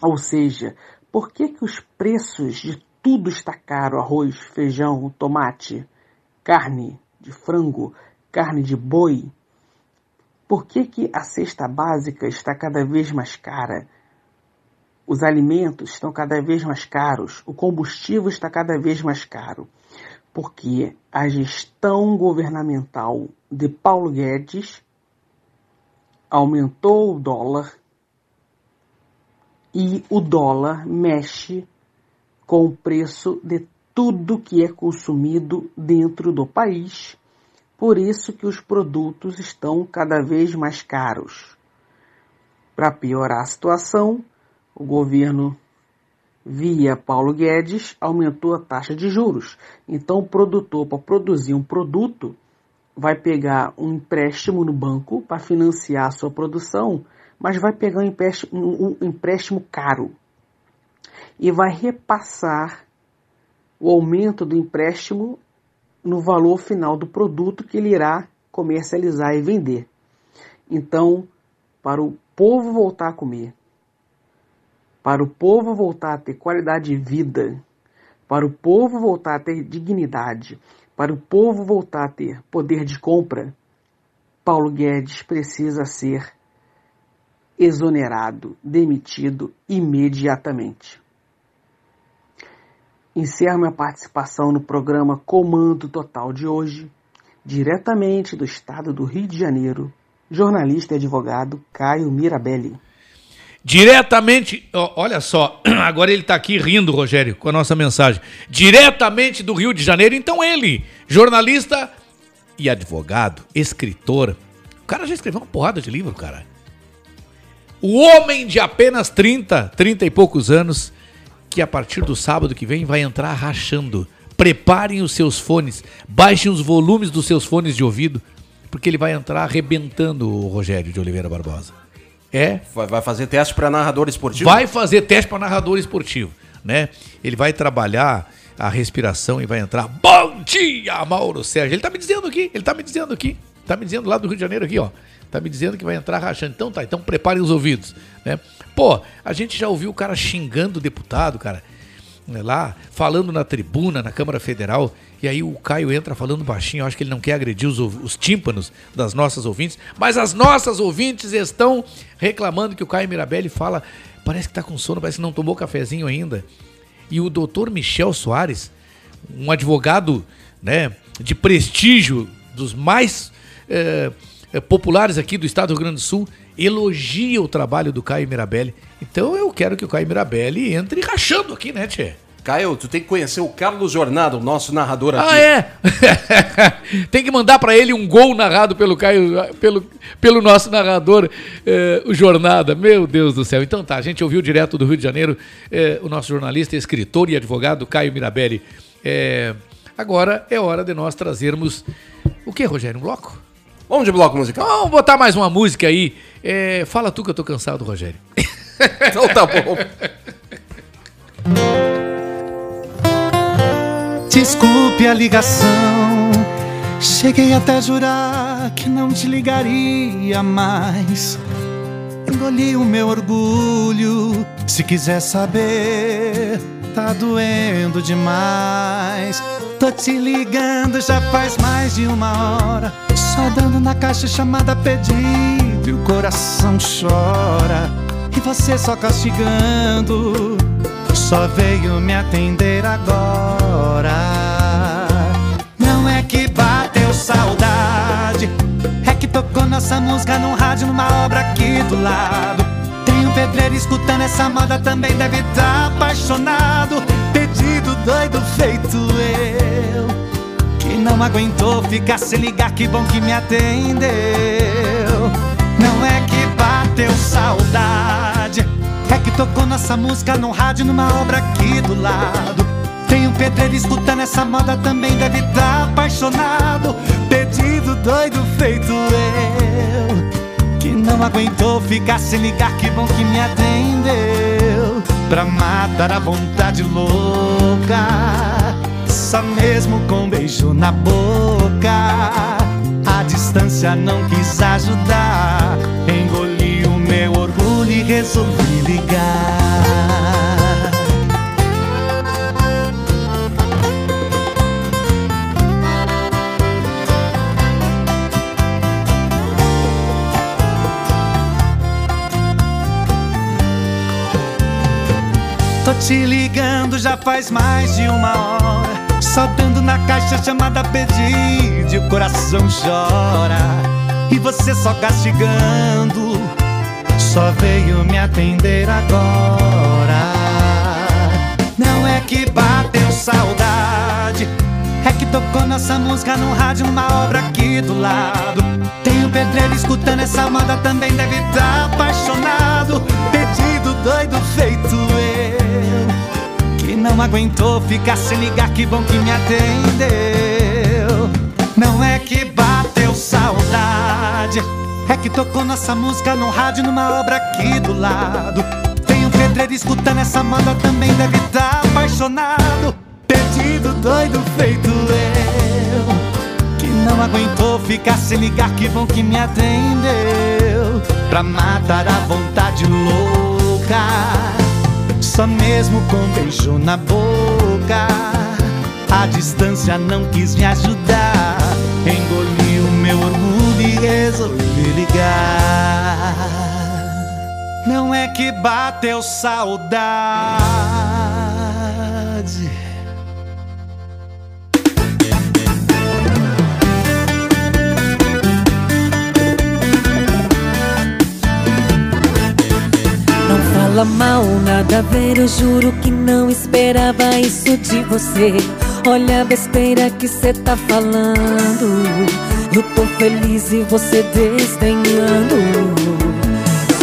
Ou seja, por que, que os preços de tudo está caro? Arroz, feijão, tomate, carne de frango, carne de boi. Por que, que a cesta básica está cada vez mais cara? Os alimentos estão cada vez mais caros, o combustível está cada vez mais caro, porque a gestão governamental de Paulo Guedes aumentou o dólar e o dólar mexe com o preço de tudo que é consumido dentro do país. Por isso que os produtos estão cada vez mais caros. Para piorar a situação, o governo, via Paulo Guedes, aumentou a taxa de juros. Então, o produtor, para produzir um produto, vai pegar um empréstimo no banco para financiar a sua produção, mas vai pegar um empréstimo, um empréstimo caro e vai repassar o aumento do empréstimo no valor final do produto que ele irá comercializar e vender. Então, para o povo voltar a comer, para o povo voltar a ter qualidade de vida, para o povo voltar a ter dignidade, para o povo voltar a ter poder de compra, Paulo Guedes precisa ser exonerado, demitido imediatamente. Encerro minha participação no programa Comando Total de hoje, diretamente do estado do Rio de Janeiro, jornalista e advogado Caio Mirabelli. Diretamente, olha só, [CLEARS THROAT] agora ele está aqui rindo, Rogério, com a nossa mensagem. Diretamente do Rio de Janeiro, então ele, jornalista e advogado, escritor. O cara já escreveu uma porrada de livro, cara. O homem de apenas 30, 30 e poucos anos, que a partir do sábado que vem vai entrar rachando. Preparem os seus fones, baixem os volumes dos seus fones de ouvido, porque ele vai entrar arrebentando o Rogério de Oliveira Barbosa. É. Vai, fazer teste para narrador esportivo? Vai fazer teste para narrador esportivo, né? Ele vai trabalhar a respiração e vai entrar. Bom dia, Mauro Sérgio. Ele tá me dizendo aqui, ele tá me dizendo aqui, tá me dizendo lá do Rio de Janeiro aqui, ó. Tá me dizendo que vai entrar rachando. Então tá, então preparem os ouvidos, né? Pô, a gente já ouviu o cara xingando o deputado, cara, lá, falando na tribuna, na Câmara Federal, e aí o Caio entra falando baixinho, acho que ele não quer agredir os, os tímpanos das nossas ouvintes, mas as nossas ouvintes estão reclamando que o Caio Mirabelli fala, parece que tá com sono, parece que não tomou cafezinho ainda. E o doutor Michel Soares, um advogado né, de prestígio, dos mais eh, populares aqui do estado do Rio Grande do Sul, elogia o trabalho do Caio Mirabelli. Então eu quero que o Caio Mirabelli entre rachando aqui, né, Tchê? Caio, tu tem que conhecer o Carlos Jornado, nosso narrador aqui. Ah, é? [LAUGHS] Tem que mandar pra ele um gol narrado pelo Caio, pelo, pelo nosso narrador, eh, o Jornada. Meu Deus do céu. Então tá, a gente ouviu direto do Rio de Janeiro eh, o nosso jornalista, escritor e advogado Caio Mirabelli. Eh, agora é hora de nós trazermos. O que, Rogério? Um bloco? Vamos de bloco musical. Vamos botar mais uma música aí. Eh, fala tu que eu tô cansado, Rogério. [LAUGHS] então tá bom. Desculpe a ligação. Cheguei até a jurar que não te ligaria mais. Engoli o meu orgulho. Se quiser saber, tá doendo demais. Tô te ligando já faz mais de uma hora. Só dando na caixa chamada pedido e o coração chora. E você só castigando. Só veio me atender agora. Não é que bateu saudade, é que tocou nossa música num rádio numa obra aqui do lado. Tem um pedreiro escutando essa moda também deve estar apaixonado. Pedido doido feito eu, que não aguentou ficar sem ligar, que bom que me atendeu. Não é que bateu saudade. É que tocou nossa música num rádio numa obra aqui do lado. Tem um pedreiro escutando essa moda também deve estar apaixonado. Pedido doido feito eu, não aguentou ficar sem ligar, que bom que me atendeu. Pra matar a vontade louca, só mesmo com um beijo na boca. A distância não quis ajudar, engoli o meu orgulho e resolvi ligar. Tô te ligando já faz mais de uma hora. Só dando na caixa chamada pedido o coração chora. E você só castigando. Só veio me atender agora. Não é que bateu saudade. É que tocou nossa música num rádio, uma obra aqui do lado. Tem um pedreiro escutando essa moda também deve estar apaixonado. Pedido doido feito eu, que não aguentou ficar sem ligar, que bom que me atendeu. Não é que bateu saudade, é que tocou nossa música num rádio, numa obra aqui do lado. Tem um pedreiro escutando essa moda também deve estar apaixonado. Pedido doido feito eu, que não aguentou ficar sem ligar, que bom que me atendeu. Pra matar a vontade louca, só mesmo com beijo na boca. A distância não quis me ajudar, engoli o meu orgulho e resolvi ligar. Não é que bateu saudade. Fala mal, nada a ver, eu juro que não esperava isso de você. Olha a besteira que cê tá falando. Eu tô feliz e você desdenhando.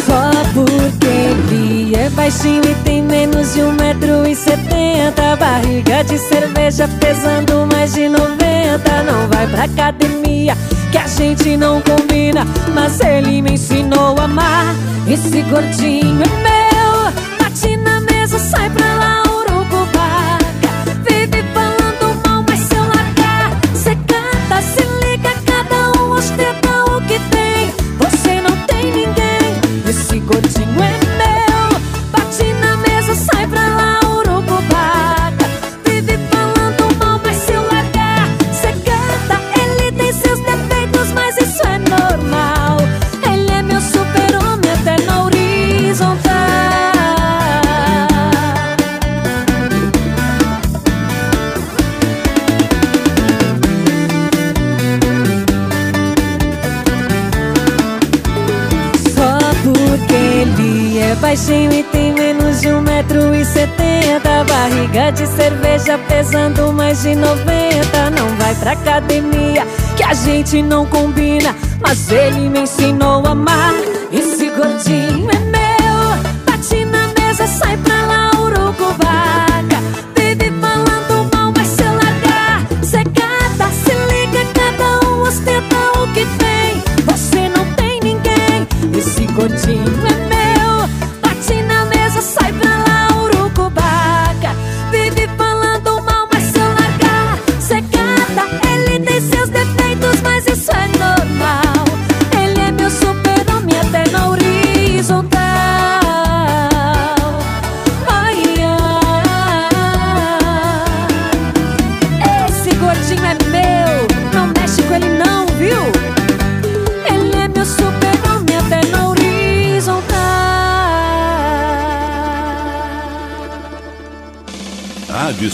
Só porque ele é baixinho e tem menos de um metro e setenta Barriga de cerveja pesando mais de noventa Não vai pra academia que a gente não combina Mas ele me ensinou a amar Esse gordinho é meu na mesa, sai pra lá, baixinho e tem menos de um metro e setenta. Barriga de cerveja pesando mais de noventa. Não vai pra academia que a gente não combina. Mas ele me ensinou a amar. Esse gordinho é meu. Bate na mesa, sai pra lá, urucubaca Vive falando mal, mas se largar Cê se liga, cada um ostenta o que tem. Você não tem ninguém. Esse gordinho é meu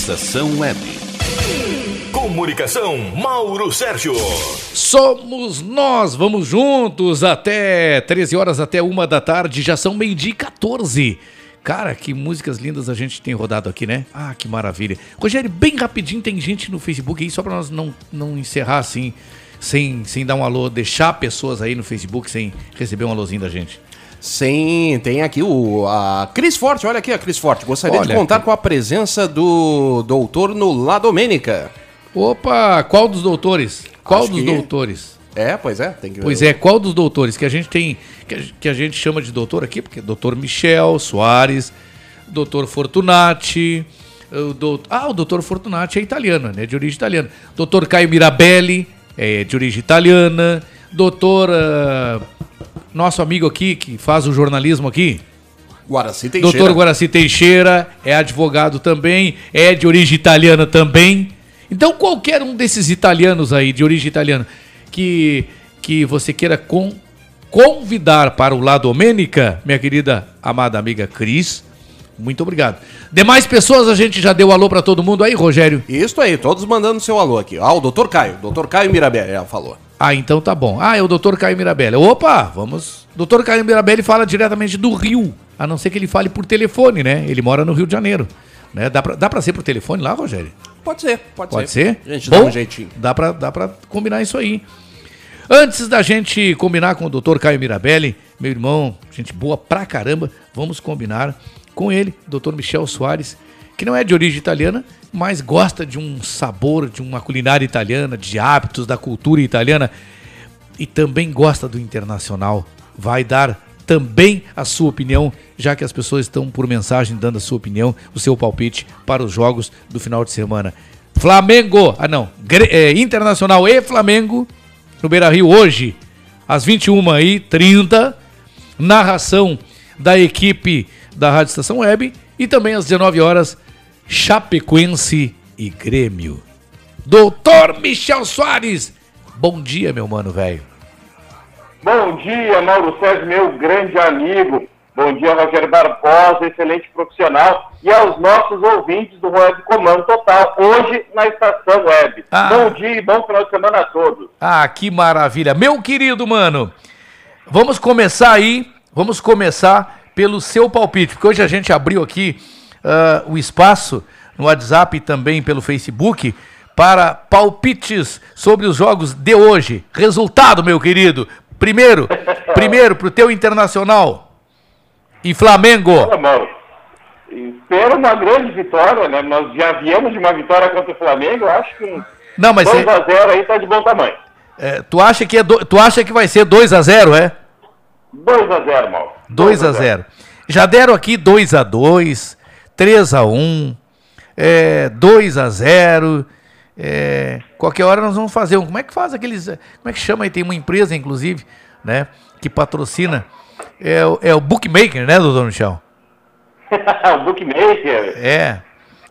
Estação Web. Comunicação, Mauro Sérgio. Somos nós, vamos juntos até 13 horas, até uma da tarde, já são meio-dia e 14. Cara, que músicas lindas a gente tem rodado aqui, né? Ah, que maravilha. Rogério, bem rapidinho, tem gente no Facebook aí, só pra nós não, não encerrar assim, sem, sem dar um alô, deixar pessoas aí no Facebook sem receber um alôzinho da gente. Sim, tem aqui o a Cris Forte, olha aqui a Cris Forte. Gostaria de Olha contar aqui. com a presença do doutor no La Domênica. Opa, qual dos doutores? Qual Acho dos que- doutores? É, pois é, tem que Pois é, qual dos doutores que a gente tem, que a, que a gente chama de doutor aqui, porque é doutor Michel Soares, doutor Fortunati, o doutor, ah, o doutor Fortunati é italiano, né, de origem italiana. Doutor Caio Mirabelli, é de origem italiana. Doutor, ah, nosso amigo aqui, que faz o jornalismo aqui, Guaraci Teixeira. Doutor Guaraci Teixeira é advogado também, é de origem italiana também. Então, qualquer um desses italianos aí, de origem italiana, que, que você queira con- convidar para o La Domênica, minha querida amada amiga Cris, muito obrigado. Demais pessoas, a gente já deu alô para todo mundo aí, Rogério? Isso aí, todos mandando seu alô aqui. Ah, o doutor Caio, doutor Caio Mirabelli, ela falou. Ah, então tá bom. Ah, é o doutor Caio Mirabelli. Opa, vamos. Doutor Caio Mirabelli fala diretamente do Rio, a não ser que ele fale por telefone, né? Ele mora no Rio de Janeiro. Né? Dá, pra, dá pra ser por telefone lá, Rogério? Pode ser, pode, Pode ser? A gente dá um jeitinho. Dá pra, dá pra combinar isso aí. Antes da gente combinar com o doutor Caio Mirabelli, meu irmão, gente boa pra caramba, vamos combinar com ele, doutor Michel Soares, que não é de origem italiana, mas gosta de um sabor, de uma culinária italiana, de hábitos, da cultura italiana e também gosta do internacional. Vai dar também a sua opinião, já que as pessoas estão por mensagem dando a sua opinião, o seu palpite para os jogos do final de semana. Flamengo, ah não, é, Internacional e Flamengo no Beira Rio hoje, às 21h30, narração da equipe da Rádio Estação Web e também às 19 horas Chapecoense e Grêmio. Doutor Michel Soares, bom dia, meu mano velho. Bom dia, Mauro Sérgio, meu grande amigo. Bom dia, Rogério Barbosa, excelente profissional. E aos nossos ouvintes do Web Comando Total, hoje na Estação Web. Ah. Bom dia e bom final de semana a todos. Ah, que maravilha. Meu querido mano, vamos começar aí, vamos começar pelo seu palpite, porque hoje a gente abriu aqui ah, o espaço no WhatsApp e também pelo Facebook para palpites sobre os jogos de hoje. Resultado, meu querido. Primeiro, [LAUGHS] primeiro pro teu internacional. E Flamengo? Olha, espero uma grande vitória, né? Nós já viemos de uma vitória contra o Flamengo, acho que um Não, mas 2x0 aí tá de bom tamanho. É, tu, acha que é do- tu acha que vai ser 2 a 0 é? 2x0, Mauro. 2 a 0 Já deram aqui 2 a 2 3 a 1 é, 2 a 0 é, Qualquer hora nós vamos fazer um. Como é que faz aqueles. Como é que chama aí? Tem uma empresa, inclusive, né? Que patrocina. É, o- é o Bookmaker, né, doutor Michel? [LAUGHS] o bookmaker. É.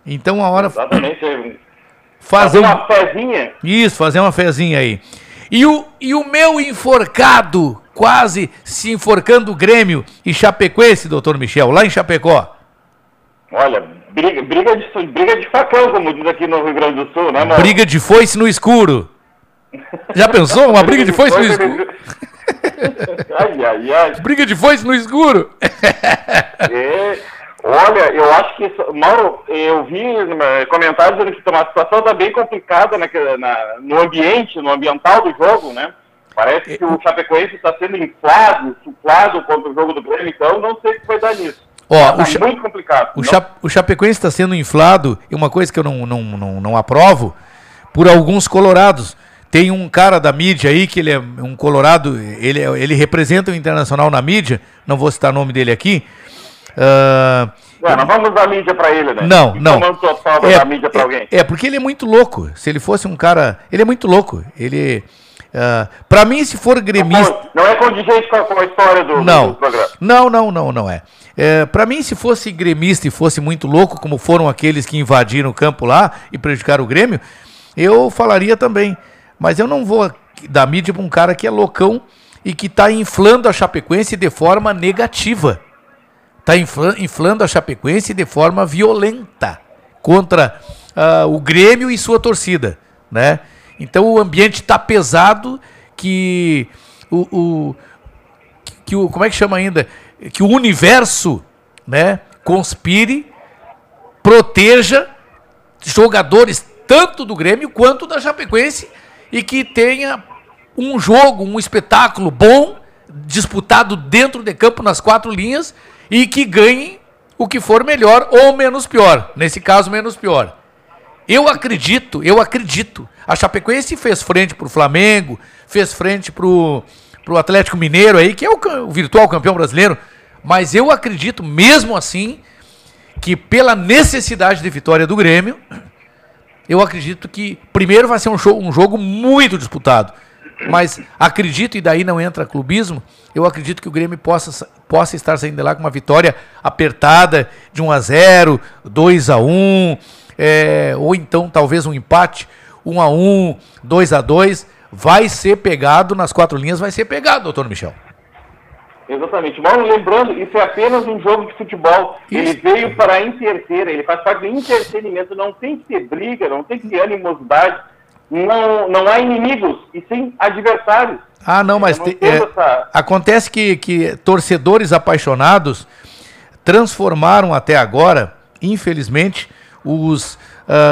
Então a hora. Exatamente. [CLEARS THROAT] Fazer uma um- fezinha. Isso, fazer uma fezinha aí. E o, e o meu enforcado, quase se enforcando o Grêmio e Chapecoense, doutor Michel, lá em Chapecó. Olha, briga, briga, de, briga de facão, como diz aqui no Rio Grande do Sul, né, Mauro? Briga de foice no escuro. Já pensou? Uma briga de foice no escuro? [LAUGHS] Ai, ai, ai. Briga de foice no escuro? É, olha, eu acho que, Mauro, eu vi eh, comentários dizendo que a situação está bem complicada na, na- no ambiente, no ambiental do jogo, né? Parece que o Chapecoense está sendo inflado, suplado contra o jogo do Grêmio, então não sei o que vai dar nisso. Ó, Tá o Cha- muito complicado. O, Cha o Chapecoense está sendo inflado, e uma coisa que eu não, não, não, não aprovo, por alguns colorados. Tem um cara da mídia aí, que ele é um colorado, ele, é- ele representa o Internacional na mídia, não vou citar o nome dele aqui. Ué, não vamos dar mídia para ele, né? Não, Que não. É, alguém. É, porque ele é muito louco. Se ele fosse um cara. Ele é muito louco. Ele. Ah, pra mim, se for gremista. Não é condigente com a, com a história do, Não. do programa. Não, não, não, não é. é para mim, se fosse gremista e fosse muito louco, como foram aqueles que invadiram o campo lá e prejudicaram o Grêmio, eu falaria também. Mas eu não vou dar mídia para um cara que é loucão e que está inflando a Chapecoense de forma negativa. Está inflando a Chapecoense de forma violenta contra ah, o Grêmio e sua torcida, né? Então o ambiente está pesado que o, o- que o como é que chama ainda que o universo, né, conspire, proteja jogadores tanto do Grêmio quanto da Chapecoense e que tenha um jogo, um espetáculo bom disputado dentro de campo nas quatro linhas e que ganhe o que for melhor ou menos pior. Nesse caso, menos pior. Eu acredito, eu acredito. A Chapecoense fez frente pro Flamengo, fez frente pro, pro Atlético Mineiro aí, que é o, o virtual campeão brasileiro. Mas eu acredito, mesmo assim, que pela necessidade de vitória do Grêmio, eu acredito que primeiro vai ser um, show- um jogo muito disputado. Mas acredito, e daí não entra clubismo, eu acredito que o Grêmio possa, sa- possa estar saindo de lá com uma vitória apertada de 1 a 0 2 a 1 é, ou então talvez um empate, 1 a 1 2 a 2 Vai ser pegado nas quatro linhas, vai ser pegado, doutor Michel. Exatamente. Mauro, lembrando, isso é apenas um jogo de futebol. Ele veio para interter, ele faz parte do entretenimento. Não tem que ter briga, não tem que ter animosidade. Não, não há inimigos, e sim adversários. Ah, não, mas não te- é, essa- acontece que, que torcedores apaixonados transformaram até agora, infelizmente, os,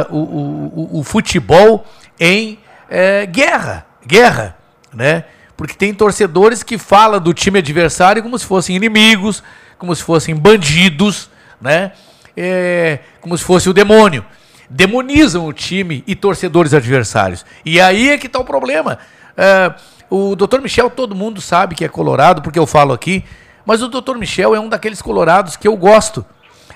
o, o- o- o futebol em eh, guerra. Guerra, né? Porque tem torcedores que falam do time adversário como se fossem inimigos, como se fossem bandidos, né? É, como se fosse o demônio. Demonizam o time e torcedores adversários. E aí é que está o problema. É, o Dr. Michel, todo mundo sabe que é colorado, porque eu falo aqui, mas o Dr. Michel é um daqueles colorados que eu gosto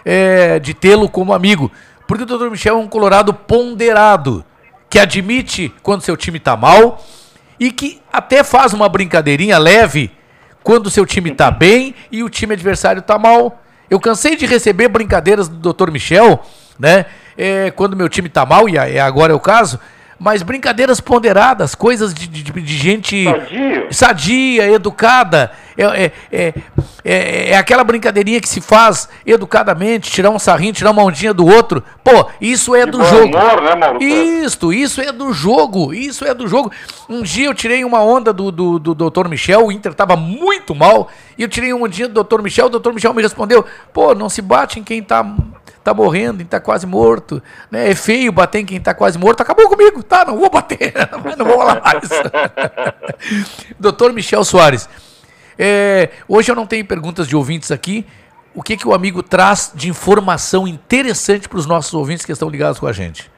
é, de tê-lo como amigo. Porque o Dr. Michel é um colorado ponderado, que admite quando seu time está mal e que até faz uma brincadeirinha leve quando seu time está bem e o time adversário está mal. Eu cansei de receber brincadeiras do Dr. Michel, né? é, quando meu time está mal, e é agora é o caso, mas brincadeiras ponderadas, coisas de, de- de gente sadia, educada. É, é, é, é- é aquela brincadeirinha que se faz educadamente, tirar um sarrinho, tirar uma ondinha do outro. Pô, isso é do jogo. humor, né, Mauro? Isto, isso é do jogo, isso é do jogo. Um dia eu tirei uma onda do, do, do Dr. Michel, o Inter tava muito mal, e eu tirei uma ondinha do Dr. Michel, o Dr. Michel me respondeu, pô, não se bate em quem tá, tá morrendo, em tá quase morto, né? É feio bater em quem tá quase morto, acabou comigo, tá, não vou bater, [LAUGHS] não vou falar mais. [LAUGHS] Dr. Michel Soares, é, hoje eu não tenho perguntas de ouvintes aqui, o que, que o amigo traz de informação interessante para os nossos ouvintes que estão ligados com a gente.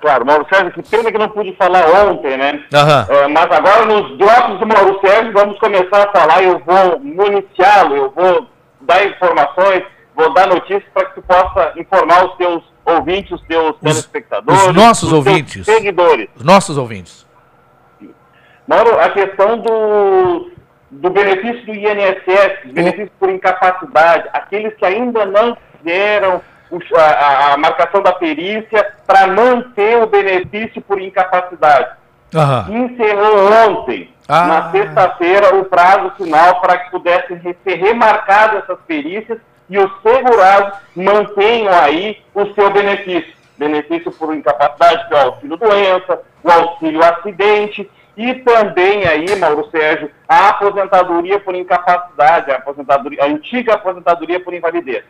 Claro, Mauro Sérgio, que pena que não pude falar ontem, né? Aham. É, mas agora nos drops do Mauro Sérgio vamos começar a falar, eu vou municiá-lo, eu vou dar informações, vou dar notícias para que tu possa informar os teus ouvintes, os teus telespectadores, Os nossos os ouvintes. seguidores. Os nossos ouvintes. Mauro, a questão do, do benefício do INSS, dos benefícios por incapacidade, aqueles que ainda não fizeram a, a- marcação da perícia para manter o benefício por incapacidade. Aham. Encerrou ontem, Ah. na sexta-feira, o prazo final para que pudessem ser remarcadas essas perícias e os segurados mantenham aí o seu benefício. Benefício por incapacidade, que é o auxílio doença, o auxílio acidente e também aí, Mauro Sérgio, a aposentadoria por incapacidade, a, aposentadoria, a antiga aposentadoria por invalidez.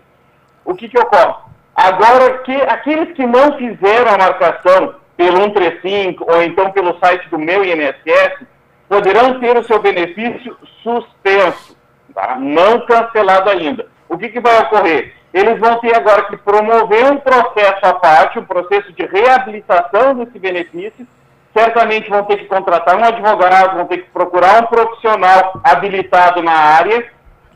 O que, que ocorre? Agora, que aqueles que não fizeram a marcação pelo 135 ou então pelo site do meu INSS poderão ter o seu benefício suspenso, tá? não cancelado ainda. O que, que vai ocorrer? Eles vão ter agora que promover um processo à parte, um processo de reabilitação desse benefício. Certamente vão ter que contratar um advogado, vão ter que procurar um profissional habilitado na área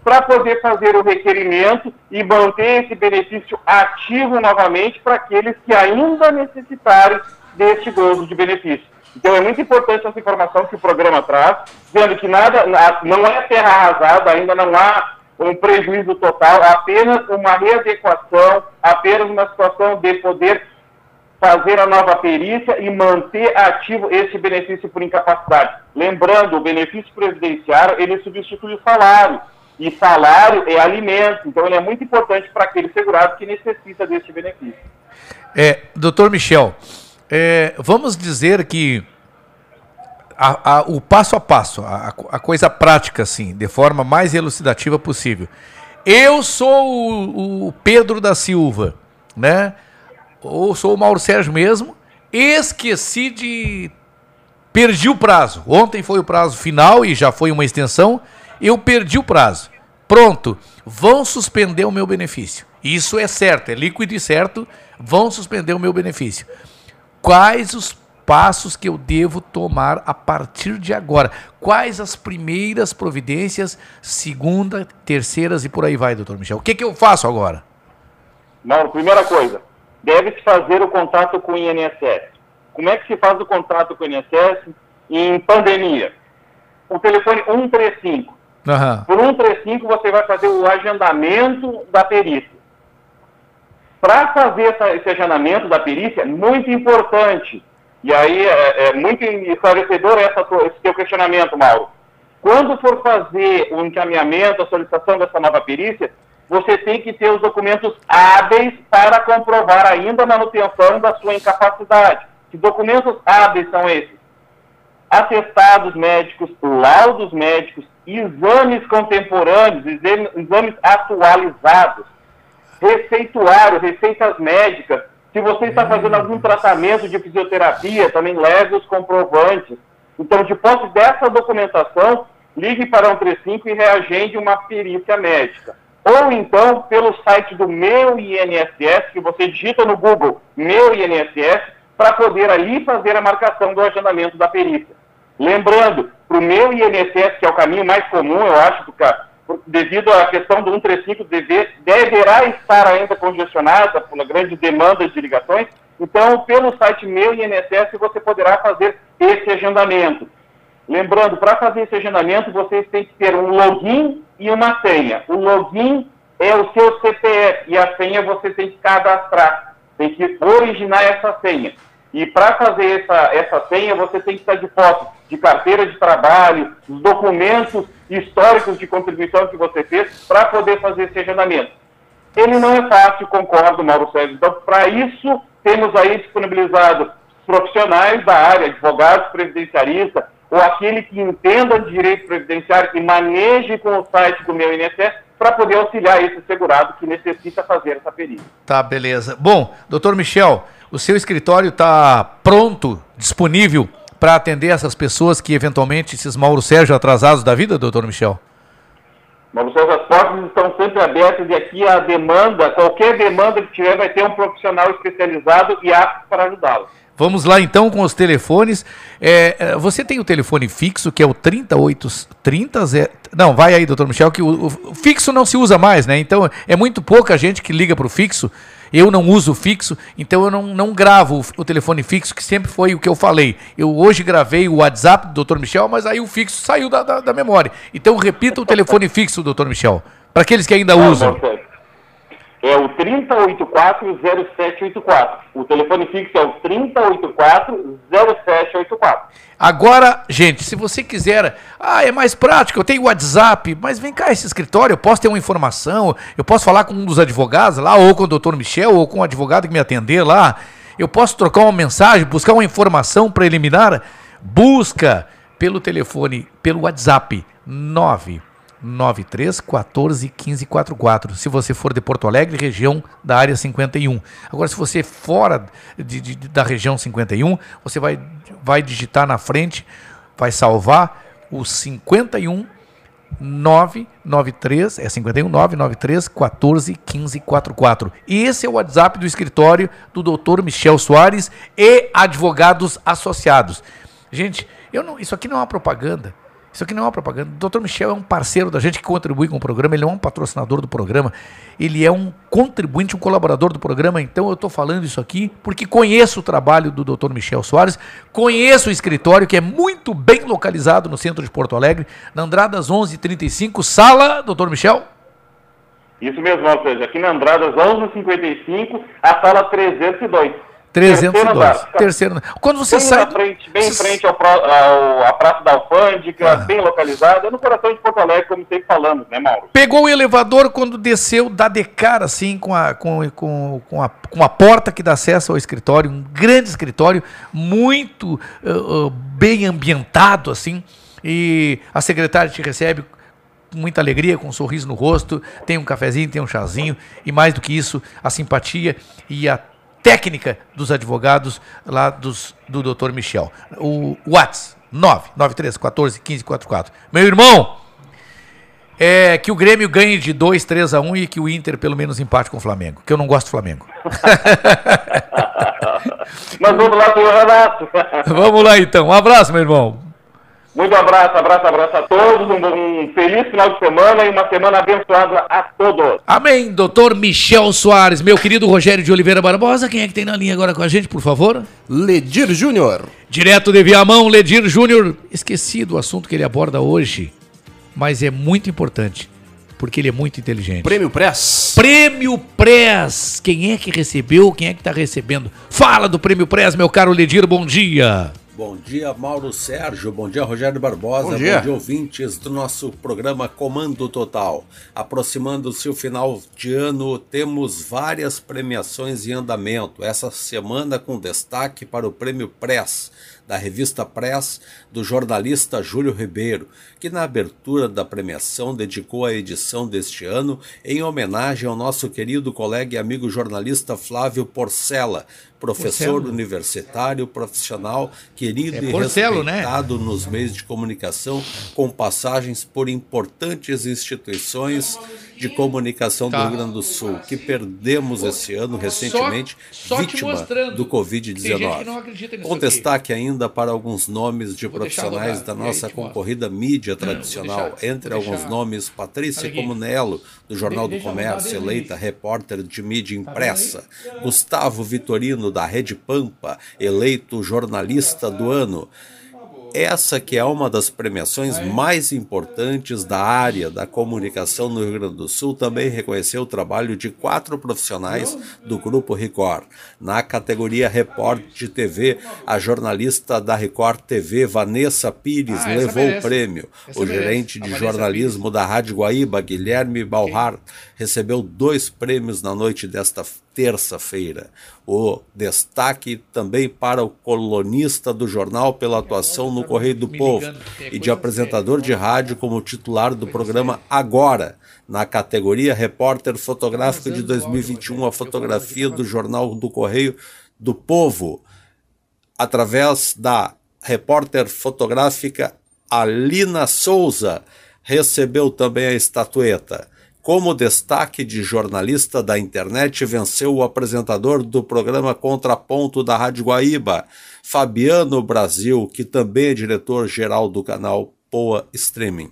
para poder fazer o requerimento e manter esse benefício ativo novamente para aqueles que ainda necessitarem deste gozo de benefício. Então é muito importante essa informação que o programa traz, dizendo que nada, na- não é terra arrasada, ainda não há um prejuízo total, apenas uma readequação, apenas uma situação de poder fazer a nova perícia e manter ativo esse benefício por incapacidade. Lembrando, o benefício previdenciário, ele substitui o salário. E salário é alimento, então ele é muito importante para aquele segurado que necessita deste benefício. É, doutor Michel, é, vamos dizer que a- a- o passo a passo, a, a coisa prática, assim, de forma mais elucidativa possível. Eu sou o, o Pedro da Silva, né? Ou sou o Mauro Sérgio mesmo, esqueci de. Perdi o prazo. Ontem foi o prazo final e já foi uma extensão. Eu perdi o prazo. Pronto, vão suspender o meu benefício. Isso é certo, é líquido e certo. Vão suspender o meu benefício. Quais os passos que eu devo tomar a partir de agora? Quais as primeiras providências, segunda, terceiras e por aí vai, doutor Michel? O que, que eu faço agora? Mauro, primeira coisa, deve-se fazer o contato com o INSS. Como é que se faz o contato com o INSS em pandemia? O telefone 135. Aham. Por 135 você vai fazer o agendamento da perícia. Para fazer essa- esse agendamento da perícia, muito importante, e aí é, é muito esclarecedor essa, esse teu questionamento, Mauro. Quando for fazer o encaminhamento, a solicitação dessa nova perícia, você tem que ter os documentos hábeis para comprovar ainda a manutenção da sua incapacidade. Que documentos hábeis são esses? atestados médicos, laudos médicos, exames contemporâneos, exame- exames atualizados, receituário, receitas médicas. Se você está fazendo algum tratamento de fisioterapia, também leve os comprovantes. Então, de posse dessa documentação, ligue para o 135 e reagende uma perícia médica. Ou então, pelo site do Meu INSS, que você digita no Google Meu INSS, para poder ali fazer a marcação do agendamento da perícia. Lembrando, para o meu INSS, que é o caminho mais comum, eu acho, do ca- por- devido à questão do 135, deve, deverá estar ainda congestionada pela grande demanda de ligações, então, pelo site meu INSS, você poderá fazer esse agendamento. Lembrando, para fazer esse agendamento, vocês têm que ter um login e uma senha. O login é o seu CPF e a senha você tem que cadastrar. Tem que originar essa senha. E para fazer essa, essa senha, você tem que estar de posse de carteira de trabalho, os documentos históricos de contribuição que você fez para poder fazer esse agendamento. Ele não é fácil, concordo, Mauro Sérgio. Então, para isso, temos aí disponibilizado profissionais da área, advogados, previdenciaristas, ou aquele que entenda de direito previdenciário e maneje com o site do meu INSS para poder auxiliar esse segurado que necessita fazer essa perícia. Tá, beleza. Bom, doutor Michel, o seu escritório está pronto, disponível para atender essas pessoas que eventualmente, esses Mauro Sérgio atrasados da vida, doutor Michel? Mauro Sérgio, as portas estão sempre abertas e aqui a demanda, qualquer demanda que tiver, vai ter um profissional especializado e apto para ajudá-lo. Vamos lá então com os telefones. É, é, você tem o telefone fixo, que é o 3830. Ze... Não, vai aí, doutor Michel, que o, o fixo não se usa mais, né? Então é muito pouca gente que liga para o fixo. Eu não uso fixo, então eu não, não gravo o, o, telefone fixo, que sempre foi o que eu falei. Eu hoje gravei o WhatsApp do doutor Michel, mas aí o fixo saiu da, da, da memória. Então repita o telefone [LAUGHS] fixo, doutor Michel, para aqueles que ainda usam. É o 3084-0784. O telefone fixo é o 3084-0784. Agora, gente, se você quiser, ah, é mais prático, eu tenho WhatsApp, mas vem cá esse escritório, eu posso ter uma informação, eu posso falar com um dos advogados lá, ou com o doutor Michel, ou com o advogado que me atender lá, eu posso trocar uma mensagem, buscar uma informação preliminar, busca pelo telefone, pelo WhatsApp 9 93 14 15 44. Se você for de Porto Alegre, região da área 51. Agora, se você fora de, de, da região 51, você vai, vai digitar na frente, vai salvar o 51 993, é 51 993 14 15 44. E esse é o WhatsApp do escritório do Dr. Michel Soares e advogados associados. Gente, eu não, isso aqui não é uma propaganda. Isso aqui não é uma propaganda. O Dr. Michel é um parceiro da gente que contribui com o programa, ele é um patrocinador do programa, ele é um contribuinte, um colaborador do programa. Então eu estou falando isso aqui porque conheço o trabalho do Dr. Michel Soares, conheço o escritório que é muito bem localizado no centro de Porto Alegre, na Andradas 1135, sala, Dr. Michel. Isso mesmo, seja, aqui na Andradas 1155, a sala 302. 302. Terceiro andar. Quando você bem sai. Frente, bem em frente ao, ao, à Praça da Alfândega, ah. bem localizada, no coração de Porto Alegre, como sempre falamos, né, Mauro? Pegou o elevador quando desceu, dá de cara, assim, com a, com, com, com, a, com a porta que dá acesso ao escritório, um grande escritório, muito uh, uh, bem ambientado, assim, e a secretária te recebe com muita alegria, com um sorriso no rosto, tem um cafezinho, tem um chazinho, e mais do que isso, a simpatia e a técnica dos advogados lá dos, do Dr. Michel. O Whats 993 14 15 44. Meu irmão, é que o Grêmio ganhe de 2, 3 a 1 e que o Inter pelo menos empate com o Flamengo, que eu não gosto do Flamengo. [LAUGHS] Mas vamos lá, senhor Renato. vamos lá então. Um abraço, meu irmão. Muito abraço, abraço, abraço a todos. Um, um, feliz final de semana e uma semana abençoada a todos. Amém, doutor Michel Soares. Meu querido Rogério de Oliveira Barbosa, quem é que tem na linha agora com a gente, por favor? Ledir Júnior. Direto de Viamão, Ledir Júnior. Esqueci do assunto que ele aborda hoje, mas é muito importante, porque ele é muito inteligente. Prêmio Press. Prêmio Press. Quem é que recebeu? Quem é que está recebendo? Fala do Prêmio Press, meu caro Ledir, bom dia. Bom dia, Mauro Sérgio. Bom dia, Rogério Barbosa. Bom dia, Bom dia ouvintes do nosso programa Comando Total. Aproximando-se o final de ano, temos várias premiações em andamento. Essa semana com destaque para o Prêmio Press da revista Press, do jornalista Júlio Ribeiro, que na abertura da premiação dedicou a edição deste ano em homenagem ao nosso querido colega e amigo jornalista Flávio Porcela, professor Porcelo. universitário, profissional, querido É e Porcelo, né? respeitado nos meios de comunicação, com passagens por importantes instituições de comunicação Tá. do Rio Grande do Sul, que perdemos esse ano recentemente, só te vítima do Tem gente que não Covid-19. acredita nisso Com aqui. destaque ainda para alguns nomes de Vou profissionais da e aí nossa mostro. concorrida mídia tradicional, entre alguns nomes Patrícia. Comunello, do Jornal do Comércio, eleita repórter de mídia Tá impressa, Gustavo Vitorino, da Rede Pampa, eleito jornalista do ano. Essa que é uma das premiações mais importantes da área da comunicação no Rio Grande do Sul também reconheceu o trabalho de quatro profissionais do Grupo Record. Na categoria Repórter de TV, a jornalista da Record TV, Vanessa Pires, Ah, levou merece. o prêmio. Essa o merece. gerente de jornalismo da Rádio Guaíba, Guilherme Balhar, recebeu dois prêmios na noite desta terça-feira. O destaque também para o colunista do jornal pela atuação no Correio do Povo e de apresentador de rádio como titular do programa Agora, na categoria Repórter Fotográfico de 2021, a fotografia do Jornal do Correio do Povo, através da repórter fotográfica Alina Souza, recebeu também a estatueta. Como destaque de jornalista da internet, venceu o apresentador do programa Contraponto da Rádio Guaíba, Fabiano Brasil, que também é diretor-geral do canal Poa Streaming.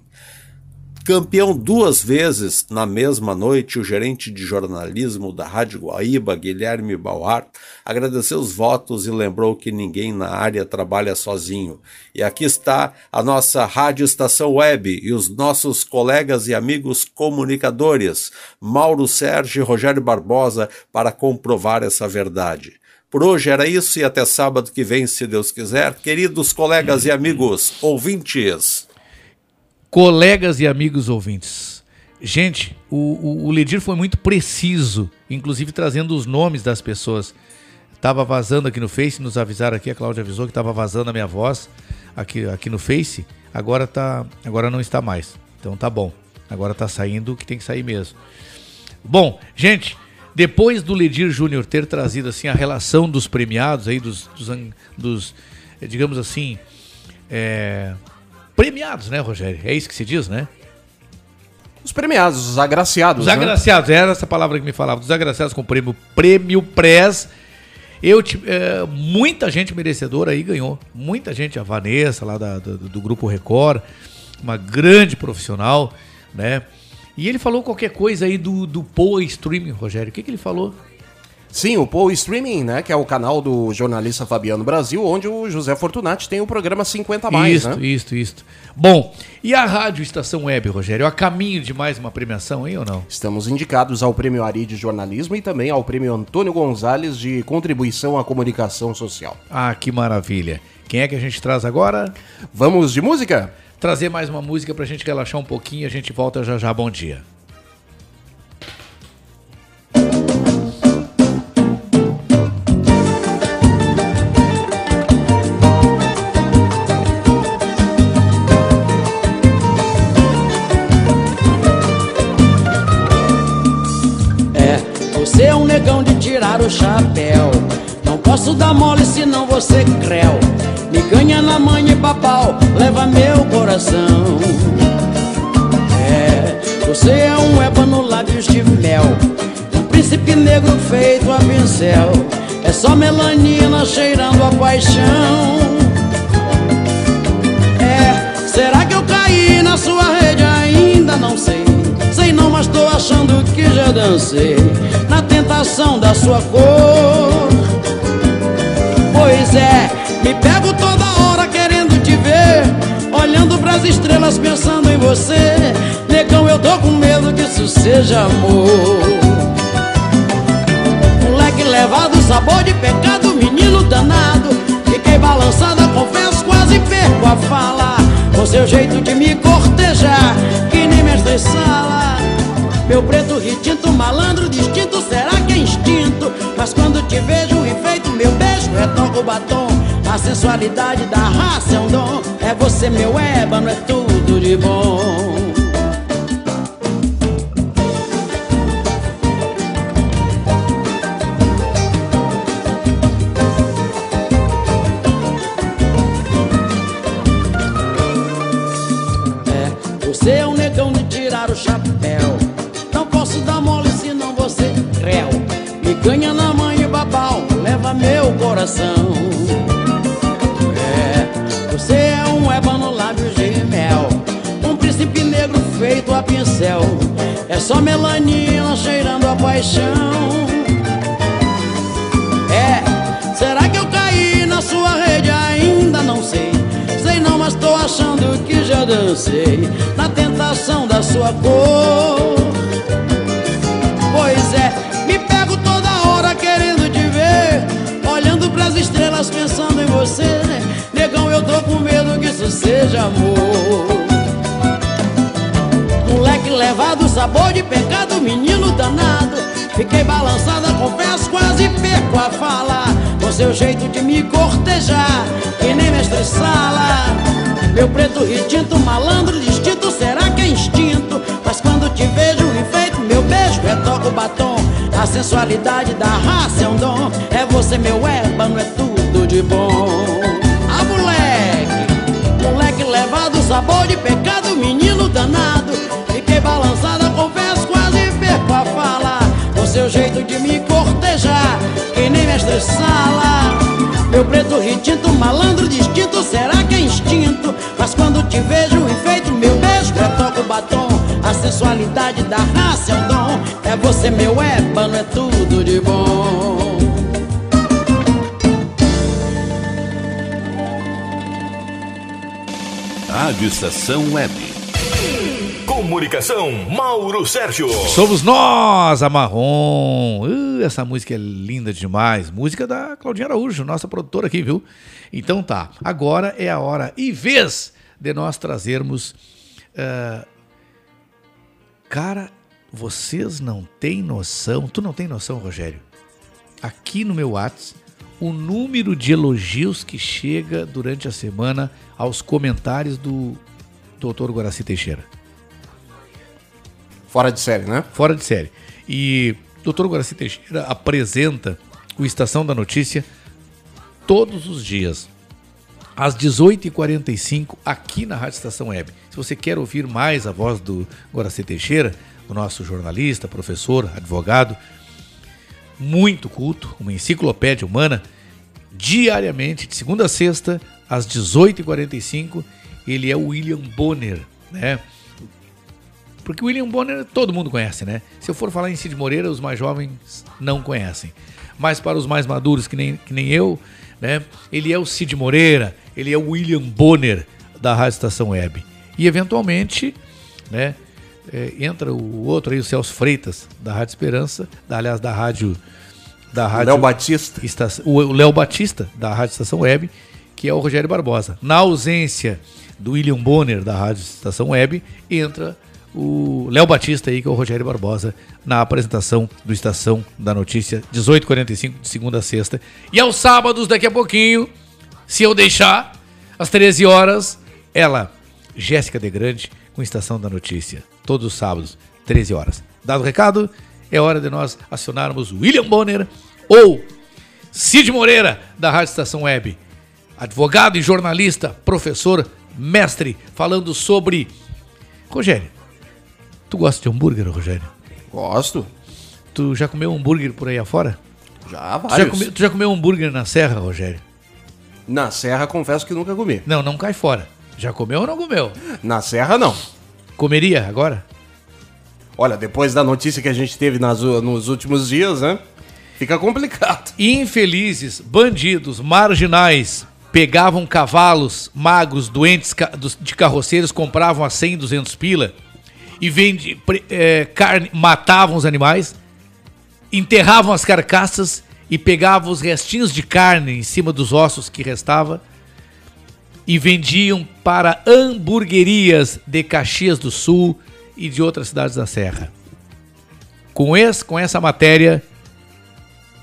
Campeão duas vezes na mesma noite, o gerente de jornalismo da Rádio Guaíba, Guilherme Bauart, agradeceu os votos e lembrou que ninguém na área trabalha sozinho. E aqui está a nossa Rádio Estação Web e os nossos colegas e amigos comunicadores, Mauro Sérgio e Rogério Barbosa, para comprovar essa verdade. Por hoje era isso e até sábado que vem, se Deus quiser. Queridos colegas e amigos ouvintes. Colegas e amigos ouvintes. Gente, o, o, o Ledir foi muito preciso, inclusive trazendo os nomes das pessoas. Tava vazando aqui no Face, nos avisaram aqui, a Cláudia avisou que tava vazando a minha voz aqui, aqui no Face. Agora tá, agora não está mais. Então tá bom. Agora tá saindo o que tem que sair mesmo. Bom, gente, depois do Ledir Júnior ter trazido assim a relação dos premiados aí dos, dos, dos digamos assim, é, premiados, né, Rogério? É isso que se diz, né? Os premiados, os agraciados. Os né? agraciados, era essa palavra que me falava. Dos agraciados com o prêmio Prêmio Press. Eu, é, muita gente merecedora aí ganhou. Muita gente, a Vanessa lá da, do, do Grupo Record, uma grande profissional, né? E ele falou qualquer coisa aí do, do Poa Streaming, Rogério. O que, que ele falou? Sim, o Poa Streaming, né? Que é o canal do jornalista Fabiano Brasil, onde o José Fortunati tem o programa 50 mais, isto, né? Isto, isto. Bom, e a Rádio Estação Web, Rogério? A caminho de mais uma premiação aí ou não? Estamos indicados ao Prêmio Ari de Jornalismo e também ao Prêmio Antônio Gonzalez de Contribuição à Comunicação Social. Ah, que maravilha. Quem é que a gente traz agora? Vamos de música? Trazer mais uma música pra gente relaxar um pouquinho, a gente volta já já. Bom dia. Tirar o chapéu. Não posso dar mole senão você creu. Me ganha na mãe e papau, leva meu coração. É, você é um ébano lábios de mel. Um príncipe negro feito a pincel. É só melanina cheirando a paixão. É, será que eu caí na sua rede? Ainda não sei. Não, mas tô achando que já dancei na tentação da sua cor. Pois é, me pego toda hora querendo te ver, olhando pras estrelas pensando em você. Negão, eu tô com medo que isso seja amor. Moleque levado, sabor de pecado, menino danado. Fiquei balançada, confesso, quase perco a fala. Com seu jeito de me cortejar, mestre sala. Meu preto retinto, malandro distinto, será que é instinto? Mas quando te vejo enfeito, meu beijo retoca o batom. A sensualidade da raça é um dom. É você, meu ébano, é tudo de bom. Meu coração. É, você é um ébano lábios de mel. Um príncipe negro feito a pincel. É só melanina cheirando a paixão. É, será que eu caí na sua rede? Ainda não sei. Sei não, mas tô achando que já dancei na tentação da sua cor. Estrelas pensando em você. Negão, eu tô com medo que isso seja amor. Moleque levado, sabor de pecado, menino danado. Fiquei balançada, confesso, quase perco a fala. Com seu jeito de me cortejar, que nem mestre sala. Meu preto retinto, malandro distinto, será que é instinto? Mas quando te vejo enfeito, meu beijo retoca o batom. A sensualidade da raça é um dom. É você, meu ébano, é tudo de bom. Ah, moleque, moleque levado, sabor de pecado, menino danado. Fiquei balançada, confesso, quase seu jeito de me cortejar, que nem mestre sala. Meu preto retinto, malandro distinto, será que é instinto? Mas quando te vejo enfeito, meu beijo, retoco o batom. Sensualidade da raça é o dom. É você, meu ébano, é tudo de bom. Rádio Estação Web. Comunicação, Mauro Sérgio. Somos nós, a Marrom. Uh, essa música é linda demais. Música da Claudinha Araújo, nossa produtora aqui, viu? Então tá, agora é a hora e vez de nós trazermos. uh, Cara, vocês não têm noção. Tu não tem noção, Rogério? Aqui no meu WhatsApp, o número de elogios que chega durante a semana aos comentários do Dr. Guaraci Teixeira. Fora de série, né? Fora de série. E Dr. Guaraci Teixeira apresenta o Estação da Notícia todos os dias, às 18h45, aqui na Rádio Estação Web. Se você quer ouvir mais a voz do Guaraci Teixeira, o nosso jornalista, professor, advogado, muito culto, uma enciclopédia humana, diariamente, de segunda a sexta, às 18h45, ele é o William Bonner, né? Porque o William Bonner todo mundo conhece, né? Se eu for falar em Cid Moreira, os mais jovens não conhecem. Mas para os mais maduros, que nem, que nem eu, né? Ele é o Cid Moreira, ele é o William Bonner da Rádio Estação Web. E eventualmente, né? é, entra o outro aí, o Celso Freitas, da Rádio Esperança, da, aliás, da Rádio. Da Rádio Léo Batista. Esta- o Léo Batista, da Rádio Estação Web, que é o Rogério Barbosa. Na ausência do William Bonner, da Rádio Estação Web, entra o Léo Batista aí, que é o Rogério Barbosa, na apresentação do Estação da Notícia, 18h45, de segunda a sexta. E aos sábados, daqui a pouquinho, se eu deixar, às 13 horas, ela, Jéssica De Grande, com Estação da Notícia, todos os sábados, 13 horas. Dado o recado, é hora de nós acionarmos William Bonner ou Cid Moreira, da Rádio Estação Web. Advogado e jornalista, professor, mestre, falando sobre. Rogério, tu gosta de hambúrguer, Rogério? Gosto. Tu já comeu hambúrguer por aí afora? Já, Tu já, vários. comeu, tu já comeu hambúrguer na Serra, Rogério? Na Serra, confesso que nunca comi. Não, não cai fora. Já comeu ou não comeu? Na Serra, não. Comeria agora? Olha, depois da notícia que a gente teve nas nos últimos dias, né? Fica complicado. Infelizes, bandidos, marginais, pegavam cavalos magros, doentes de carroceiros, compravam a 100, 200 pila e vendi, pre- é, carne, matavam os animais, enterravam as carcaças e pegavam os restinhos de carne em cima dos ossos que restava e vendiam para hamburguerias de Caxias do Sul e de outras cidades da Serra. Com, esse, com essa matéria,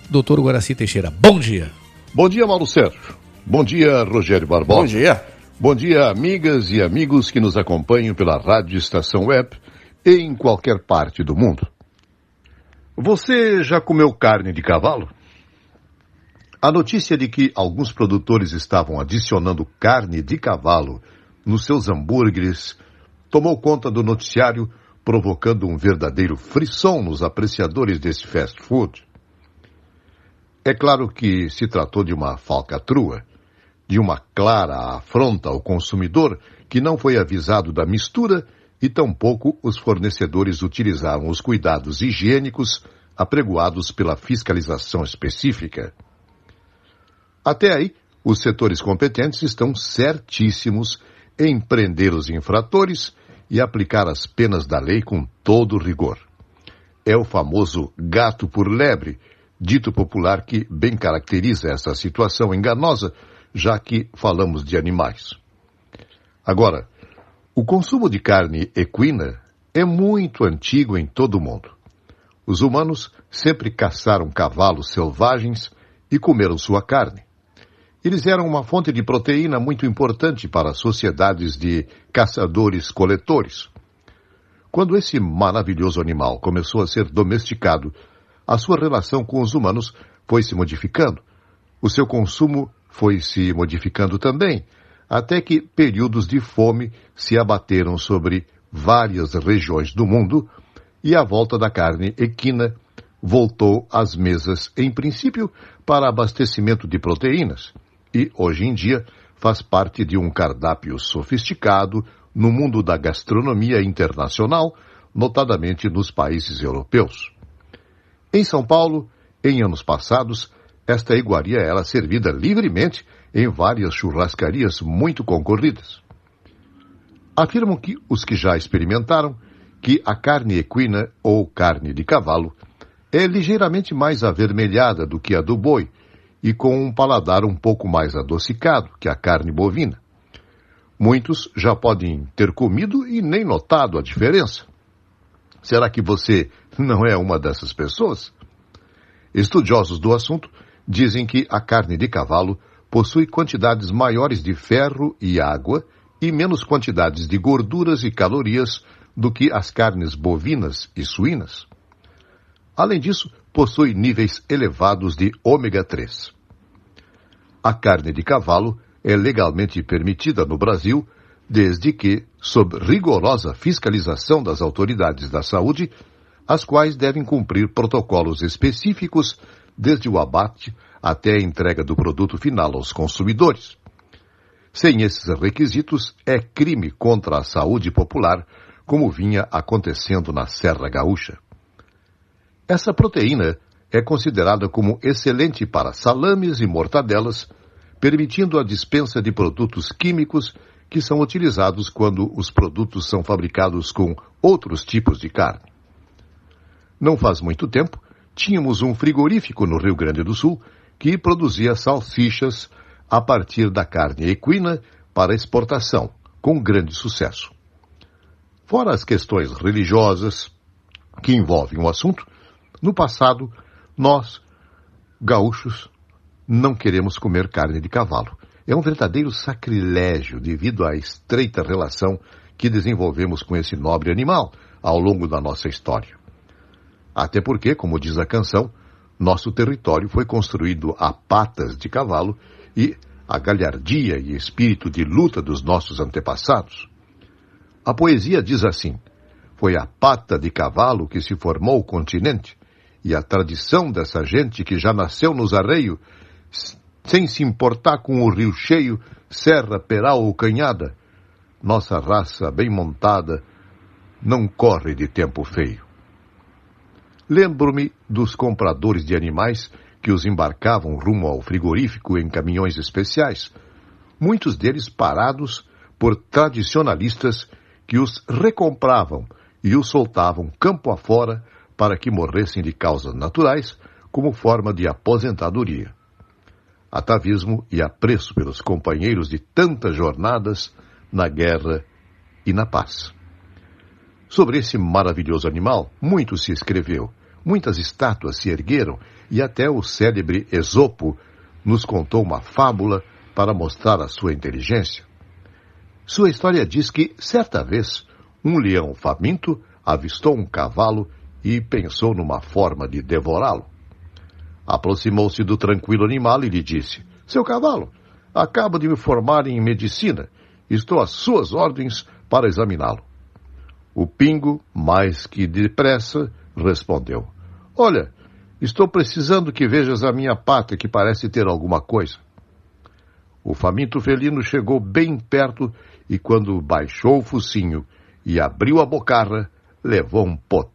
Doutor Guaraci Teixeira, bom dia. Bom dia, Mauro Sérgio. Bom dia, Rogério Barbosa. Bom dia. Bom dia, amigas e amigos que nos acompanham pela Rádio Estação Web e em qualquer parte do mundo. Você já comeu carne de cavalo? A notícia de que alguns produtores estavam adicionando carne de cavalo nos seus hambúrgueres tomou conta do noticiário, provocando um verdadeiro frisson nos apreciadores desse fast food. É claro que se tratou de uma falcatrua, de uma clara afronta ao consumidor que não foi avisado da mistura e tampouco os fornecedores utilizaram os cuidados higiênicos apregoados pela fiscalização específica. Até aí, os setores competentes estão certíssimos em prender os infratores e aplicar as penas da lei com todo rigor. É o famoso gato por lebre, dito popular que bem caracteriza essa situação enganosa, já que falamos de animais. Agora, o consumo de carne equina é muito antigo em todo o mundo. Os humanos sempre caçaram cavalos selvagens e comeram sua carne. Eles eram uma fonte de proteína muito importante para sociedades de caçadores-coletores. Quando esse maravilhoso animal começou a ser domesticado, a sua relação com os humanos foi se modificando. O seu consumo foi se modificando também, até que períodos de fome se abateram sobre várias regiões do mundo e a volta da carne equina, voltou às mesas, em princípio, para abastecimento de proteínas e, hoje em dia, faz parte de um cardápio sofisticado no mundo da gastronomia internacional, notadamente nos países europeus. Em São Paulo, em anos passados, esta iguaria era servida livremente em várias churrascarias muito concorridas. Afirmam que os que já experimentaram que a carne equina ou carne de cavalo é ligeiramente mais avermelhada do que a do boi e com um paladar um pouco mais adocicado que a carne bovina. Muitos já podem ter comido e nem notado a diferença. Será que você não é uma dessas pessoas? Estudiosos do assunto dizem que a carne de cavalo possui quantidades maiores de ferro e água e menos quantidades de gorduras e calorias do que as carnes bovinas e suínas. Além disso, possui níveis elevados de ômega 3. A carne de cavalo é legalmente permitida no Brasil, desde que, sob rigorosa fiscalização das autoridades da saúde, as quais devem cumprir protocolos específicos desde o abate até a entrega do produto final aos consumidores. Sem esses requisitos, é crime contra a saúde popular, como vinha acontecendo na Serra Gaúcha. Essa proteína é considerada como excelente para salames e mortadelas, permitindo a dispensa de produtos químicos que são utilizados quando os produtos são fabricados com outros tipos de carne. Não faz muito tempo, tínhamos um frigorífico no Rio Grande do Sul que produzia salsichas a partir da carne equina para exportação, com grande sucesso. Fora as questões religiosas que envolvem o assunto, no passado, nós, gaúchos, não queremos comer carne de cavalo. É um verdadeiro sacrilégio devido à estreita relação que desenvolvemos com esse nobre animal ao longo da nossa história. Até porque, como diz a canção, nosso território foi construído a patas de cavalo e a galhardia e espírito de luta dos nossos antepassados. A poesia diz assim: Foi a pata de cavalo que se formou o continente, e a tradição dessa gente que já nasceu nos arreios, sem se importar com o rio cheio, serra, peral ou canhada, nossa raça bem montada não corre de tempo feio. Lembro-me dos compradores de animais que os embarcavam rumo ao frigorífico em caminhões especiais, muitos deles parados por tradicionalistas que os recompravam e os soltavam campo afora para que morressem de causas naturais como forma de aposentadoria. Atavismo e apreço pelos companheiros de tantas jornadas na guerra e na paz. Sobre esse maravilhoso animal, muito se escreveu, muitas estátuas se ergueram e até o célebre Esopo nos contou uma fábula para mostrar a sua inteligência. Sua história diz que, certa vez, um leão faminto avistou um cavalo e pensou numa forma de devorá-lo. Aproximou-se do tranquilo animal e lhe disse: Seu cavalo, acabo de me formar em medicina. Estou às suas ordens para examiná-lo. O pingo, mais que depressa, respondeu: Olha, estou precisando que vejas a minha pata que parece ter alguma coisa. O faminto felino chegou bem perto e, quando baixou o focinho e abriu a bocarra, levou um potente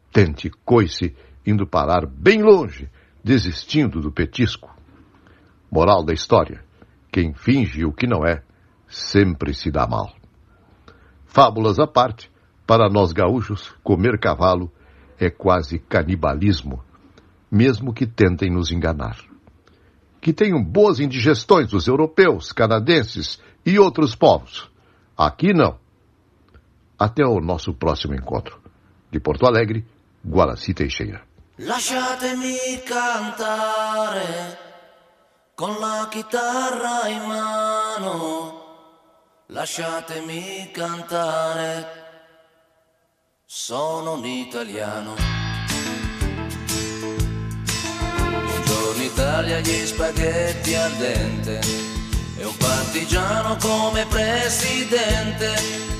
coice, indo parar bem longe, desistindo do petisco. Moral da história: quem finge o que não é, sempre se dá mal. Fábulas à parte, para nós gaúchos, comer cavalo é quase canibalismo, mesmo que tentem nos enganar. Que tenham boas indigestões os europeus, canadenses e outros povos. Aqui não. Até o nosso próximo encontro. De Porto Alegre, Guaraci Teixeira. Lasciatemi cantare con la chitarra in mano. Lasciatemi cantare sono un italiano. Buongiorno Italia, gli spaghetti al dente e un partigiano come presidente.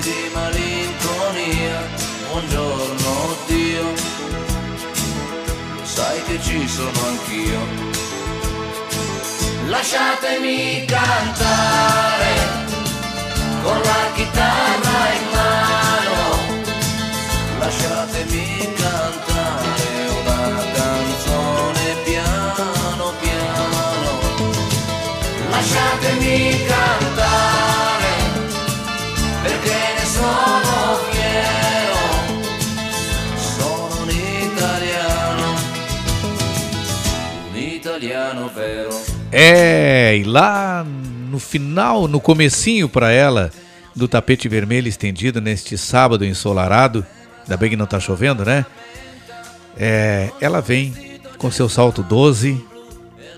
di malinconia. Buongiorno Dio, sai che ci sono anch'io. Lasciatemi cantare con la chitarra in mano. Lasciatemi cantare una canzone piano piano. Lasciatemi cantare É, e lá no final, no comecinho para ela, do tapete vermelho estendido neste sábado ensolarado, ainda bem que não tá chovendo, né? É, ela vem com seu salto 12,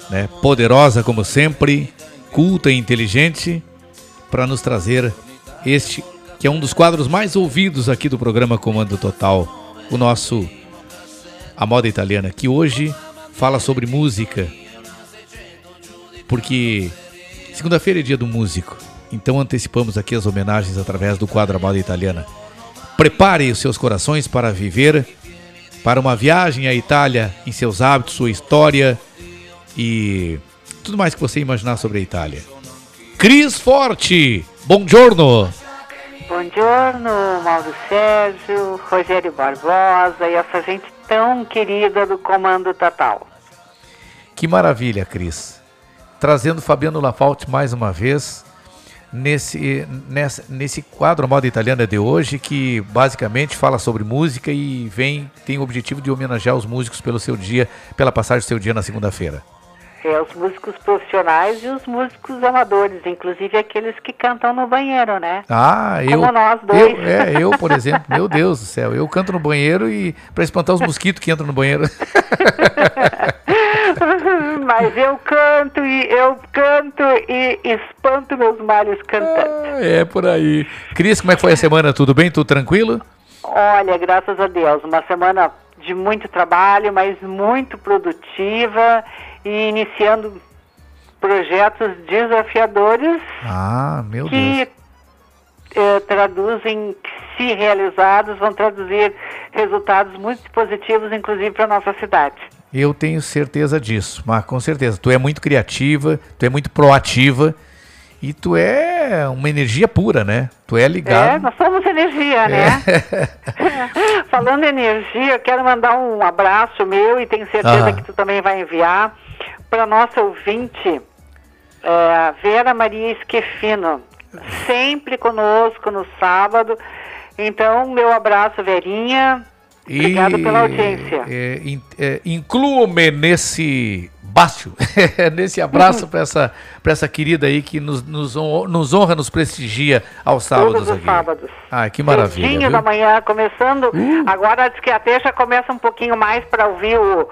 né, poderosa como sempre, culta e inteligente, para nos trazer este que é um dos quadros mais ouvidos aqui do programa Comando Total, o nosso A Moda Italiana, que hoje fala sobre música, porque segunda-feira é dia do músico, então antecipamos aqui as homenagens através do quadro A Moda Italiana. Prepare os seus corações para viver, para uma viagem à Itália em seus hábitos, sua história e tudo mais que você imaginar sobre a Itália. Cris Forte, buongiorno! Buongiorno, Mauro Sérgio, Rogério Barbosa e essa gente tão querida do Comando Total. Que maravilha, Cris. Trazendo Fabiano Lafalte mais uma vez nesse, nessa, nesse quadro Moda Italiana de hoje, que basicamente fala sobre música e vem tem o objetivo de homenagear os músicos pelo seu dia, pela passagem do seu dia na segunda-feira. É, os músicos profissionais e os músicos amadores, inclusive aqueles que cantam no banheiro, né? Ah, eu. Como nós dois. Eu, é, eu, por exemplo, meu Deus do céu, eu canto no banheiro e para espantar os mosquitos que entram no banheiro. [LAUGHS] Mas eu canto e eu canto e espanto meus males cantando. É por aí. Cris, como é que foi a semana? Tudo bem? Tudo tranquilo? Olha, graças a Deus, uma semana de muito trabalho, mas muito produtiva e iniciando projetos desafiadores Ah, meu Deus. que eh, traduzem, se realizados, vão traduzir resultados muito positivos, inclusive para nossa cidade. Eu tenho certeza disso, mas com certeza. Tu é muito criativa, tu é muito proativa e tu é uma energia pura, né? Tu é É, ligado. nós somos energia, né? [LAUGHS] Falando em energia, eu quero mandar um abraço meu e tenho certeza Ah. que tu também vai enviar para nossa ouvinte, é, Vera Maria Esquefino, sempre conosco no sábado. Então, meu abraço, Verinha. Obrigado pela audiência. É, é, Inclua-me nesse bácio, [LAUGHS] nesse abraço para essa, pra essa querida aí que nos, nos, hon- nos honra, nos prestigia aos sábados Todos os aqui. sábados. Ah, que maravilha. Cedinho? Uh. da manhã, começando. Agora diz que até já começa um pouquinho mais para ouvir o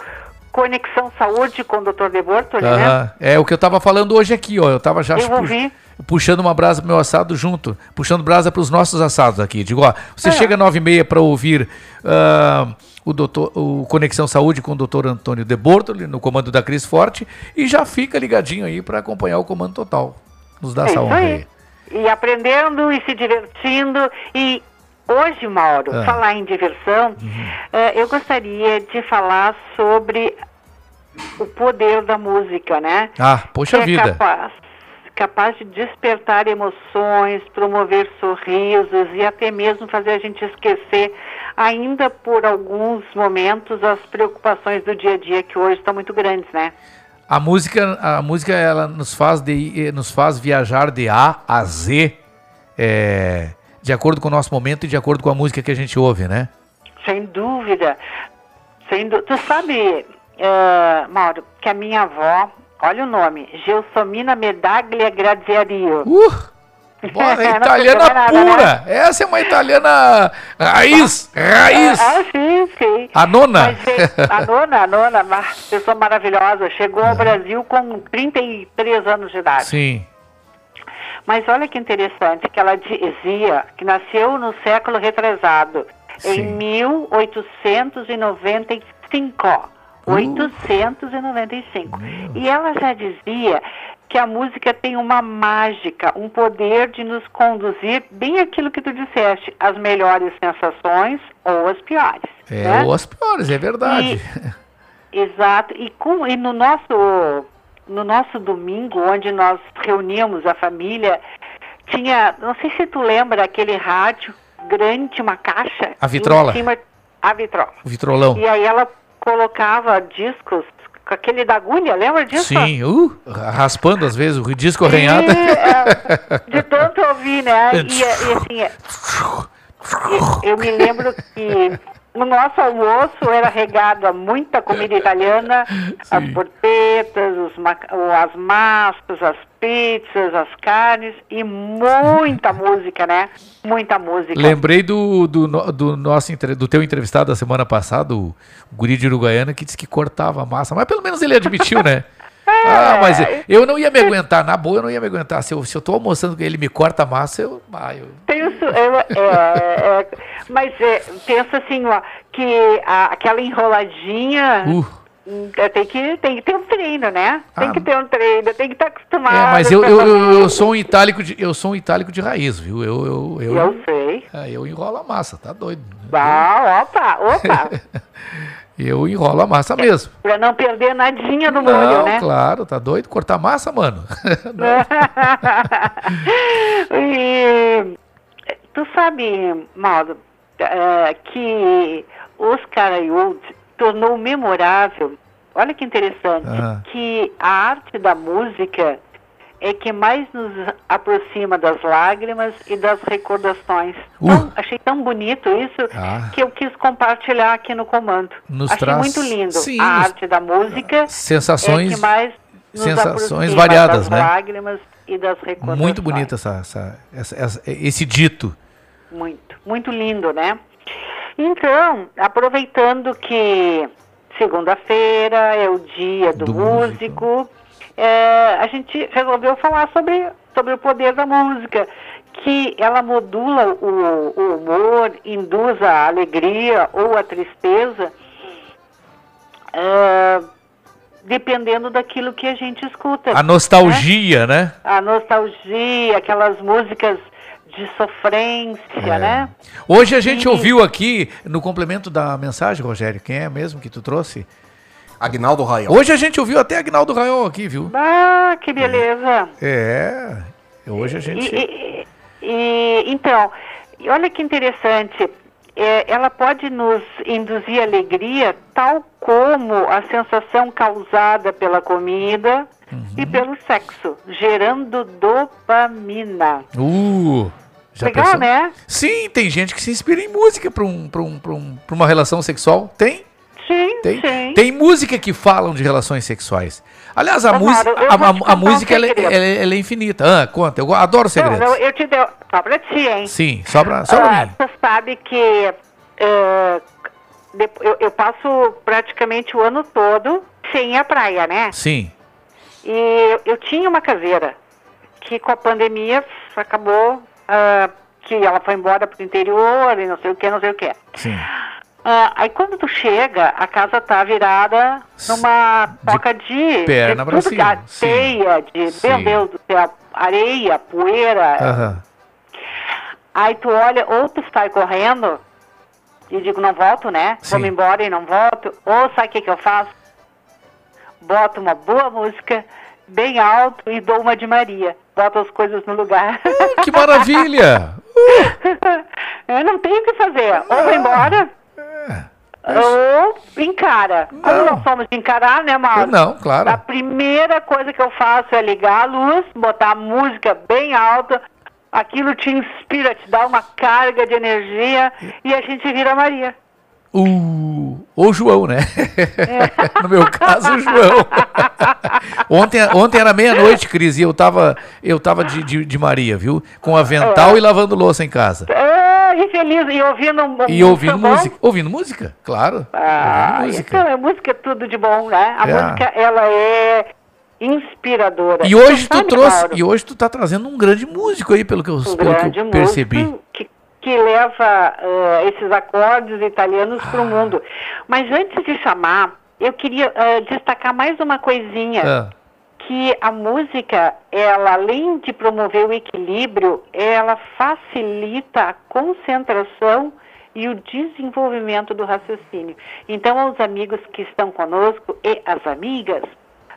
Conexão Saúde com o Dr. De Bortoli, né? É o que eu tava falando hoje aqui, ó. Eu tava já Eu pu- ouvi. puxando uma brasa pro meu assado junto, puxando brasa para os nossos assados aqui. Digo, ó, você É. chega às nove e meia para ouvir ah, o, doutor, o Conexão Saúde com o doutor Antônio De Bortoli, no comando da Cris Forte, e já fica ligadinho aí para acompanhar o comando total. Nos dá É essa honra aí. aí. E aprendendo e se divertindo. E hoje, Mauro, Ah. falar em diversão, eh, eu gostaria de falar sobre o poder da música, né? Ah, poxa é vida. Capaz, capaz de despertar emoções, promover sorrisos e até mesmo fazer a gente esquecer, ainda por alguns momentos, as preocupações do dia a dia que hoje estão muito grandes, né? A música, a música ela nos faz, de, eh, nos faz viajar de A a Z, é, de acordo com o nosso momento e de acordo com a música que a gente ouve, né? Sem dúvida. Sem dú- Tu sabe, eh, Mauro, que a minha avó, olha o nome, Gelsomina Medaglia Graziario. Bora, [LAUGHS] Não italiana nada, pura. Essa é uma italiana raiz, raiz. Ah, sim, sim. A nona. Mas, é, a nona, a nona, uma pessoa maravilhosa, chegou ao Brasil com 33 anos de idade. Sim. Mas olha que interessante que ela dizia que nasceu no século retrasado, em 1895. 895. E ela já dizia que a música tem uma mágica, um poder de nos conduzir bem aquilo que tu disseste, as melhores sensações ou as piores. É, né? ou as piores, é verdade. Exato. E, com, e no nosso no nosso domingo, onde nós reuníamos a família, tinha, não sei se tu lembra aquele rádio grande, uma caixa. A vitrola. Cima, a vitrola. O vitrolão. E aí ela colocava discos com aquele da agulha, lembra disso? Sim, uh, raspando às vezes, o disco arranhado. é, de tanto ouvir, né? [LAUGHS] E, e assim, é, [LAUGHS] eu me lembro que o nosso almoço era regado a muita comida italiana, as porpetas, as massas, as pizzas, as carnes e muita música, né? Muita música. Lembrei do, do, do nosso do teu entrevistado da semana passada, o guri de Uruguaiana, que disse que cortava a massa. Mas pelo menos ele admitiu, né? [LAUGHS] Ah, mas eu não ia me aguentar, na boa eu não ia me aguentar. Se eu, se eu tô almoçando com ele e me corta a massa, eu. Ah, eu Penso, eu, é, é, mas é, pensa assim, ó, que a- aquela enroladinha Uh. é, tem, que, tem que ter um treino, né? Tem Ah. que ter um treino, tem que estar acostumado. É, mas eu, eu, eu, eu sou um itálico de, eu sou um itálico de raiz, viu? Eu, eu, eu, Eu sei. É, eu enrolo a massa, tá doido. Ah, opa, opa. [LAUGHS] Eu enrolo a massa mesmo. pra não perder nadinha do Não, molho, né? claro, tá doido? Cortar massa, mano. [LAUGHS] [LAUGHS] e, tu sabe, Mauro, eh, que Oscar Wilde tornou memorável, olha que interessante, Ah. que a arte da música é que mais nos aproxima das lágrimas e das recordações. Tão- achei tão bonito isso Uh. Ah. que eu quis compartilhar aqui no comando. Nos achei traz- muito lindo. Sim, a nos- arte da música Sensações- é que mais nos sensações variadas, das né? lágrimas e das recordações. Muito bonito essa, essa, essa- essa- esse dito. Muito, muito lindo, né? Então, aproveitando que segunda-feira é o dia do, Do músico, é, a gente resolveu falar sobre, sobre o poder da música, que ela modula o, o humor, induz a alegria ou a tristeza, é, dependendo daquilo que a gente escuta. A nostalgia, né? A nostalgia, aquelas músicas de sofrência, É. né? Hoje a gente E- ouviu aqui, no complemento da mensagem, Rogério, quem é mesmo que tu trouxe? Agnaldo Raiol. Hoje a gente ouviu até Agnaldo Raiol aqui, viu? Ah, que beleza! É, hoje a gente... E, e- e- então, e olha que interessante, é, ela pode nos induzir alegria, tal como a sensação causada pela comida e Uhum. pelo sexo, gerando dopamina. Uh, já Legal, pensou? né? Sim, tem gente que se inspira em música para um, pra um, pra um, pra uma relação sexual. Tem. Sim, Tem, sim. tem música que falam de relações sexuais. Aliás, a, música, a, a- a contar um música ela, é- ela é- ela é infinita. Ah, conta, eu adoro segredos. não, eu te dei, só pra ti, hein? Sim, só pra, só pra Ah, mim. Você sabe que depo- eu, eu passo praticamente o ano todo sem ir à praia, né? Sim. E eu, eu tinha uma caseira que com a pandemia acabou ah, que ela foi embora pro interior e não sei o que, não sei o que. Sim. Ah, aí quando tu chega, a casa tá virada numa toca de, perna de tudo, cima, a teia, de Sim. meu Deus do céu, areia, poeira. Aham. Aí tu olha, ou tu sai correndo e digo, não volto, né? Sim. Vou-me embora e não volto. Ou sabe o que, que eu faço? Boto uma boa música, bem alto, e dou uma de Maria. Boto as coisas no lugar. Que maravilha! [LAUGHS] eu não tenho o que fazer. Ou vou embora, ou encara. Como nós somos de encarar, né, Mauro? Não, claro. A primeira coisa que eu faço é ligar a luz, botar a música bem alta, aquilo te inspira, te dá uma carga de energia e a gente vira Maria. O, o João, né? [LAUGHS] no meu caso, o João. ontem, ontem era meia-noite, Cris, e eu tava, eu tava de, de, de Maria, viu? Com avental e lavando louça em casa. E feliz, e ouvindo um E ouvindo música. Ouvindo música, claro. Ah, ouvindo música. então, a música é tudo de bom, né? A É. música, ela é inspiradora. E hoje tu sabe, trouxe, Mauro, e hoje tu tá trazendo um grande músico aí, pelo que eu, um pelo que eu percebi. que, que leva eh, esses acordes italianos para o mundo. Mas antes de chamar, eu queria eh, destacar mais uma coisinha. Ah. Que a música, ela além de promover o equilíbrio, ela facilita a concentração e o desenvolvimento do raciocínio. Então, aos amigos que estão conosco e às amigas,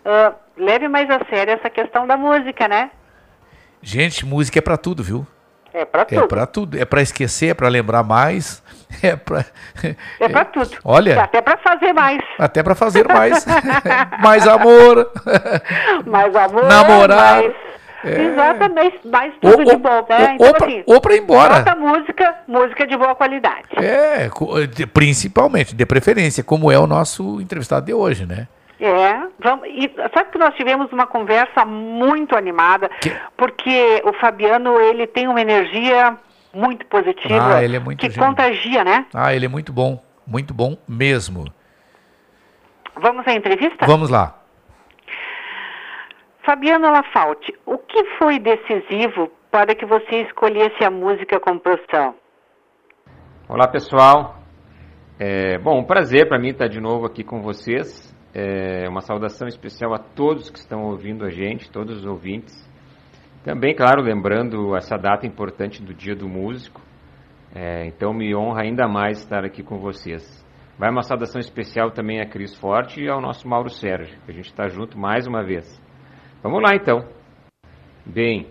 ah, leve mais a sério essa questão da música, né? Gente, música é pra tudo, viu? É pra É tudo. pra tudo. É pra esquecer, é pra lembrar mais. [LAUGHS] É pra. É pra tudo. Olha. Até pra fazer mais. Até pra fazer mais. [LAUGHS] mais amor. mais amor. Namorar. Mais... É. Exatamente, mais tudo Ou- de bom, né? ou- então, ou pra- assim, ou pra ir embora. Bota música, música de boa qualidade. É, principalmente, de preferência, como é o nosso entrevistado de hoje, né? É, vamos, e sabe que nós tivemos uma conversa muito animada, porque o Fabiano, ele tem uma energia muito positiva, Ah, ele é muito que gênio. contagia, né? Ah, ele é muito bom. Muito bom mesmo. Vamos à entrevista? Vamos lá. Fabiano Lafalte, o que foi decisivo para que você escolhesse a música como profissão? Olá pessoal, é, bom, um prazer para mim estar de novo aqui com vocês. É, uma saudação especial a todos que estão ouvindo a gente, todos os ouvintes. Também, claro, lembrando essa data importante do Dia do Músico. É, então me honra ainda mais estar aqui com vocês. Vai uma saudação especial também a Cris Forte e ao nosso Mauro Sérgio, que a gente está junto mais uma vez. Vamos lá então. Bem,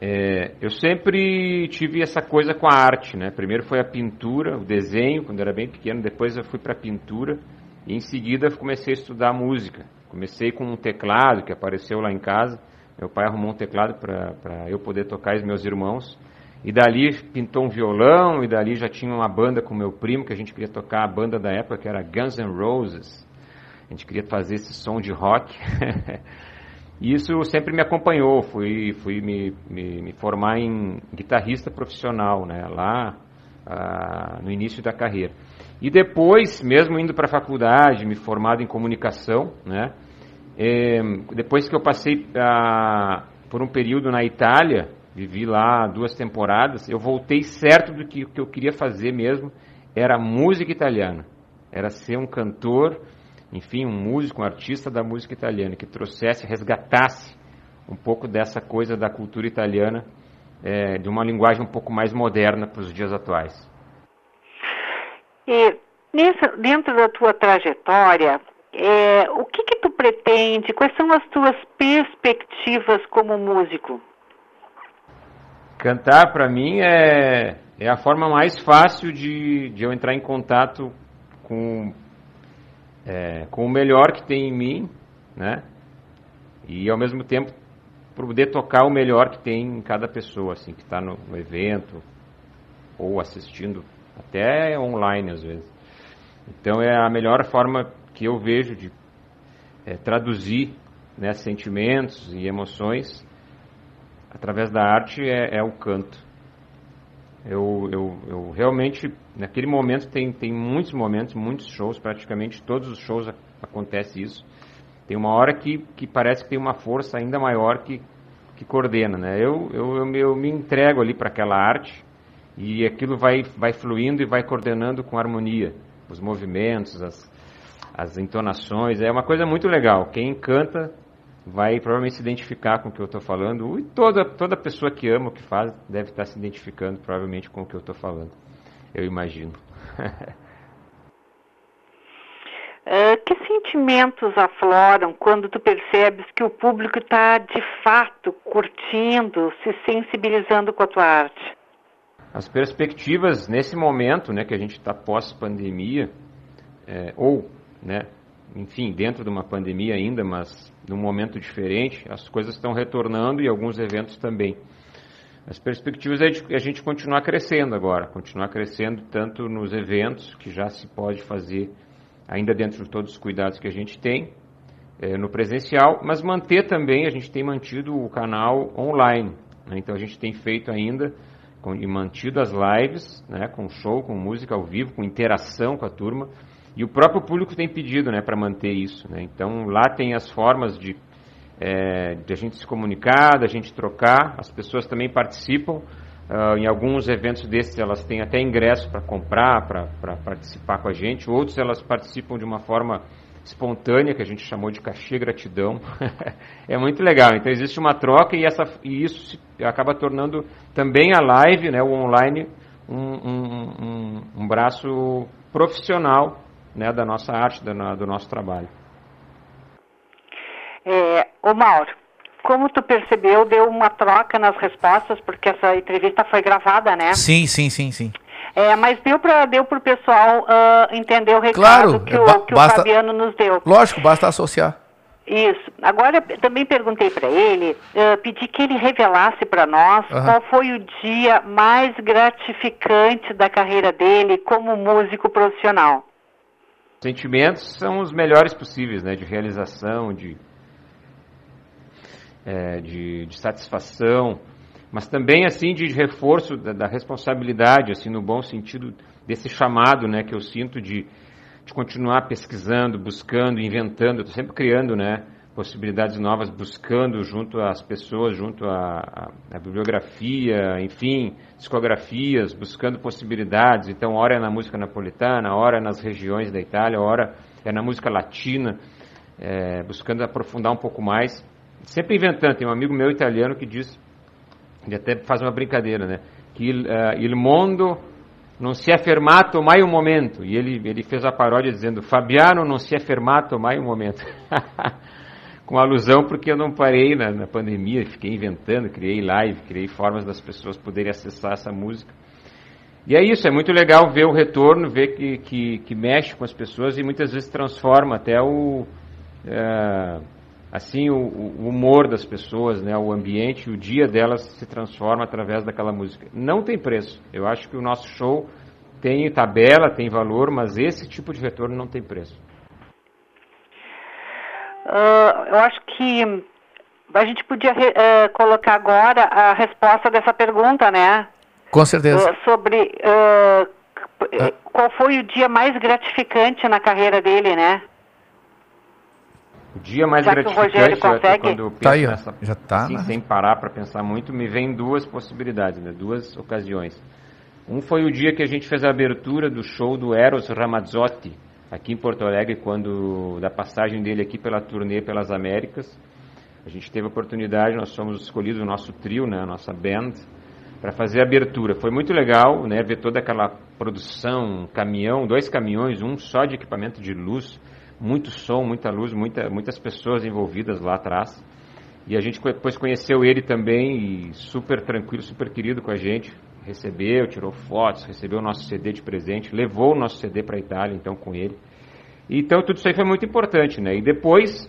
é, eu sempre tive essa coisa com a arte, né? Primeiro foi a pintura, o desenho, quando era bem pequeno, depois eu fui para a pintura e em seguida comecei a estudar música. Comecei com um teclado que apareceu lá em casa. Meu pai arrumou um teclado para eu poder tocar e os meus irmãos. E dali pintou um violão, e dali já tinha uma banda com meu primo, que a gente queria tocar a banda da época, que era Guns N' Roses. A gente queria fazer esse som de rock. [LAUGHS] E isso sempre me acompanhou. Fui, fui me, me, me formar em guitarrista profissional, né? Lá ah, no início da carreira. E depois, mesmo indo para a faculdade, me formado em comunicação, né? Eh, depois que eu passei ah, por um período na Itália, vivi lá duas temporadas, eu voltei certo do que, que eu queria fazer mesmo, era música italiana. Era ser um cantor, enfim, um músico, um artista da música italiana, que trouxesse, resgatasse um pouco dessa coisa da cultura italiana, eh, de uma linguagem um pouco mais moderna para os dias atuais. E nessa, dentro da tua trajetória, é, o que que tu pretende? Quais são as tuas perspectivas como músico? Cantar, para mim, é, é a forma mais fácil de, de eu entrar em contato com, é, com o melhor que tem em mim, né? E, ao mesmo tempo, poder tocar o melhor que tem em cada pessoa, assim, que está no, no evento ou assistindo, até online, às vezes. Então, é a melhor forma que eu vejo de é, traduzir né, sentimentos e emoções através da arte é, é o canto. Eu, eu, eu, realmente, naquele momento, tem, tem muitos momentos, muitos shows, praticamente todos os shows acontece isso. Tem uma hora que, que parece que tem uma força ainda maior que, que coordena, né? Eu, eu, eu, eu me entrego ali para aquela arte e aquilo vai, vai fluindo e vai coordenando com harmonia os movimentos, as, as entonações. É uma coisa muito legal. Quem canta vai provavelmente se identificar com o que eu estou falando. E toda, toda pessoa que ama o que faz deve estar se identificando provavelmente com o que eu estou falando. Eu imagino. [LAUGHS] Ah, que sentimentos afloram quando tu percebes que o público está de fato curtindo, se sensibilizando com a tua arte? As perspectivas nesse momento, né, que a gente está pós-pandemia, é, ou, né, enfim, dentro de uma pandemia ainda, mas num momento diferente, as coisas estão retornando e alguns eventos também. As perspectivas é de a gente continuar crescendo agora, continuar crescendo tanto nos eventos, que já se pode fazer ainda dentro de todos os cuidados que a gente tem, é, no presencial, mas manter também, a gente tem mantido o canal online. Né? Então a gente tem feito ainda e mantido as lives, né, com show, com música ao vivo, com interação com a turma. E o próprio público tem pedido né, para manter isso. Né? Então lá tem as formas de, é, de a gente se comunicar, da gente trocar, as pessoas também participam. Uh, em alguns eventos desses elas têm até ingresso para comprar, para participar com a gente, outros elas participam de uma forma espontânea, que a gente chamou de cachê gratidão. [LAUGHS] é muito legal. Então existe uma troca e, essa, e isso acaba tornando também a live, né, o online, um, um, um, um braço profissional né, da nossa arte, do, do nosso trabalho. É, ô Mauro, como tu percebeu, deu uma troca nas respostas, porque essa entrevista foi gravada, né? Sim, sim, sim, sim. É, mas deu para deu o pessoal uh, entender o recado claro, que, o, que basta, o Fabiano nos deu. Lógico, basta associar. Isso. Agora, também perguntei para ele, uh, pedi que ele revelasse para nós uhum. qual foi o dia mais gratificante da carreira dele como músico profissional. Sentimentos são os melhores possíveis, né? De realização, de, é, de, de satisfação mas também assim de reforço da, da, responsabilidade, assim no bom sentido desse chamado, né, que eu sinto de, de continuar pesquisando, buscando, inventando, estou sempre criando, né, possibilidades novas, buscando junto às pessoas, junto à, à, bibliografia, enfim, discografias, buscando possibilidades. Então, hora é na música napolitana, hora é nas regiões da Itália, hora é na música latina, é, buscando aprofundar um pouco mais. Sempre inventando. Tem um amigo meu italiano que diz ele até faz uma brincadeira, né? Que uh, il mondo non si è fermato mai un momento. E ele, ele fez a paródia dizendo: Fabiano non si è fermato mai un momento. [LAUGHS] Com alusão porque eu não parei na, na pandemia, fiquei inventando, criei live, criei formas das pessoas poderem acessar essa música. E é isso, é muito legal ver o retorno, ver que, que, que mexe com as pessoas e muitas vezes transforma até o. Uh, assim o, o, humor das pessoas, né, o ambiente, o dia delas se transforma através daquela música. Não tem preço. Eu acho que o nosso show tem tabela, tem valor, mas esse tipo de retorno não tem preço. Uh, eu acho que a gente podia uh, colocar agora a resposta dessa pergunta, né? Com certeza. Uh, sobre qual foi o dia mais gratificante na carreira dele, né? O dia mais Já gratificante consegue... quando eu penso tá aí, nessa, já tá, assim, né? sem parar para pensar muito, me vem duas possibilidades, né? duas ocasiões. Um foi o dia que a gente fez a abertura do show do Eros Ramazzotti, aqui em Porto Alegre, quando da passagem dele aqui pela turnê pelas Américas. A gente teve a oportunidade, nós fomos escolhidos, o nosso trio, né, a nossa band, para fazer a abertura. Foi muito legal, né, ver toda aquela produção, um caminhão, dois caminhões, um só de equipamento de luz, muito som, muita luz, muita, muitas pessoas envolvidas lá atrás. E a gente depois conheceu ele também, super tranquilo, super querido com a gente. Recebeu, tirou fotos, recebeu o nosso CD de presente, levou o nosso CD para a Itália, então, com ele. Então, tudo isso aí foi muito importante, né? E depois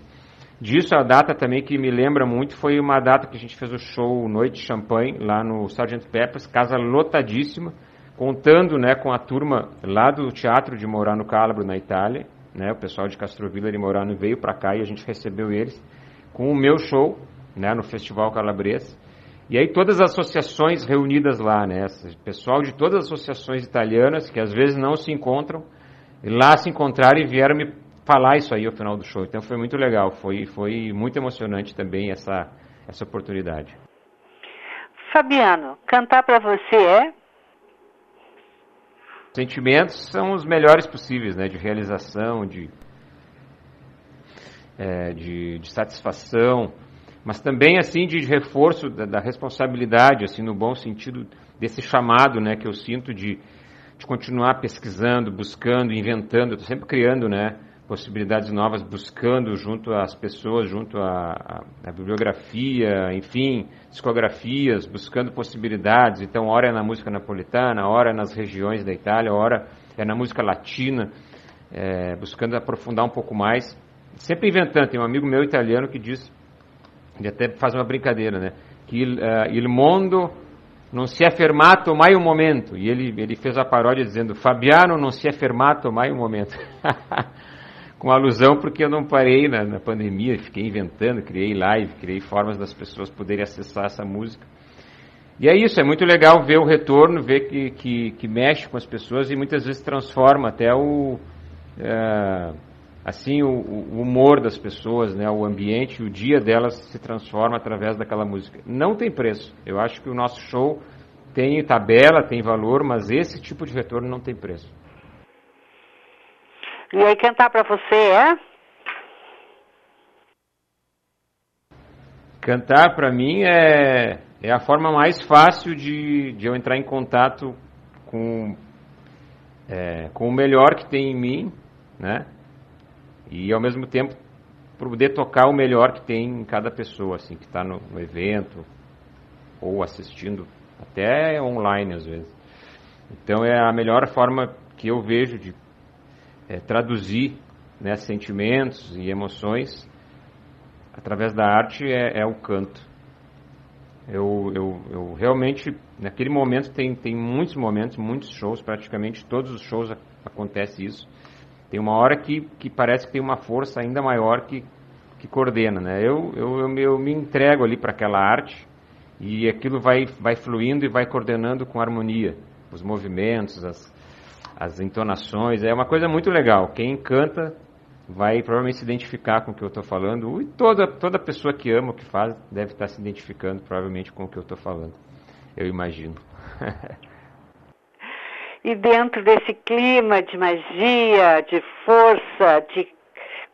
disso, a data também que me lembra muito foi uma data que a gente fez o show Noite Champanhe, lá no Sgt. Peppers, casa lotadíssima, contando né, com a turma lá do Teatro de Morano Calabro, na Itália, né? O pessoal de Castrovila de Morano veio para cá e a gente recebeu eles com o meu show, né? No Festival Calabres. E aí todas as associações reunidas lá, né? Pessoal de todas as associações italianas que às vezes não se encontram, lá se encontraram e vieram me falar isso aí ao final do show. Então foi muito legal, foi foi muito emocionante também essa essa oportunidade. Fabiano, cantar para você é sentimentos são os melhores possíveis, né? De realização, de, é, de, de, satisfação, mas também assim de reforço da, da, responsabilidade, assim no bom sentido desse chamado, né? Que eu sinto de, de continuar pesquisando, buscando, inventando, estou sempre criando, né? Possibilidades novas, buscando junto às pessoas, junto à, à, bibliografia, enfim, discografias, buscando possibilidades. Então, hora é na música napolitana, hora é nas regiões da Itália, hora é na música latina, é, buscando aprofundar um pouco mais. Sempre inventando. Tem um amigo meu italiano que diz, ele até faz uma brincadeira, né? Que uh, il mondo non si è fermato mai un momento. E ele, ele fez a paródia dizendo: Fabiano non si è fermato mai un momento. [LAUGHS] Com alusão porque eu não parei na, na pandemia, fiquei inventando, criei live, criei formas das pessoas poderem acessar essa música. E é isso, é muito legal ver o retorno, ver que, que, que mexe com as pessoas e muitas vezes transforma até o. É, assim, o, o, humor das pessoas, né, o ambiente, o dia delas se transforma através daquela música. Não tem preço. Eu acho que o nosso show tem tabela, tem valor, mas esse tipo de retorno não tem preço. E aí cantar para você é? Cantar para mim é, é a forma mais fácil de, de eu entrar em contato com, é, com o melhor que tem em mim, né? E ao mesmo tempo poder tocar o melhor que tem em cada pessoa, assim, que está no, no evento ou assistindo, até online às vezes. Então é a melhor forma que eu vejo de é, traduzir né, sentimentos e emoções através da arte é, é o canto. Eu, eu, eu, realmente, naquele momento, tem, tem muitos momentos, muitos shows, praticamente todos os shows acontece isso. Tem uma hora que, que parece que tem uma força ainda maior que, que coordena, né? Eu, eu, eu, eu me entrego ali para aquela arte e aquilo vai, vai fluindo e vai coordenando com harmonia. Os movimentos, as, as entonações, é uma coisa muito legal. Quem canta vai provavelmente se identificar com o que eu estou falando, e toda, toda pessoa que ama o que faz deve estar se identificando provavelmente com o que eu estou falando, eu imagino. [LAUGHS] e dentro desse clima de magia, de força, de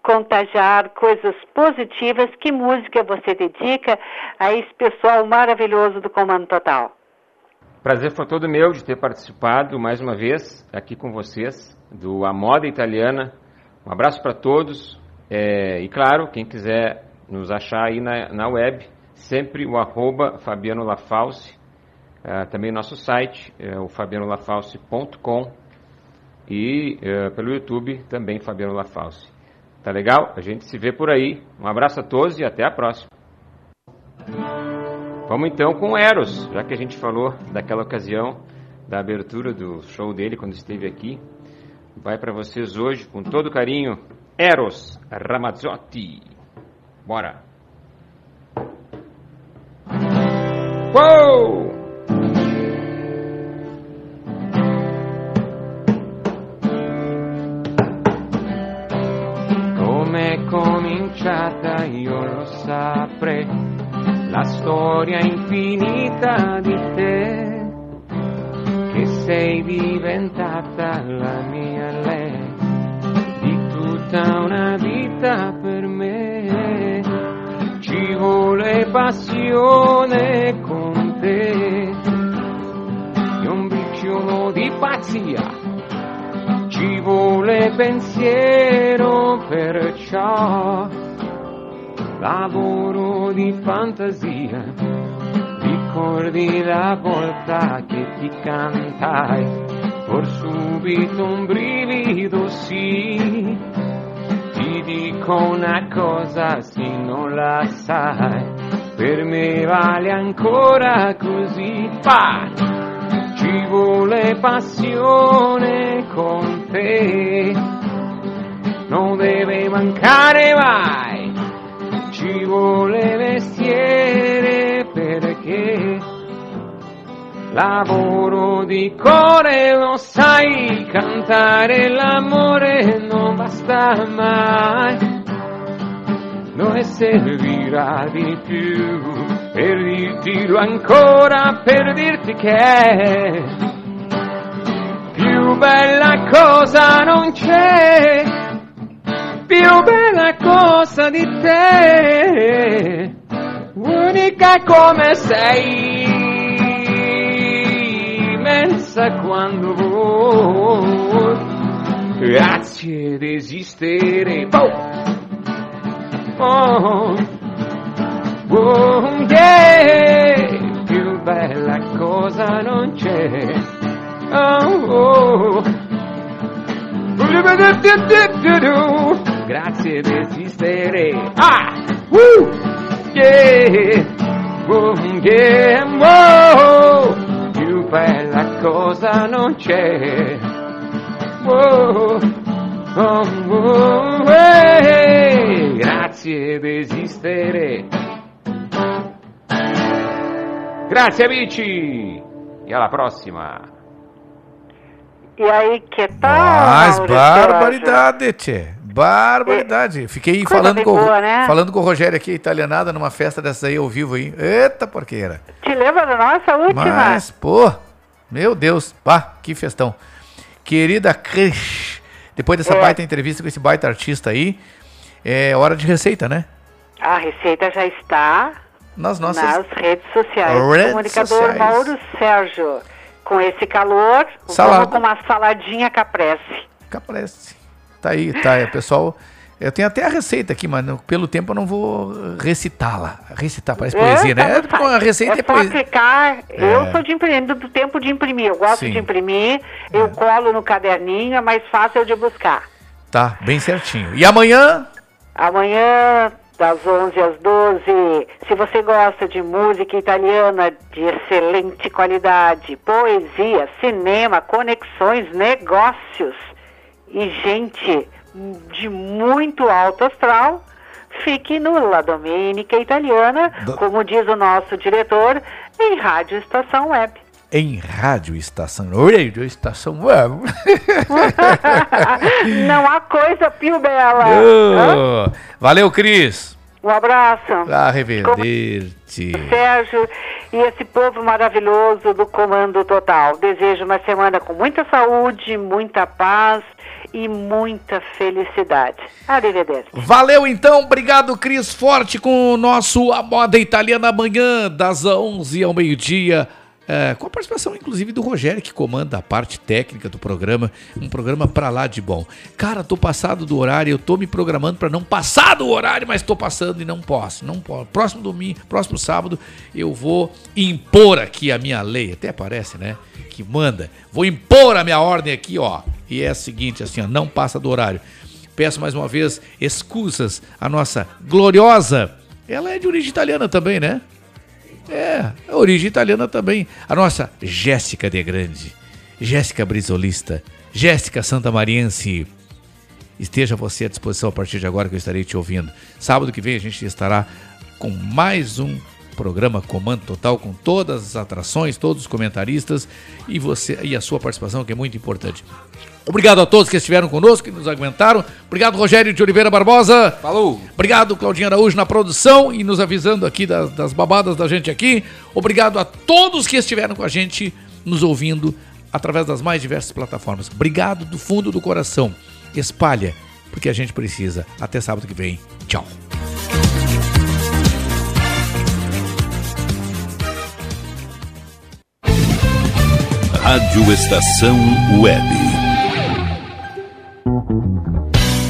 contagiar coisas positivas, que música você dedica a esse pessoal maravilhoso do Comando Total? Prazer foi todo meu de ter participado mais uma vez aqui com vocês do A Moda Italiana. Um abraço para todos é, e claro, quem quiser nos achar aí na, na web, sempre o arroba Fabiano Lafalce, é, também nosso site, é, o fabianolafalce.com e é, pelo YouTube também Fabiano Lafalce. Tá legal? A gente se vê por aí. Um abraço a todos e até a próxima. Vamos então com Eros, já que a gente falou daquela ocasião da abertura do show dele quando esteve aqui. Vai para vocês hoje com todo carinho, Eros Ramazzotti. Bora! Uou! Come cominciata io lo saprei la storia infinita di te, che sei diventata la mia lei, di tutta una vita per me. Ci vuole passione con te, e un briciolo di pazzia, ci vuole pensiero perciò lavoro di fantasia, ricordi la volta che ti cantai, por subito un brivido sì, ti dico una cosa se non la sai, per me vale ancora così, pa! Ci vuole passione con te, non deve mancare mai ci vuole mestiere perché lavoro di cuore lo sai cantare l'amore non basta mai. Noi servirà di più per dirtelo ancora per dirti che più bella cosa non c'è più bella cosa di te, unica come sei, immensa quando vuoi, grazie di esistere. Oh, oh, oh yeah, più bella cosa non c'è. Oh, oh. Grazie di esistere. Ah! Woo! Yeah! Oh, yeah! Whoa! bella cosa non c'è. Oh, oh, oh, eh, grazie di esistere. Grazie amici e alla prossima. E aí, que tal? Mas Mauro barbaridade, tchê. Barbaridade. Fiquei Coisa falando com, boa, né? falando com o Rogério aqui, italianada, numa festa dessa aí ao vivo aí. Eita porqueira. Te lembra da nossa última? Mas, pô, meu Deus, pá, que festão. Querida Cris, depois dessa É. baita entrevista com esse baita artista aí, é hora de receita, né? A receita já está Nas nossas nas redes sociais. redes Comunicador sociais. Mauro Sérgio. Com esse calor, Salada. vamos com uma saladinha caprese. Caprese. Tá aí, tá aí, pessoal. Eu tenho até a receita aqui, mas não- pelo tempo eu não vou recitá-la. Recitar parece poesia, né? tanto É, a receita é, é poesia. clicar. É. Eu sou de imprimir, do, tempo de imprimir. Eu gosto Sim. É. de imprimir, eu colo no caderninho, é mais fácil de buscar. Tá, bem certinho. E amanhã? Amanhã, das 11 às 12, se você gosta de música italiana de excelente qualidade, poesia, cinema, conexões, negócios e gente de muito alto astral, fique no La Domenica Italiana, Do- como diz o nosso diretor, em Rádio Estação Web. Em Rádio Estação. Radio Estação Web. [LAUGHS] Não há coisa pio bela. Oh, valeu, Cris. Um abraço. A reverter-te. Sérgio e esse povo maravilhoso do Comando Total. Desejo uma semana com muita saúde, muita paz e muita felicidade. Arrivederci. Valeu então, obrigado Cris Forte com o nosso A Moda Italiana amanhã, das 11 ao meio-dia. é, com a participação, inclusive, do Rogério, que comanda a parte técnica do programa. Um programa pra lá de bom. Cara, tô passado do horário, eu tô me programando pra não passar do horário, mas tô passando e não posso. Não posso. Próximo domingo, próximo sábado, eu vou impor aqui a minha lei. Até parece, né? Que manda. Vou impor a minha ordem aqui, ó. E é a seguinte, assim, ó, não passa do horário. Peço mais uma vez excusas à nossa gloriosa. Ela é de origem italiana também, né? É, a origem italiana também. A nossa Jéssica de Grande, Jéssica Brisolista, Jéssica Santamariense. Esteja você à disposição a partir de agora que eu estarei te ouvindo. Sábado que vem a gente estará com mais um programa Comando Total com todas as atrações, todos os comentaristas e você e a sua participação que é muito importante. Obrigado a todos que estiveram conosco, que nos aguentaram. Obrigado, Rogério de Oliveira Barbosa. Falou. Obrigado, Claudinho Araújo, na produção e nos avisando aqui das, das babadas da gente aqui. Obrigado a todos que estiveram com a gente, nos ouvindo através das mais diversas plataformas. Obrigado do fundo do coração. Espalha, porque a gente precisa. Até sábado que vem. Tchau. Rádio Estação Web.